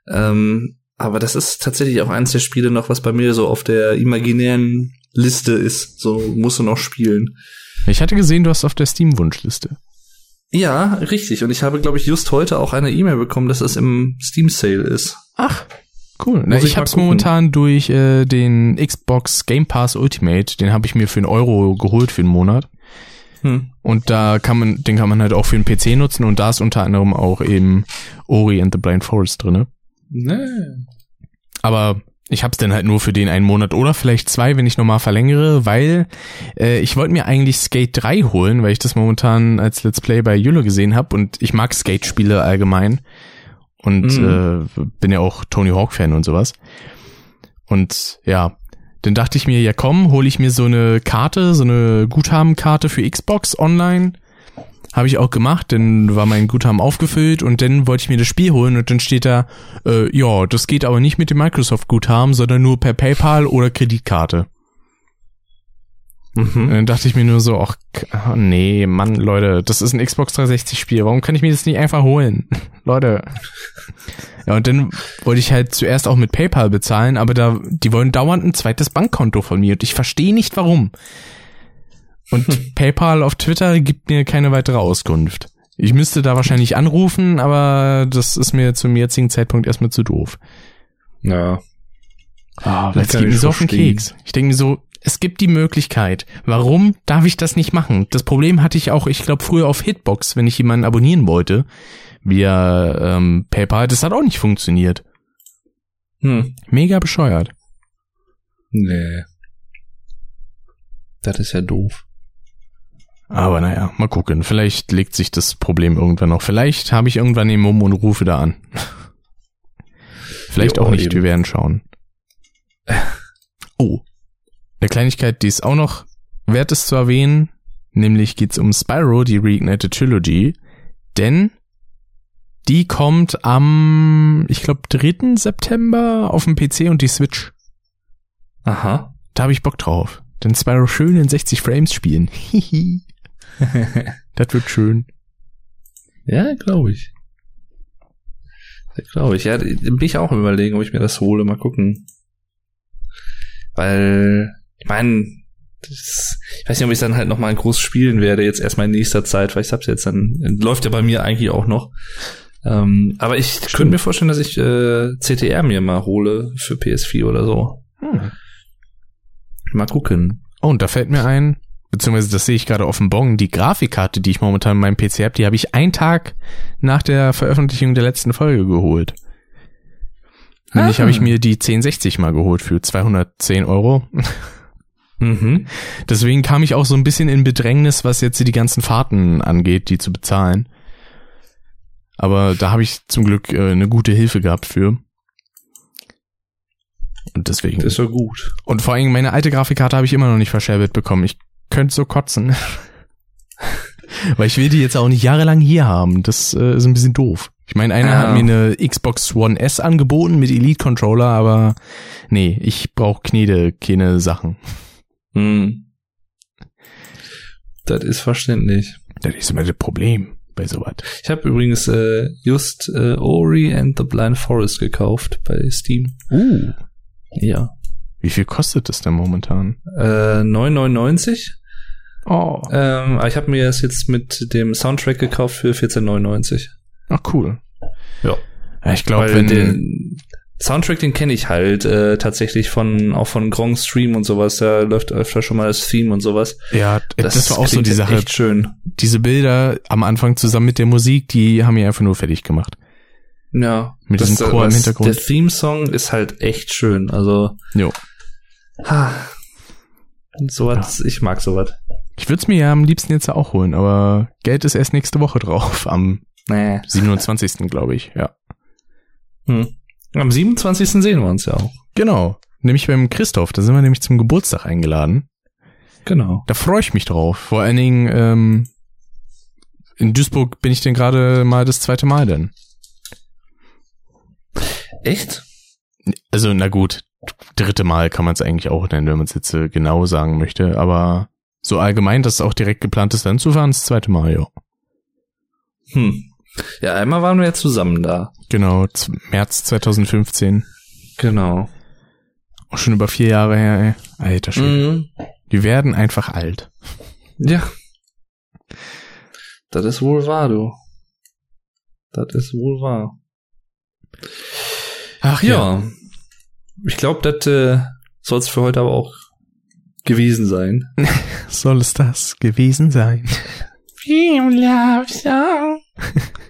Ähm, aber das ist tatsächlich auch eins der Spiele noch, was bei mir so auf der imaginären Liste ist. So musst du noch spielen. Ich hatte gesehen, du hast auf der Steam-Wunschliste. Ja, richtig. Und ich habe, glaube ich, just heute auch eine E-Mail bekommen, dass es im Steam-Sale ist. Ach, cool. Na, ich, ich habe es momentan durch äh, den Xbox Game Pass Ultimate. Den habe ich mir für einen Euro geholt für einen Monat. Hm. Und da kann man, den kann man halt auch für einen PC nutzen. Und da ist unter anderem auch eben Ori and the Blind Forest drinne. Nee. Aber ich hab's dann halt nur für den einen Monat oder vielleicht zwei, wenn ich nochmal verlängere, weil äh, ich wollte mir eigentlich Skate 3 holen, weil ich das momentan als Let's Play bei Jule gesehen habe und ich mag Skate-Spiele allgemein und mhm. äh, bin ja auch Tony Hawk-Fan und sowas. Und ja, dann dachte ich mir, ja komm, hole ich mir so eine Karte, so eine Guthabenkarte für Xbox online habe ich auch gemacht, dann war mein Guthaben aufgefüllt und dann wollte ich mir das Spiel holen und dann steht da, äh, ja, das geht aber nicht mit dem Microsoft-Guthaben, sondern nur per PayPal oder Kreditkarte. Mhm. Dann dachte ich mir nur so, ach, oh nee, Mann, Leute, das ist ein Xbox 360 Spiel, warum kann ich mir das nicht einfach holen? Leute. Ja, und dann wollte ich halt zuerst auch mit PayPal bezahlen, aber da, die wollen dauernd ein zweites Bankkonto von mir und ich verstehe nicht warum. Und hm. PayPal auf Twitter gibt mir keine weitere Auskunft. Ich müsste da wahrscheinlich anrufen, aber das ist mir zum jetzigen Zeitpunkt erstmal zu doof. Ja. Ah, das geht mir so auf den Keks. Ich denke mir so, es gibt die Möglichkeit. Warum darf ich das nicht machen? Das Problem hatte ich auch, ich glaube, früher auf Hitbox, wenn ich jemanden abonnieren wollte, via ähm, PayPal, das hat auch nicht funktioniert. Hm. Mega bescheuert. Nee. Das ist ja doof. Aber naja, mal gucken. Vielleicht legt sich das Problem irgendwann noch. Vielleicht habe ich irgendwann den Mumm und rufe da an. Vielleicht jo, auch nicht, eben. wir werden schauen. Oh, eine Kleinigkeit, die es auch noch wert ist zu erwähnen, nämlich geht's um Spyro, die Reignited Trilogy, denn die kommt am, ich glaube, 3. September auf dem PC und die Switch. Aha. Da habe ich Bock drauf. Denn Spyro schön in 60 Frames spielen. das wird schön. Ja, glaube ich. Ja, glaube ich. Ja, bin ich auch überlegen, ob ich mir das hole. Mal gucken. Weil, ich meine, ich weiß nicht, ob ich dann halt nochmal groß spielen werde, jetzt erstmal in nächster Zeit, weil ich hab's jetzt dann, läuft ja bei mir eigentlich auch noch. Ähm, aber ich Stimmt. könnte mir vorstellen, dass ich äh, CTR mir mal hole für PS4 oder so. Hm. Mal gucken. Oh, und da fällt mir ein, beziehungsweise das sehe ich gerade auf dem Bon, die Grafikkarte, die ich momentan in meinem PC habe, die habe ich einen Tag nach der Veröffentlichung der letzten Folge geholt. Nämlich ah. habe ich mir die 1060 mal geholt für 210 Euro. Mhm. Deswegen kam ich auch so ein bisschen in Bedrängnis, was jetzt die ganzen Fahrten angeht, die zu bezahlen. Aber da habe ich zum Glück äh, eine gute Hilfe gehabt für. Und deswegen. Das ist so gut. Und vor allem meine alte Grafikkarte habe ich immer noch nicht verscherbelt bekommen. Ich könnte so kotzen. Weil ich will die jetzt auch nicht jahrelang hier haben. Das äh, ist ein bisschen doof. Ich meine, einer ja. hat mir eine Xbox One S angeboten mit Elite Controller, aber nee, ich brauche Knede, keine Sachen. Hm. Das ist verständlich. Das ist immer das Problem bei sowas. Ich habe übrigens äh, just äh, Ori and the Blind Forest gekauft bei Steam. Uh. Ja. Wie viel kostet das denn momentan? Äh, 9,99. Oh. Ähm, ich habe mir das jetzt mit dem Soundtrack gekauft für 14,99. Ach cool. Ja. ja ich glaube, wenn den Soundtrack, den kenne ich halt äh, tatsächlich von auch von Gronk Stream und sowas. Da läuft öfter schon mal das Theme und sowas. Ja, das, das war auch so die Sache. Echt schön. Diese Bilder am Anfang zusammen mit der Musik, die haben mir einfach nur fertig gemacht. Ja. Mit das, diesem Chor das, im Hintergrund. Der Theme-Song ist halt echt schön. Also. Jo. Ha. Sowas, ja. ich mag sowas. Ich würde es mir ja am liebsten jetzt auch holen, aber Geld ist erst nächste Woche drauf, am nee. 27. glaube ich, ja. Hm. Am 27. sehen wir uns ja auch. Genau. Nämlich beim Christoph, da sind wir nämlich zum Geburtstag eingeladen. Genau. Da freue ich mich drauf. Vor allen Dingen, ähm, in Duisburg bin ich denn gerade mal das zweite Mal denn. Echt? Also, na gut, dritte Mal kann man es eigentlich auch nennen, wenn man es jetzt äh, genau sagen möchte, aber so allgemein, dass es auch direkt geplant ist, dann zu fahren, das zweite Mal, ja. Hm. Ja, einmal waren wir ja zusammen da. Genau, März 2015. Genau. Auch schon über vier Jahre her, ey. Alter Schwede. Mhm. Die werden einfach alt. Ja. Das ist wohl wahr, du. Das ist wohl wahr. Ach ja. ja. Ich glaube, das äh, soll es für heute aber auch gewesen sein. soll es das gewesen sein?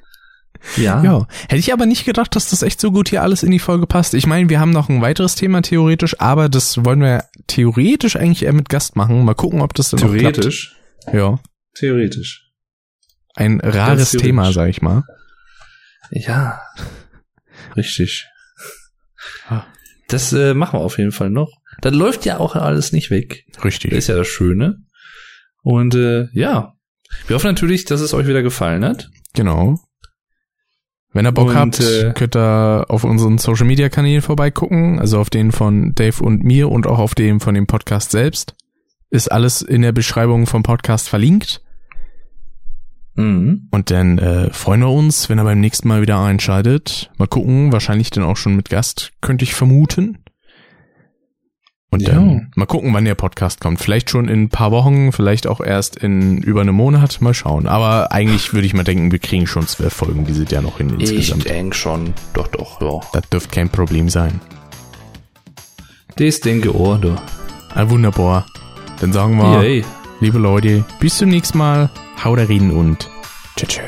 Ja. Ja. Hätte ich aber nicht gedacht, dass das echt so gut hier alles in die Folge passt. Ich meine, wir haben noch ein weiteres Thema theoretisch, aber das wollen wir theoretisch eigentlich eher mit Gast machen. Mal gucken, ob das dann Theoretisch? Ja. Theoretisch. Ein rares Thema, sag ich mal. Ja. Richtig. Ah. Das äh, machen wir auf jeden Fall noch. Das läuft ja auch alles nicht weg. Richtig. Das ist ja das Schöne. Und äh, ja, wir hoffen natürlich, dass es euch wieder gefallen hat. Genau. Wenn ihr Bock und, habt, äh, könnt ihr auf unseren Social Media Kanälen vorbeigucken, also auf den von Dave und mir und auch auf dem von dem Podcast selbst. Ist alles in der Beschreibung vom Podcast verlinkt. Mhm. Und dann äh, freuen wir uns, wenn er beim nächsten Mal wieder einschaltet. Mal gucken, wahrscheinlich dann auch schon mit Gast, könnte ich vermuten. Und ja. dann mal gucken, wann der Podcast kommt. Vielleicht schon in ein paar Wochen, vielleicht auch erst in über einem Monat. Mal schauen. Aber eigentlich würde ich mal denken, wir kriegen schon zwölf Folgen die sind ja noch in insgesamt. Ich denke schon. Doch, doch, ja. Das dürfte kein Problem sein. Das denke auch, du. Ah, wunderbar. Dann sagen wir, Yay. liebe Leute, bis zum nächsten Mal. Haut reden und tschüss.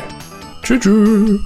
Tschüss. tschüss.